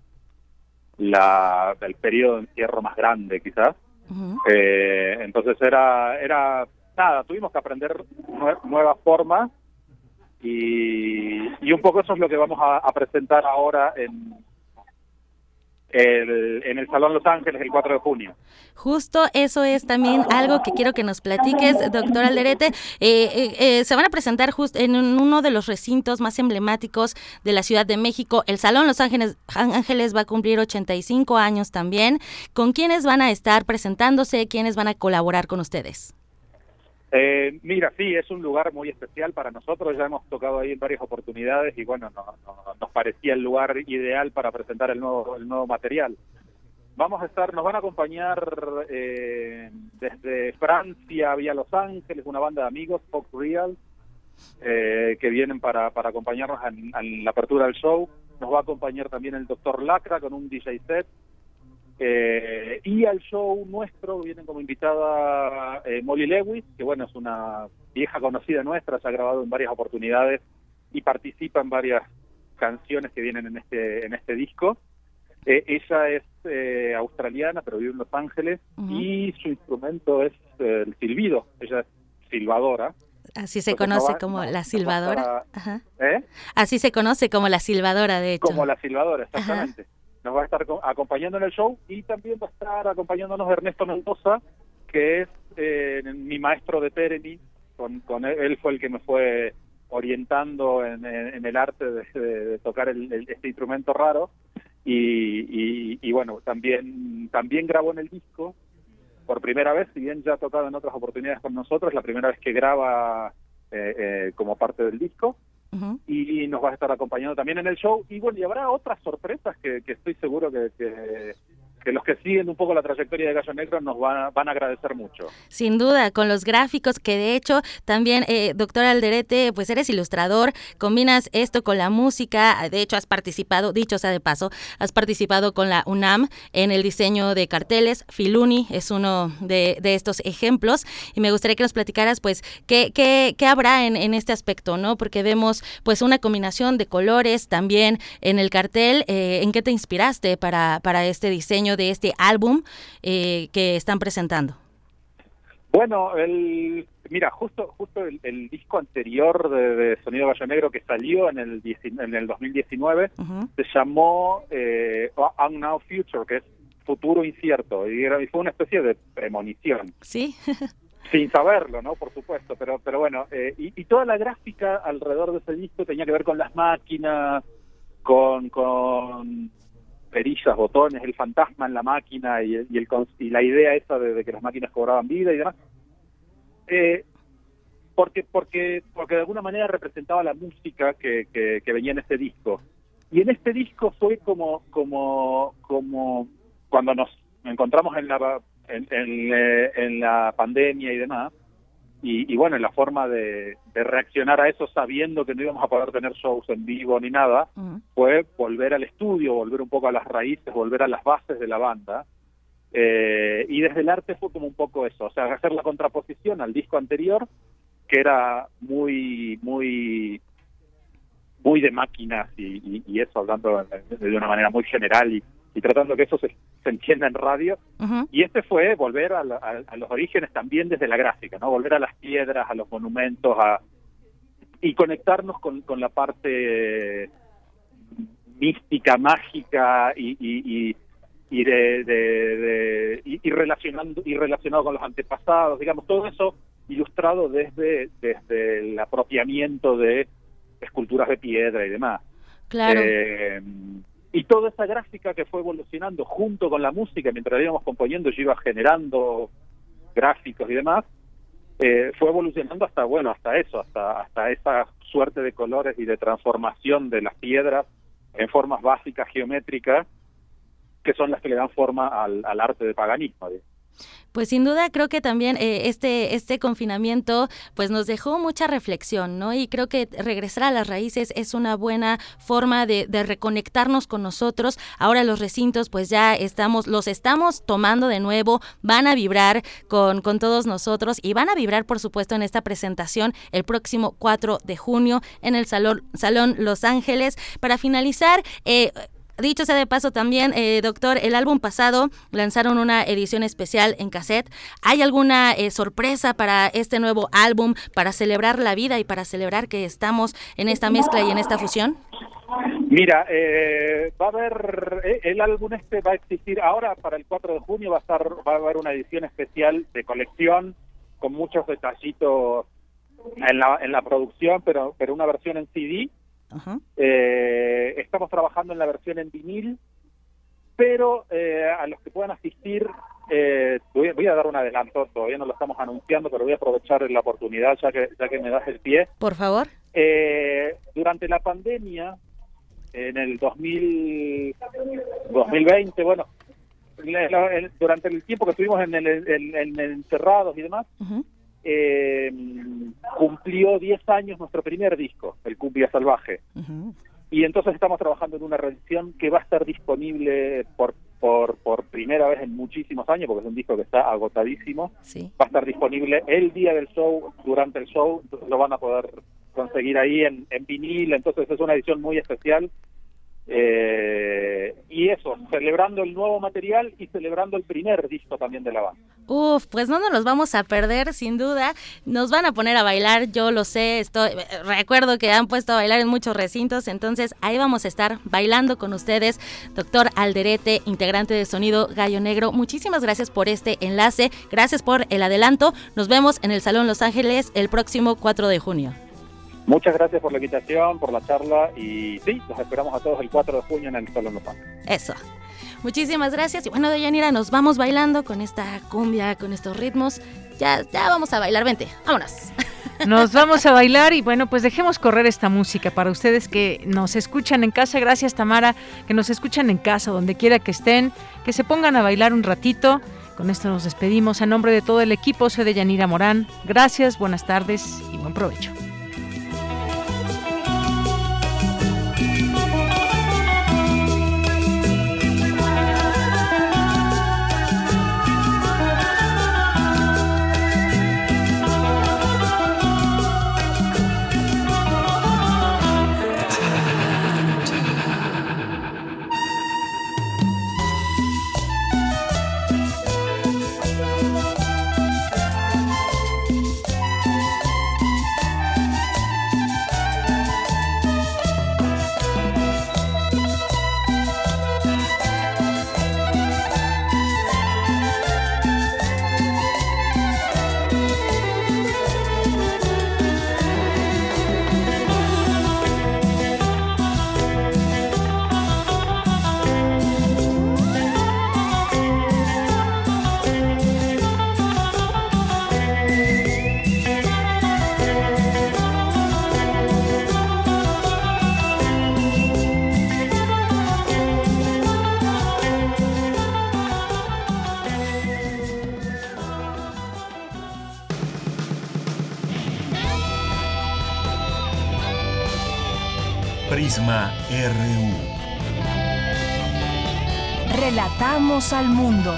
la el periodo de encierro más grande quizás. Uh -huh. eh, entonces era, era, nada, tuvimos que aprender nue nuevas formas y, y un poco eso es lo que vamos a, a presentar ahora en, el, en el Salón Los Ángeles el 4 de junio. Justo eso es también algo que quiero que nos platiques, doctor Alderete. Eh, eh, eh, se van a presentar justo en uno de los recintos más emblemáticos de la Ciudad de México. El Salón Los Ángeles, Ángeles va a cumplir 85 años también. ¿Con quiénes van a estar presentándose? ¿Quiénes van a colaborar con ustedes? Eh, mira, sí, es un lugar muy especial para nosotros, ya hemos tocado ahí en varias oportunidades y bueno, no, no, nos parecía el lugar ideal para presentar el nuevo, el nuevo material. Vamos a estar, nos van a acompañar eh, desde Francia vía Los Ángeles, una banda de amigos, Fox Real, eh, que vienen para, acompañarnos en, la apertura del show. Nos va a acompañar también el Doctor Lacra con un DJ set. Eh, y al show nuestro vienen como invitada eh, Molly Lewis, que bueno, es una vieja conocida nuestra, se ha grabado en varias oportunidades y participa en varias canciones que vienen en este, en este disco. Eh, ella es eh, australiana, pero vive en Los Ángeles uh -huh. y su instrumento es el silbido. Ella es silbadora. Así se Entonces conoce no va, como no, la silbadora. No Ajá. Así se conoce como la silbadora, de hecho. Como la silbadora, exactamente. Ajá. Nos va a estar acompañando en el show y también va a estar acompañándonos Ernesto Mendoza, que es eh, mi maestro de Tereni. Con, con él, fue el que me fue orientando en, el arte de, tocar el, este instrumento raro. Y, y, y, bueno, también, también grabó en el disco por primera vez, si bien ya ha tocado en otras oportunidades con nosotros, la primera vez que graba eh, eh, como parte del disco. Y nos va a estar acompañando también en el show. Y bueno, y habrá otras sorpresas que, que estoy seguro que, que, que los que siguen un poco la trayectoria de Gallo Negro nos van, van a agradecer mucho. Sin duda, con los gráficos, que de hecho también, eh, doctor Alderete, pues eres ilustrador, combinas esto con la música, de hecho has participado, dicho sea de paso, has participado con la UNAM en el diseño de carteles, Filuni es uno de, de estos ejemplos, y me gustaría que nos platicaras pues qué, qué, qué habrá en, en, este aspecto, ¿no? Porque vemos pues una combinación de colores también en el cartel, eh, ¿en qué te inspiraste para, para este diseño de este álbum eh, que están presentando? Bueno, el, mira, justo justo el, el disco anterior de, de, Sonido Gallo Negro que salió en el, en el 2019 uh -huh. se llamó eh, Unknown Future, que es futuro incierto, y, era, y fue una especie de premonición. Sí. Sin saberlo, ¿no? Por supuesto, pero pero bueno, eh, y, y, toda la gráfica alrededor de ese disco tenía que ver con las máquinas, con, con perillas, botones, el fantasma en la máquina y, y, el, y la idea esa de, que las máquinas cobraban vida y demás. Eh, porque, porque, porque de alguna manera representaba la música que, que, que, venía en este disco. Y en este disco fue como, como, como cuando nos encontramos en la, en, eh, en la pandemia y demás, y, y, bueno, la forma de, de, reaccionar a eso sabiendo que no íbamos a poder tener shows en vivo ni nada, uh -huh. fue volver al estudio, volver un poco a las raíces, volver a las bases de la banda. Eh, y desde el arte fue como un poco eso, o sea, hacer la contraposición al disco anterior, que era muy, muy, muy de máquinas y, y, eso, hablando de una manera muy general y, y tratando que eso se, se entienda en radio. Y este fue volver a, a, los orígenes también desde la gráfica, ¿no? Volver a las piedras, a los monumentos, a y conectarnos con, con la parte mística, mágica y, y, y, de, de, y, relacionando y relacionado con los antepasados, digamos, todo eso ilustrado desde desde el apropiamiento de esculturas de piedra y demás. Claro. Eh, y toda esa gráfica que fue evolucionando junto con la música, mientras íbamos componiendo, yo iba generando gráficos y demás, eh, fue evolucionando hasta, bueno, hasta eso, hasta, hasta esa suerte de colores y de transformación de las piedras en formas básicas geométricas que son las que le dan forma al, al arte de paganismo. Pues sin duda creo que también eh, este, este confinamiento pues nos dejó mucha reflexión, ¿no? Y creo que regresar a las raíces es una buena forma de, reconectarnos con nosotros. Ahora los recintos pues ya estamos, los estamos tomando de nuevo, van a vibrar con, con todos nosotros y van a vibrar por supuesto en esta presentación el próximo 4 de junio en el Salón, Salón Los Ángeles. Para finalizar, eh, Dicho sea de paso también, eh, doctor, el álbum pasado lanzaron una edición especial en cassette. ¿Hay alguna eh, sorpresa para este nuevo álbum, para celebrar la vida y para celebrar que estamos en esta mezcla y en esta fusión? Mira, eh, va a haber, eh, el álbum este va a existir ahora para el 4 de junio, va a, estar, va a haber una edición especial de colección con muchos detallitos en la, en la producción, pero, pero una versión en CD eh, estamos trabajando en la versión en vinil, pero eh, a los que puedan asistir, eh, voy, a dar un adelanto, todavía no lo estamos anunciando, pero voy a aprovechar la oportunidad ya que, ya que me das el pie. Por favor. Eh, durante la pandemia, en el 2000, 2020, bueno, durante el tiempo que estuvimos en el, en, encerrados y demás, eh, cumplió 10 años nuestro primer disco, El Cumbia Salvaje. Y entonces estamos trabajando en una reedición que va a estar disponible por, por, por primera vez en muchísimos años, porque es un disco que está agotadísimo. Va a estar disponible el día del show, durante el show, entonces lo van a poder conseguir ahí en, en vinil, entonces es una edición muy especial eh, y eso, celebrando el nuevo material y celebrando el primer disco también de la banda. Uf, pues no nos los vamos a perder, sin duda. Nos van a poner a bailar, yo lo sé. Estoy, recuerdo que han puesto a bailar en muchos recintos, entonces ahí vamos a estar bailando con ustedes. Doctor Alderete, integrante de Sonido Gallo Negro, muchísimas gracias por este enlace, gracias por el adelanto. Nos vemos en el Salón Los Ángeles el próximo 4 de junio. Muchas gracias por la invitación, por la charla y sí, los esperamos a todos el 4 de junio en el Salón Los Eso. Muchísimas gracias. Y bueno, Deyanira, nos vamos bailando con esta cumbia, con estos ritmos. Ya, ya vamos a bailar, vente, vámonos. Nos vamos a bailar y bueno, pues dejemos correr esta música para ustedes que nos escuchan en casa. Gracias, Tamara, que nos escuchan en casa, donde quiera que estén, que se pongan a bailar un ratito. Con esto nos despedimos. A nombre de todo el equipo, soy Deyanira Morán. Gracias, buenas tardes y buen provecho. RU. Relatamos al mundo.